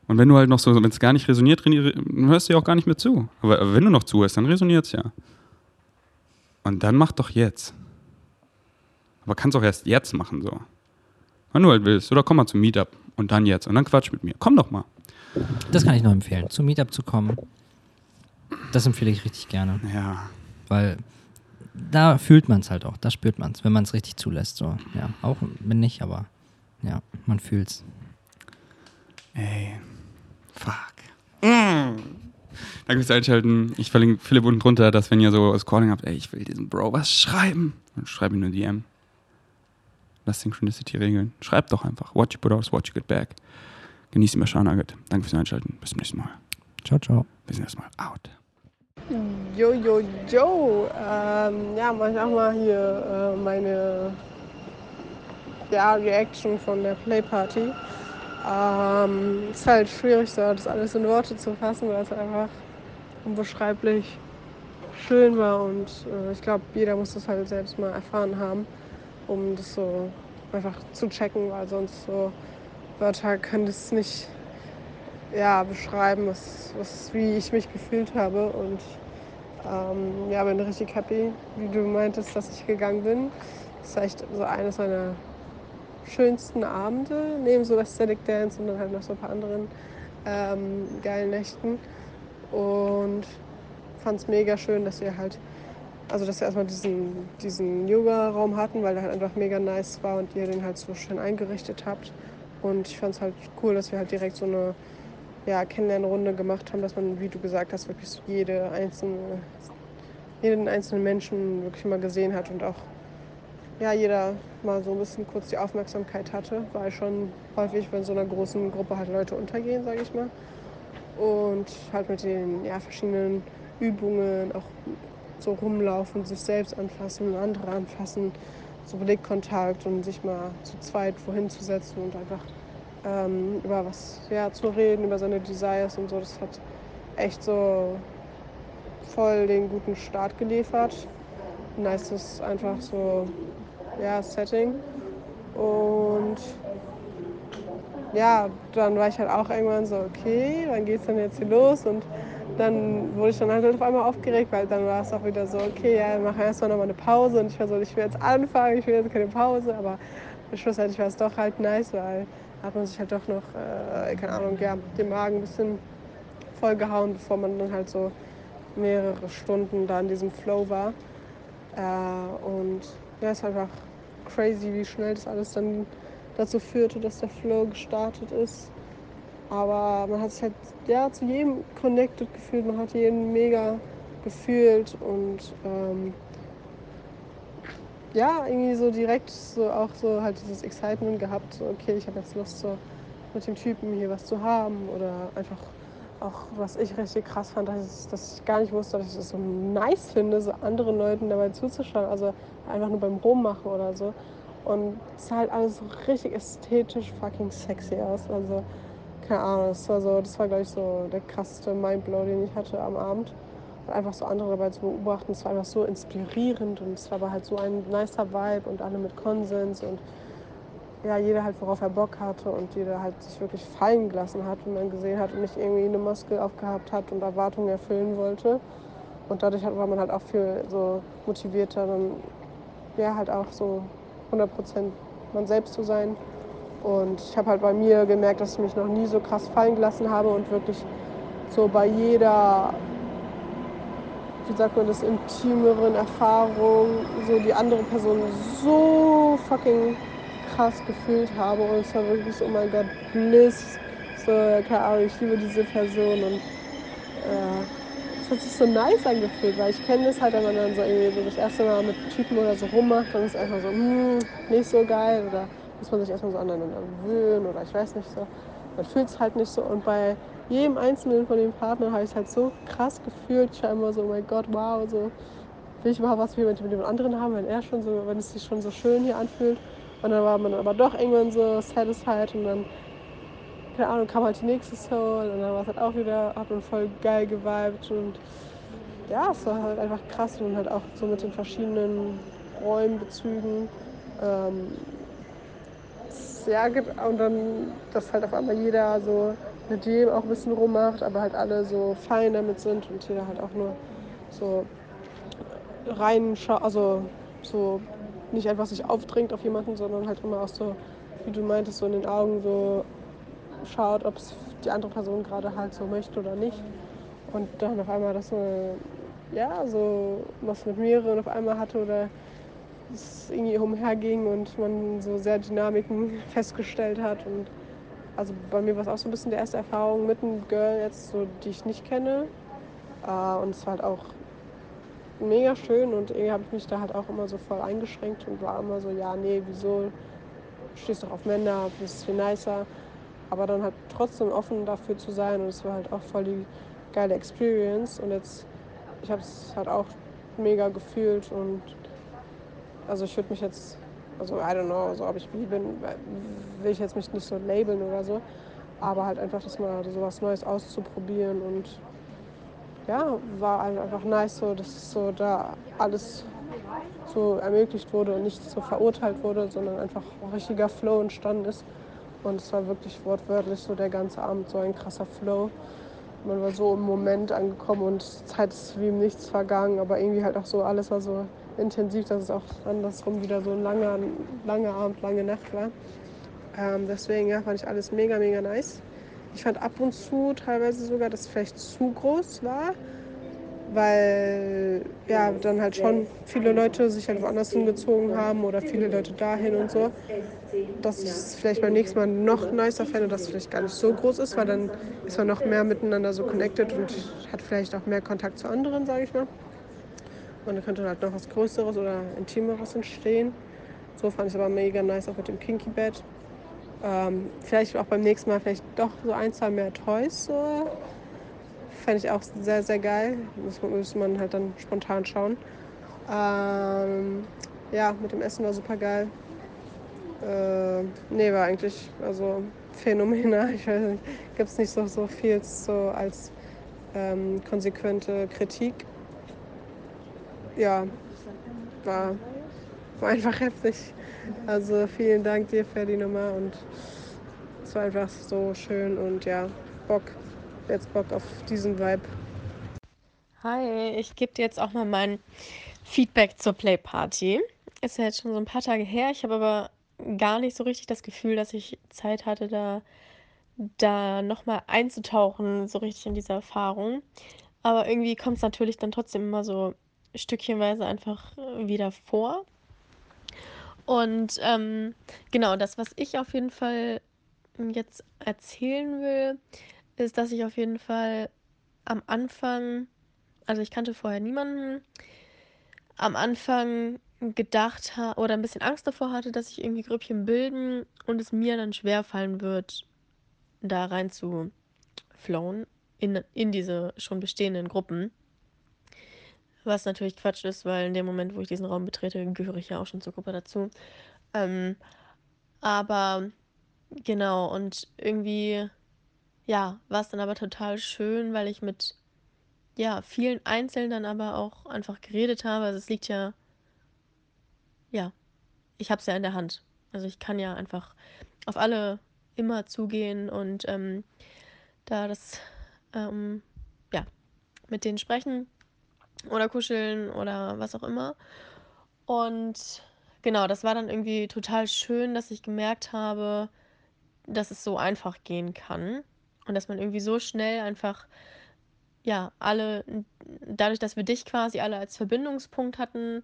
Und wenn du halt noch so, wenn es gar nicht resoniert, dann hörst du ja auch gar nicht mehr zu. Aber, aber wenn du noch zuhörst, dann resoniert es ja. Und dann mach doch jetzt. Aber kannst auch erst jetzt machen, so. Wann du halt willst. Oder komm mal zum Meetup und dann jetzt. Und dann quatsch mit mir. Komm doch mal. Das kann ich nur empfehlen, zum Meetup zu kommen. Das empfehle ich richtig gerne, Ja. weil da fühlt man es halt auch, da spürt man es, wenn man es richtig zulässt. So. Ja, auch wenn nicht, aber ja, man fühlt's. Ey. Fuck. Mm. Danke fürs Einschalten. Ich verlinke Philipp unten drunter, dass wenn ihr so das Calling habt, ey, ich will diesen Bro was schreiben, dann schreib ihm eine DM. Lass Synchronicity regeln. Schreibt doch einfach. What you put out is what you get back. Genießt immer Shah Nugget. Danke fürs Einschalten. Bis zum nächsten Mal. Ciao, ciao. Bis zum nächsten Mal. Out. Jo, jo, jo. Ähm, ja, mach ich auch mal hier äh, meine ja, Reaction von der Playparty. Ähm, ist halt schwierig, so das alles in Worte zu fassen, weil es einfach unbeschreiblich schön war und äh, ich glaube, jeder muss das halt selbst mal erfahren haben, um das so einfach zu checken, weil sonst so Wörter können das nicht ja, beschreiben, was, was, wie ich mich gefühlt habe. Und ähm, ja, bin richtig happy, wie du meintest, dass ich gegangen bin. Das ist echt so eines meiner schönsten Abende, neben so Aesthetic Dance und dann halt noch so ein paar anderen ähm, geilen Nächten. Und fand es mega schön, dass wir halt, also dass wir erstmal diesen, diesen Yoga-Raum hatten, weil der halt einfach mega nice war und ihr den halt so schön eingerichtet habt. Und ich fand es halt cool, dass wir halt direkt so eine ja, Kennenlernrunde gemacht haben, dass man, wie du gesagt hast, wirklich jede einzelne, jeden einzelnen Menschen wirklich mal gesehen hat und auch ja, jeder mal so ein bisschen kurz die Aufmerksamkeit hatte, weil schon häufig bei so einer großen Gruppe halt Leute untergehen, sage ich mal. Und halt mit den ja, verschiedenen Übungen auch so rumlaufen, sich selbst anfassen, andere anfassen, so Blickkontakt und sich mal zu zweit wohin zu setzen und einfach ähm, über was ja, zu reden, über seine Desires und so. Das hat echt so voll den guten Start geliefert. Nice ist einfach so, ja, Setting. Und ja, dann war ich halt auch irgendwann so, okay, wann geht's denn jetzt hier los? Und dann wurde ich dann halt auf einmal aufgeregt, weil dann war es auch wieder so, okay, ja, wir machen erstmal nochmal eine Pause. Und ich war so, ich will jetzt anfangen, ich will jetzt keine Pause. Aber schlussendlich war es doch halt nice, weil hat man sich halt doch noch, äh, keine Ahnung, ja, den Magen ein bisschen vollgehauen, bevor man dann halt so mehrere Stunden da in diesem Flow war. Äh, und ja, es ist einfach crazy, wie schnell das alles dann dazu führte, dass der Flow gestartet ist. Aber man hat sich halt ja, zu jedem connected gefühlt, man hat jeden mega gefühlt und ähm, ja, irgendwie so direkt so auch so halt dieses Excitement gehabt, so okay, ich habe jetzt Lust so mit dem Typen hier was zu haben oder einfach auch, was ich richtig krass fand, dass ich, dass ich gar nicht wusste, dass ich das so nice finde, so anderen Leuten dabei zuzuschauen, also einfach nur beim Rummachen oder so. Und es sah halt alles so richtig ästhetisch fucking sexy aus. Also, keine Ahnung, das war so, das war glaube ich so der krasseste Mindblow, den ich hatte am Abend einfach so andere dabei zu beobachten. Es war einfach so inspirierend und es war aber halt so ein nicer Vibe und alle mit Konsens und ja, jeder halt, worauf er Bock hatte und jeder halt sich wirklich fallen gelassen hat, wenn man gesehen hat und nicht irgendwie eine Maske aufgehabt hat und Erwartungen erfüllen wollte. Und dadurch war man halt auch viel so motivierter, dann ja, halt auch so 100% man selbst zu sein. Und ich habe halt bei mir gemerkt, dass ich mich noch nie so krass fallen gelassen habe und wirklich so bei jeder wie sagt man das, intimeren Erfahrungen, so die andere Person so fucking krass gefühlt habe und es war wirklich so, oh mein Gott, Bliss, so, keine Ahnung, ich liebe diese Person und äh, es hat sich so nice angefühlt, weil ich kenne das halt, wenn man dann so irgendwie das erste Mal mit Typen oder so rummacht, dann ist es einfach so, hm, nicht so geil oder muss man sich erstmal so aneinander gewöhnen oder ich weiß nicht so. Man fühlt es halt nicht so und bei jedem einzelnen von den Partnern habe ich es halt so krass gefühlt. Immer so, oh mein Gott, wow, so will ich überhaupt was mit dem anderen haben, wenn er schon so, wenn es sich schon so schön hier anfühlt. Und dann war man aber doch irgendwann so satisfied und dann, keine Ahnung, kam halt die nächste Soul und dann war es halt auch wieder, hat man voll geil geweibt und ja, es war halt einfach krass und halt auch so mit den verschiedenen Räumbezügen. Ähm, ja, und dann, dass halt auf einmal jeder so mit dem auch ein bisschen rummacht, aber halt alle so fein damit sind und jeder halt auch nur so reinschaut, also so nicht einfach sich aufdrängt auf jemanden, sondern halt immer auch so, wie du meintest, so in den Augen so schaut, ob es die andere Person gerade halt so möchte oder nicht. Und dann auf einmal das so, ja, so was mit mehreren auf einmal hatte oder es irgendwie umherging und man so sehr Dynamiken festgestellt hat und also bei mir war es auch so ein bisschen die erste Erfahrung mit einem Girl jetzt, so, die ich nicht kenne. Äh, und es war halt auch mega schön und irgendwie habe ich mich da halt auch immer so voll eingeschränkt und war immer so, ja, nee, wieso stehst doch auf Männer, das ist viel nicer. Aber dann halt trotzdem offen dafür zu sein und es war halt auch voll die geile Experience und jetzt, ich habe es halt auch mega gefühlt und also ich würde mich jetzt, also I don't know, so ob ich wie bin, will ich jetzt mich nicht so labeln oder so, aber halt einfach das mal so was Neues auszuprobieren und ja, war einfach nice, so, dass so da alles so ermöglicht wurde und nicht so verurteilt wurde, sondern einfach ein richtiger Flow entstanden ist. Und es war wirklich wortwörtlich so der ganze Abend so ein krasser Flow. Man war so im Moment angekommen und Zeit ist wie im Nichts vergangen, aber irgendwie halt auch so, alles war so intensiv, dass es auch andersrum wieder so ein langer, langer Abend, lange Nacht war. Ähm, deswegen ja, fand ich alles mega, mega nice. Ich fand ab und zu teilweise sogar, dass es vielleicht zu groß war, weil ja dann halt schon viele Leute sich halt woanders hingezogen haben oder viele Leute dahin und so. Dass ich es vielleicht beim nächsten Mal noch nicer fände, dass es vielleicht gar nicht so groß ist, weil dann ist man noch mehr miteinander so connected und hat vielleicht auch mehr Kontakt zu anderen, sage ich mal. Und dann könnte halt noch was Größeres oder Intimeres entstehen. So fand ich es aber mega nice, auch mit dem Kinky Bed. Ähm, vielleicht auch beim nächsten Mal vielleicht doch so ein, zwei mehr Toys. So. Fände ich auch sehr, sehr geil. Muss, muss man halt dann spontan schauen. Ähm, ja, mit dem Essen war super geil. Äh, nee, war eigentlich also phänomenal. Ich weiß nicht, gibt es nicht so, so viel so als ähm, konsequente Kritik. Ja, war, war einfach heftig. Also vielen Dank dir für die Nummer und es war einfach so schön und ja, Bock, jetzt Bock auf diesen Vibe. Hi, ich gebe dir jetzt auch mal mein Feedback zur Playparty. Ist ja jetzt schon so ein paar Tage her. Ich habe aber gar nicht so richtig das Gefühl, dass ich Zeit hatte, da, da nochmal einzutauchen, so richtig in diese Erfahrung. Aber irgendwie kommt es natürlich dann trotzdem immer so stückchenweise einfach wieder vor. Und ähm, genau, das, was ich auf jeden Fall jetzt erzählen will, ist, dass ich auf jeden Fall am Anfang, also ich kannte vorher niemanden, am Anfang gedacht habe oder ein bisschen Angst davor hatte, dass sich irgendwie Grüppchen bilden und es mir dann schwer fallen wird, da rein zu flowen in, in diese schon bestehenden Gruppen. Was natürlich Quatsch ist, weil in dem Moment, wo ich diesen Raum betrete, gehöre ich ja auch schon zur Gruppe dazu. Ähm, aber genau, und irgendwie, ja, war es dann aber total schön, weil ich mit ja, vielen Einzelnen dann aber auch einfach geredet habe. Also es liegt ja, ja, ich habe es ja in der Hand. Also ich kann ja einfach auf alle immer zugehen und ähm, da das, ähm, ja, mit denen sprechen oder kuscheln oder was auch immer. Und genau, das war dann irgendwie total schön, dass ich gemerkt habe, dass es so einfach gehen kann und dass man irgendwie so schnell einfach, ja, alle, dadurch, dass wir dich quasi alle als Verbindungspunkt hatten,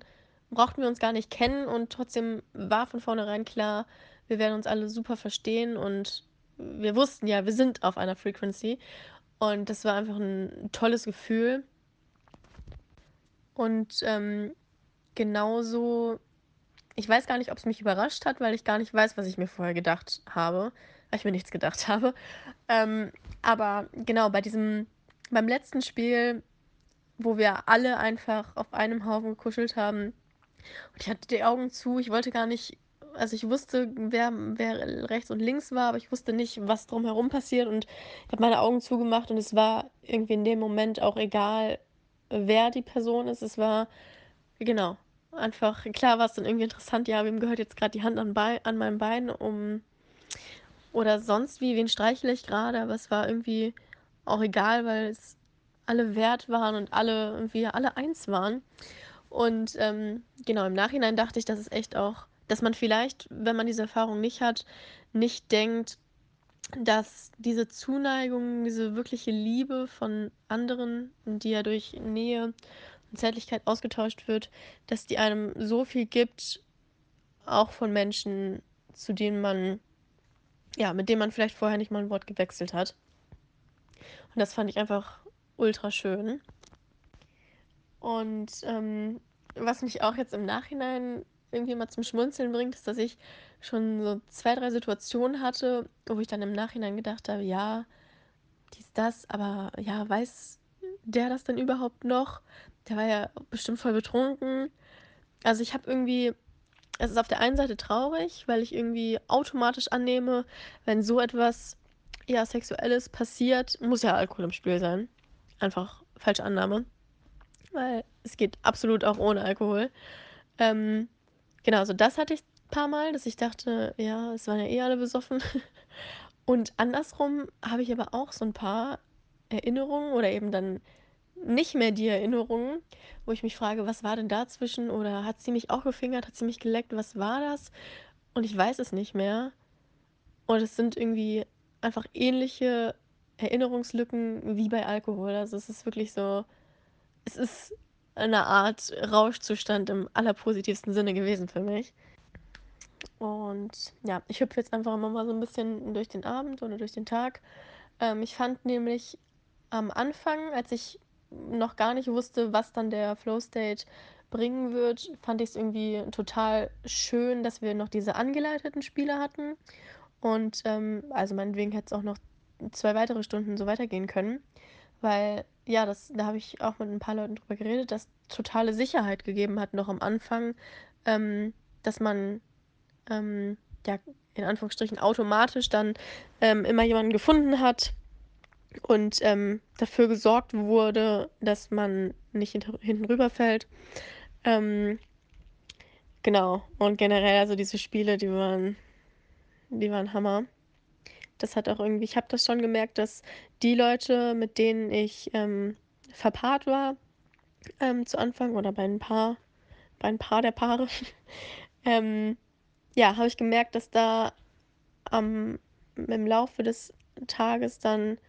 brauchten wir uns gar nicht kennen und trotzdem war von vornherein klar, wir werden uns alle super verstehen und wir wussten ja, wir sind auf einer Frequency und das war einfach ein tolles Gefühl. Und ähm, genauso, ich weiß gar nicht, ob es mich überrascht hat, weil ich gar nicht weiß, was ich mir vorher gedacht habe, weil ich mir nichts gedacht habe. Ähm, aber genau, bei diesem, beim letzten Spiel, wo wir alle einfach auf einem Haufen gekuschelt haben, und ich hatte die Augen zu, ich wollte gar nicht, also ich wusste, wer, wer rechts und links war, aber ich wusste nicht, was drumherum passiert und ich habe meine Augen zugemacht und es war irgendwie in dem Moment auch egal, wer die Person ist. Es war, genau, einfach, klar war es dann irgendwie interessant, ja, wem gehört jetzt gerade die Hand an, an meinem Bein, um, oder sonst wie, wen streichle ich gerade, aber es war irgendwie auch egal, weil es alle wert waren und alle irgendwie alle eins waren. Und ähm, genau, im Nachhinein dachte ich, dass es echt auch, dass man vielleicht, wenn man diese Erfahrung nicht hat, nicht denkt, dass diese Zuneigung, diese wirkliche Liebe von anderen, die ja durch Nähe und Zärtlichkeit ausgetauscht wird, dass die einem so viel gibt, auch von Menschen, zu denen man, ja, mit denen man vielleicht vorher nicht mal ein Wort gewechselt hat. Und das fand ich einfach ultra schön. Und ähm, was mich auch jetzt im Nachhinein irgendwie mal zum Schmunzeln bringt, ist, dass ich schon so zwei, drei Situationen hatte, wo ich dann im Nachhinein gedacht habe, ja, dies, das, aber ja, weiß der das denn überhaupt noch? Der war ja bestimmt voll betrunken. Also ich habe irgendwie, es ist auf der einen Seite traurig, weil ich irgendwie automatisch annehme, wenn so etwas ja Sexuelles passiert, muss ja Alkohol im Spiel sein. Einfach falsche Annahme. Weil es geht absolut auch ohne Alkohol. Ähm, genau, also das hatte ich ein paar Mal, dass ich dachte, ja, es waren ja eh alle besoffen. Und andersrum habe ich aber auch so ein paar Erinnerungen oder eben dann nicht mehr die Erinnerungen, wo ich mich frage, was war denn dazwischen? Oder hat sie mich auch gefingert? Hat sie mich geleckt? Was war das? Und ich weiß es nicht mehr. Und es sind irgendwie einfach ähnliche Erinnerungslücken wie bei Alkohol. Also es ist wirklich so, es ist eine Art Rauschzustand im allerpositivsten Sinne gewesen für mich. Und ja, ich hüpfe jetzt einfach mal so ein bisschen durch den Abend oder durch den Tag. Ähm, ich fand nämlich am Anfang, als ich noch gar nicht wusste, was dann der Flow State bringen wird, fand ich es irgendwie total schön, dass wir noch diese angeleiteten Spiele hatten. Und ähm, also meinetwegen hätte es auch noch zwei weitere Stunden so weitergehen können. Weil, ja, das, da habe ich auch mit ein paar Leuten drüber geredet, dass totale Sicherheit gegeben hat, noch am Anfang, ähm, dass man ähm, ja, in Anführungsstrichen automatisch dann ähm, immer jemanden gefunden hat, und ähm, dafür gesorgt wurde, dass man nicht hinter, hinten rüberfällt. Ähm, genau. Und generell, also diese Spiele, die waren, die waren Hammer. Das hat auch irgendwie, ich habe das schon gemerkt, dass die Leute, mit denen ich ähm, verpaart war ähm, zu Anfang oder bei ein paar, bei ein paar der Paare, ähm, ja, habe ich gemerkt, dass da am, im Laufe des Tages dann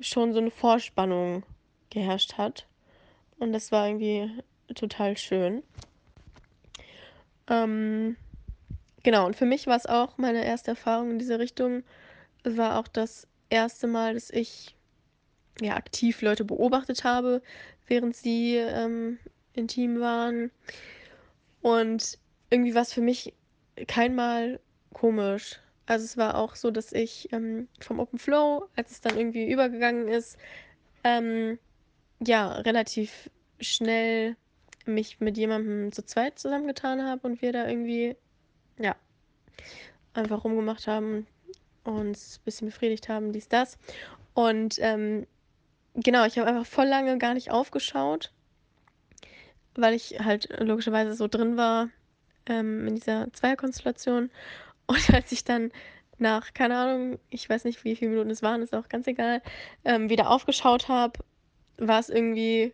schon so eine Vorspannung geherrscht hat. Und das war irgendwie total schön. Ähm, genau, und für mich war es auch meine erste Erfahrung in diese Richtung. War auch das erste Mal, dass ich ja, aktiv Leute beobachtet habe, während sie ähm, intim waren. Und irgendwie war es für mich kein Mal komisch. Also es war auch so, dass ich ähm, vom Open Flow, als es dann irgendwie übergegangen ist, ähm, ja, relativ schnell mich mit jemandem zu zweit zusammengetan habe und wir da irgendwie, ja, einfach rumgemacht haben, uns ein bisschen befriedigt haben, dies, das. Und ähm, genau, ich habe einfach voll lange gar nicht aufgeschaut, weil ich halt logischerweise so drin war ähm, in dieser Zweierkonstellation. Und als ich dann nach, keine Ahnung, ich weiß nicht, wie viele Minuten es waren, ist auch ganz egal, ähm, wieder aufgeschaut habe, war es irgendwie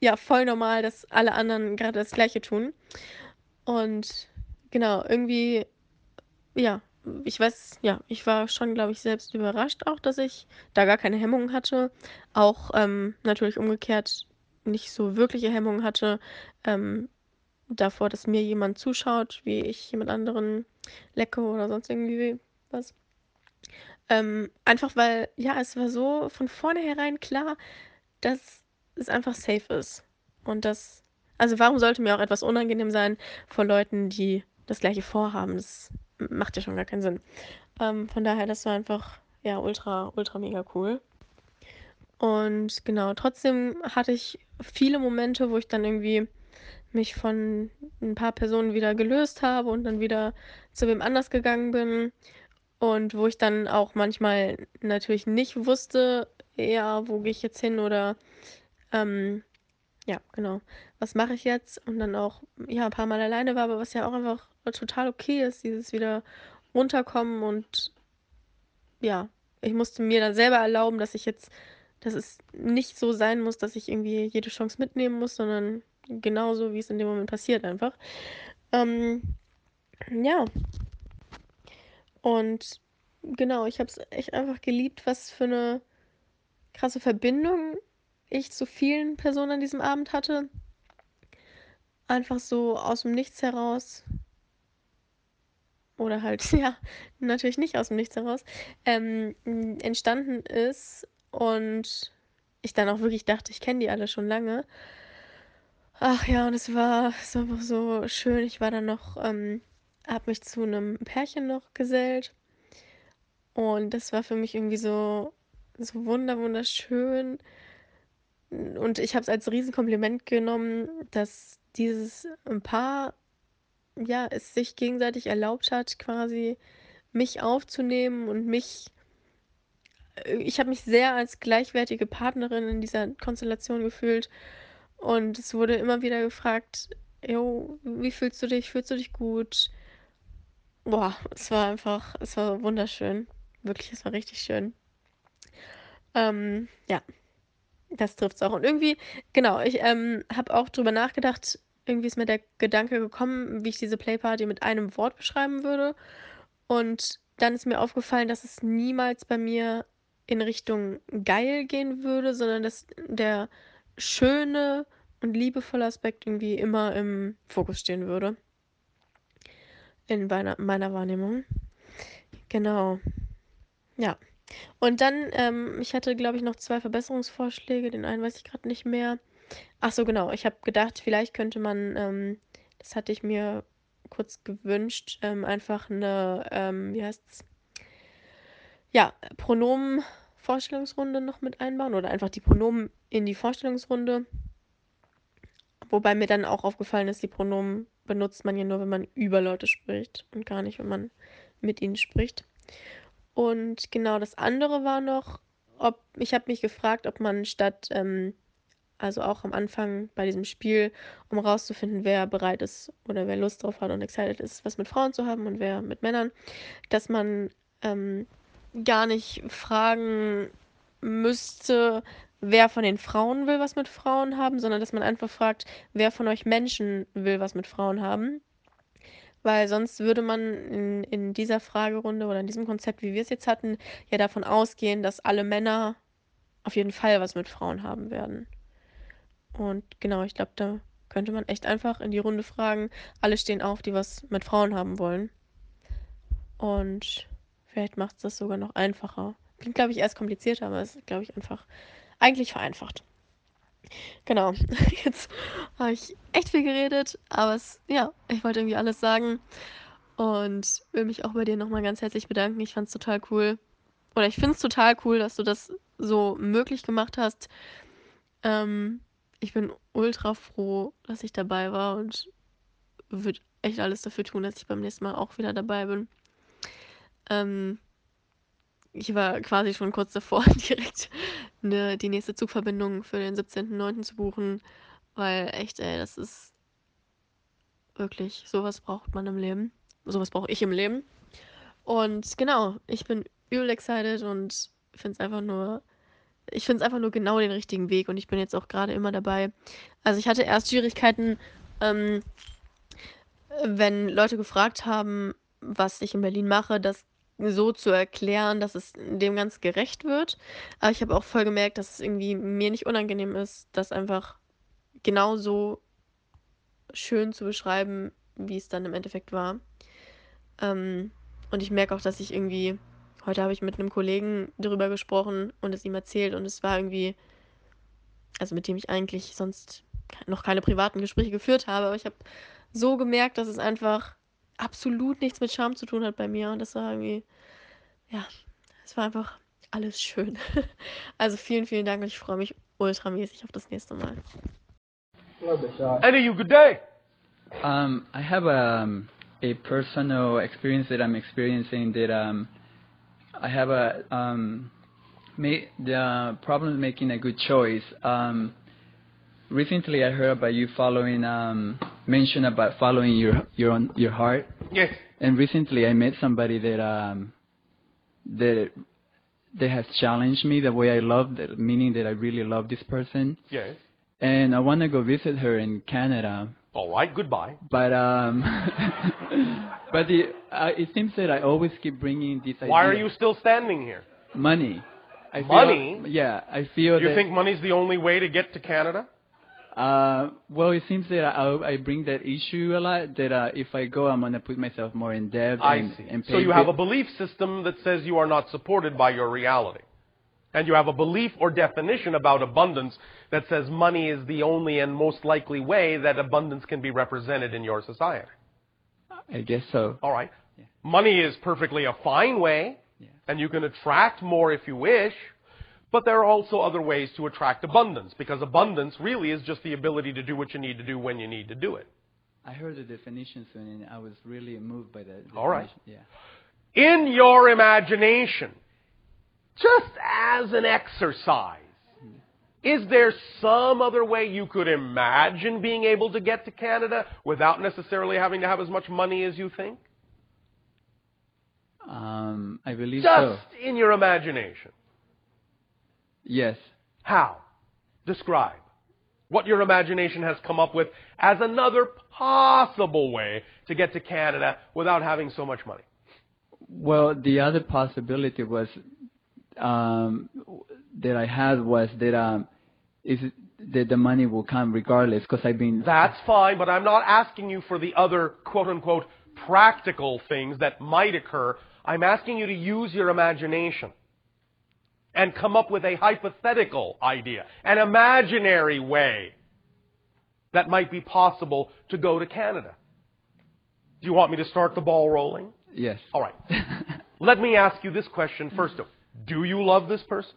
ja voll normal, dass alle anderen gerade das Gleiche tun. Und genau, irgendwie, ja, ich weiß, ja, ich war schon, glaube ich, selbst überrascht auch, dass ich da gar keine Hemmungen hatte. Auch ähm, natürlich umgekehrt nicht so wirkliche Hemmungen hatte, ähm, davor, dass mir jemand zuschaut, wie ich jemand anderen lecke oder sonst irgendwie was. Ähm, einfach weil, ja, es war so von vornherein klar, dass es einfach safe ist. Und das, also warum sollte mir auch etwas unangenehm sein vor Leuten, die das gleiche vorhaben? Das macht ja schon gar keinen Sinn. Ähm, von daher, das war einfach, ja, ultra, ultra mega cool. Und genau, trotzdem hatte ich viele Momente, wo ich dann irgendwie mich von ein paar Personen wieder gelöst habe und dann wieder zu wem anders gegangen bin. Und wo ich dann auch manchmal natürlich nicht wusste, ja, wo gehe ich jetzt hin oder ähm, ja, genau, was mache ich jetzt? Und dann auch, ja, ein paar Mal alleine war, aber was ja auch einfach total okay ist, dieses wieder runterkommen und ja, ich musste mir dann selber erlauben, dass ich jetzt, dass es nicht so sein muss, dass ich irgendwie jede Chance mitnehmen muss, sondern genauso, wie es in dem Moment passiert einfach. Ähm, ja. Und genau, ich habe es echt einfach geliebt, was für eine krasse Verbindung ich zu vielen Personen an diesem Abend hatte. Einfach so aus dem Nichts heraus. Oder halt, ja, natürlich nicht aus dem Nichts heraus. Ähm, entstanden ist und ich dann auch wirklich dachte, ich kenne die alle schon lange. Ach ja, und es war, es war einfach so schön. Ich war dann noch, ähm, habe mich zu einem Pärchen noch gesellt. Und das war für mich irgendwie so, so wunder, wunderschön. Und ich habe es als Riesenkompliment genommen, dass dieses Paar, ja, es sich gegenseitig erlaubt hat, quasi mich aufzunehmen und mich. Ich habe mich sehr als gleichwertige Partnerin in dieser Konstellation gefühlt. Und es wurde immer wieder gefragt, jo, wie fühlst du dich? Fühlst du dich gut? Boah, es war einfach, es war wunderschön. Wirklich, es war richtig schön. Ähm, ja, das trifft es auch. Und irgendwie, genau, ich ähm, habe auch drüber nachgedacht, irgendwie ist mir der Gedanke gekommen, wie ich diese Playparty mit einem Wort beschreiben würde. Und dann ist mir aufgefallen, dass es niemals bei mir in Richtung geil gehen würde, sondern dass der schöne und liebevolle Aspekt irgendwie immer im Fokus stehen würde. In meiner, meiner Wahrnehmung. Genau. Ja. Und dann, ähm, ich hatte, glaube ich, noch zwei Verbesserungsvorschläge. Den einen weiß ich gerade nicht mehr. Ach so, genau. Ich habe gedacht, vielleicht könnte man, ähm, das hatte ich mir kurz gewünscht, ähm, einfach eine, ähm, wie heißt's? Ja, Pronomen-Vorstellungsrunde noch mit einbauen oder einfach die Pronomen in die Vorstellungsrunde. Wobei mir dann auch aufgefallen ist, die Pronomen benutzt man ja nur, wenn man über Leute spricht und gar nicht, wenn man mit ihnen spricht. Und genau das andere war noch, ob ich habe mich gefragt, ob man statt, ähm, also auch am Anfang bei diesem Spiel, um rauszufinden, wer bereit ist oder wer Lust drauf hat und excited ist, was mit Frauen zu haben und wer mit Männern, dass man ähm, gar nicht fragen müsste, wer von den Frauen will was mit Frauen haben, sondern dass man einfach fragt, wer von euch Menschen will was mit Frauen haben. Weil sonst würde man in, in dieser Fragerunde oder in diesem Konzept, wie wir es jetzt hatten, ja davon ausgehen, dass alle Männer auf jeden Fall was mit Frauen haben werden. Und genau, ich glaube, da könnte man echt einfach in die Runde fragen, alle stehen auf, die was mit Frauen haben wollen. Und vielleicht macht es das sogar noch einfacher. Klingt, glaube ich, erst komplizierter, aber es ist, glaube ich, einfach eigentlich vereinfacht. Genau, jetzt habe ich echt viel geredet, aber es, ja, ich wollte irgendwie alles sagen und will mich auch bei dir nochmal ganz herzlich bedanken. Ich fand es total cool. Oder ich finde es total cool, dass du das so möglich gemacht hast. Ähm, ich bin ultra froh, dass ich dabei war und würde echt alles dafür tun, dass ich beim nächsten Mal auch wieder dabei bin. Ähm, ich war quasi schon kurz davor, direkt ne, die nächste Zugverbindung für den 17.09. zu buchen, weil echt, ey, das ist wirklich, sowas braucht man im Leben. Sowas brauche ich im Leben. Und genau, ich bin übel excited und finde es einfach nur, ich finde es einfach nur genau den richtigen Weg und ich bin jetzt auch gerade immer dabei. Also ich hatte erst Schwierigkeiten, ähm, wenn Leute gefragt haben, was ich in Berlin mache, das so zu erklären, dass es dem ganz gerecht wird. Aber ich habe auch voll gemerkt, dass es irgendwie mir nicht unangenehm ist, das einfach genauso schön zu beschreiben, wie es dann im Endeffekt war. Ähm, und ich merke auch, dass ich irgendwie, heute habe ich mit einem Kollegen darüber gesprochen und es ihm erzählt und es war irgendwie, also mit dem ich eigentlich sonst noch keine privaten Gespräche geführt habe, aber ich habe so gemerkt, dass es einfach absolut nichts mit Charme zu tun hat bei mir. Und das war irgendwie, ja, es war einfach alles schön. Also vielen, vielen Dank und ich freue mich ultramäßig auf das nächste Mal. Eddie, you good day. Um, I have a, um, a personal experience that I'm experiencing that um, I have a um, ma- the problem making a good choice. Um, recently, I heard about you following um, mention about following your your own, your heart. Yes. And recently, I met somebody that um, that that has challenged me the way I love, that, meaning that I really love this person. Yes. And I want to go visit her in Canada, All right. Goodbye. but um, but the, uh, it seems that I always keep bringing this idea. Why are you still standing here? money? I feel- Money? yeah, I feel You think money's the only way to get to Canada? Uh, well, it seems that I, I bring that issue a lot. That uh, if I go, I'm gonna put myself more in debt. I and, see. And So you have a belief system that says you are not supported by your reality. and you have a belief or definition about abundance that says money is the only and most likely way that abundance can be represented in your society. I guess so. All right. Money is perfectly a fine way, Yeah. and you can attract more if you wish, but there are also other ways to attract abundance because abundance really is just the ability to do what you need to do when you need to do it. I heard the definition soon, and I was really moved by that. All right. Yeah. in your imagination, just as an exercise, is there some other way you could imagine being able to get to Canada without necessarily having to have as much money as you think? Um, I believe so Just so. in your imagination. Yes. How? Describe what your imagination has come up with as another possible way to get to Canada without having so much money. Well, the other possibility was um, that I had was that um, is that the money will come regardless because I've been That's fine, but I'm not asking you for the other quote unquote practical things that might occur. I'm asking you to use your imagination and come up with a hypothetical idea, an imaginary way that might be possible to go to Canada. Do you want me to start the ball rolling? yes. All right. Let me ask you this question first. Though. Do you love this person?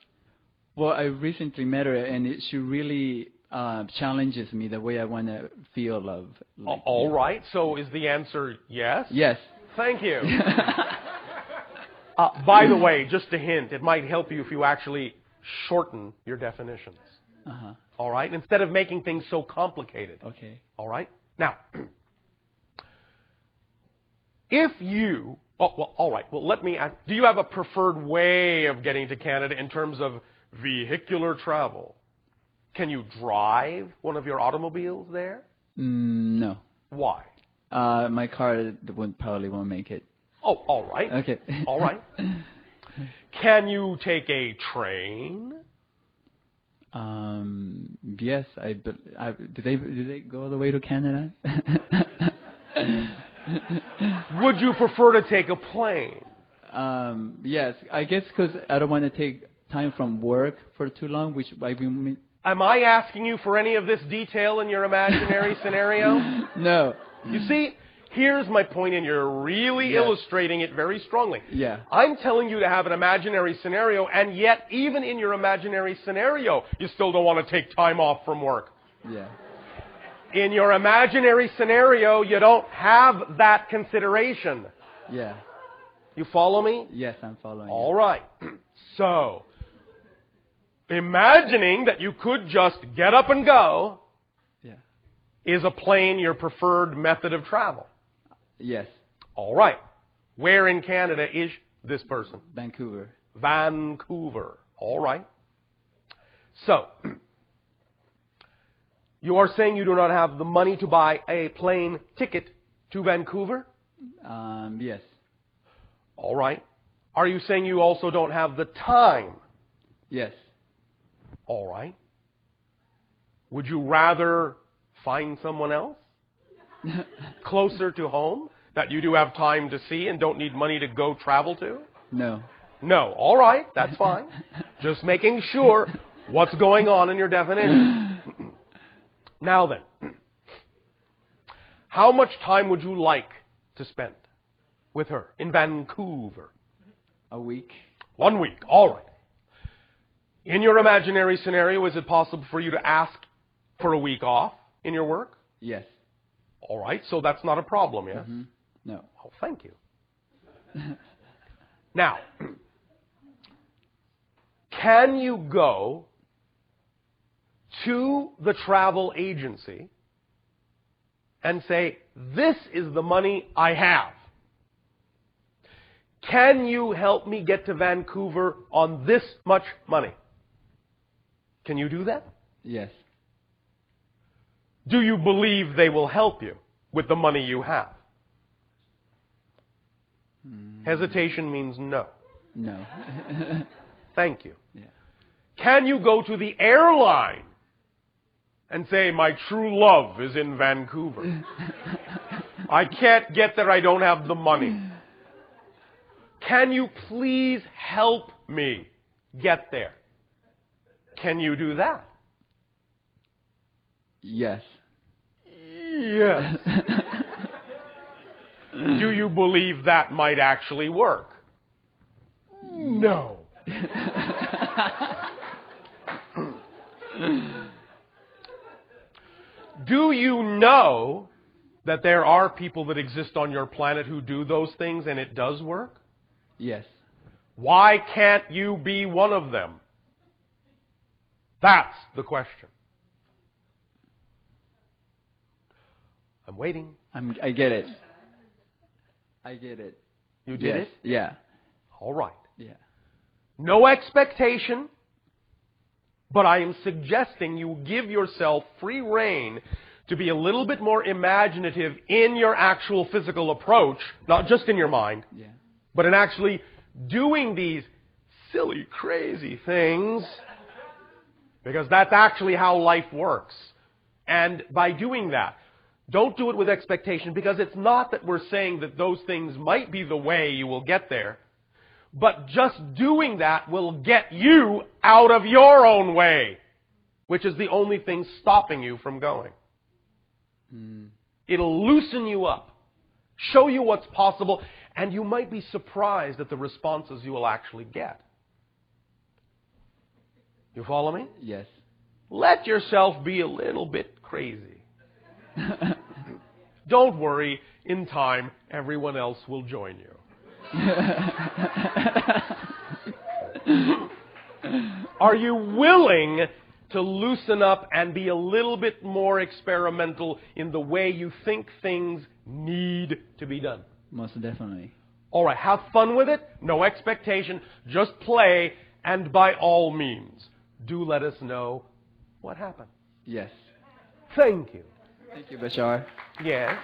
Well, I recently met her, and it, she really uh, challenges me the way I want to feel love. Like, All right. So is the answer yes? Yes. Thank you. Uh, by the way, just a hint, it might help you if you actually shorten your definitions. Uh-huh. All right? Instead of making things so complicated. Okay. All right? Now, if you. Oh, well, all right. Well, let me ask. Do you have a preferred way of getting to Canada in terms of vehicular travel? Can you drive one of your automobiles there? Mm, no. Why? Uh, my car would probably won't make it. Oh, all right. Okay. All right. Can you take a train? Um, yes, I, I did they did they go all the way to Canada? Would you prefer to take a plane? um, yes, I guess because I don't want to take time from work for too long, which I mean, Am I asking you for any of this detail in your imaginary scenario? no. You see, here's my point, and you're really illustrating it very strongly. Yeah. I'm telling you to have an imaginary scenario, and yet, even in your imaginary scenario, you still don't want to take time off from work. Yeah. In your imaginary scenario, you don't have that consideration. Yeah. You follow me? Yes, I'm following. you. All right. So, imagining that you could just get up and go Yeah. is a plane your preferred method of travel. Yes. All right. Where in Canada is this person? Vancouver. Vancouver. All right. So, you are saying you do not have the money to buy a plane ticket to Vancouver? Um, yes. All right. Are you saying you also don't have the time? Yes. All right. Would you rather find someone else closer to home that you do have time to see and don't need money to go travel to? No. No. All right. That's fine. Just making sure what's going on in your definition. now then, how much time would you like to spend with her in Vancouver? A week. One week. All right. In your imaginary scenario, is it possible for you to ask for a week off in your work? Yes. All right. So that's not a problem, yes? hmm No. Oh, thank you. now, can you go to the travel agency and say, This is the money I have? Can you help me get to Vancouver on this much money? Can you do that? Yes. Do you believe they will help you with the money you have? Hmm. Hesitation means no. No. Thank you. Yeah. Can you go to the airline and say, My true love is in Vancouver? I can't get there, I don't have the money. Can you please help me get there? Can you do that? Yes. Yes. do you believe that might actually work? No. do you know that there are people that exist on your planet who do those things and it does work? Yes. Why can't you be one of them? That's the question. I'm waiting. I'm, I get it. I get it. You did yes. it? Yeah. All right. Yeah. No expectation, but I am suggesting you give yourself free reign to be a little bit more imaginative in your actual physical approach, not just in your mind, Yeah. but in actually doing these silly, crazy things, because that's actually how life works. And by doing that, don't do it with expectation, because it's not that we're saying that those things might be the way you will get there, but just doing that will get you out of your own way, which is the only thing stopping you from going. Hmm. It'll loosen you up, show you what's possible, and you might be surprised at the responses you will actually get. You follow me? Yes. Let yourself be a little bit crazy. Don't worry, in time, everyone else will join you. Are you willing to loosen up and be a little bit more experimental in the way you think things need to be done? Most definitely. All right, have fun with it. No expectation. Just play. And by all means, do let us know what happened. Yes. Thank you. Thank you, Bashar. Yes.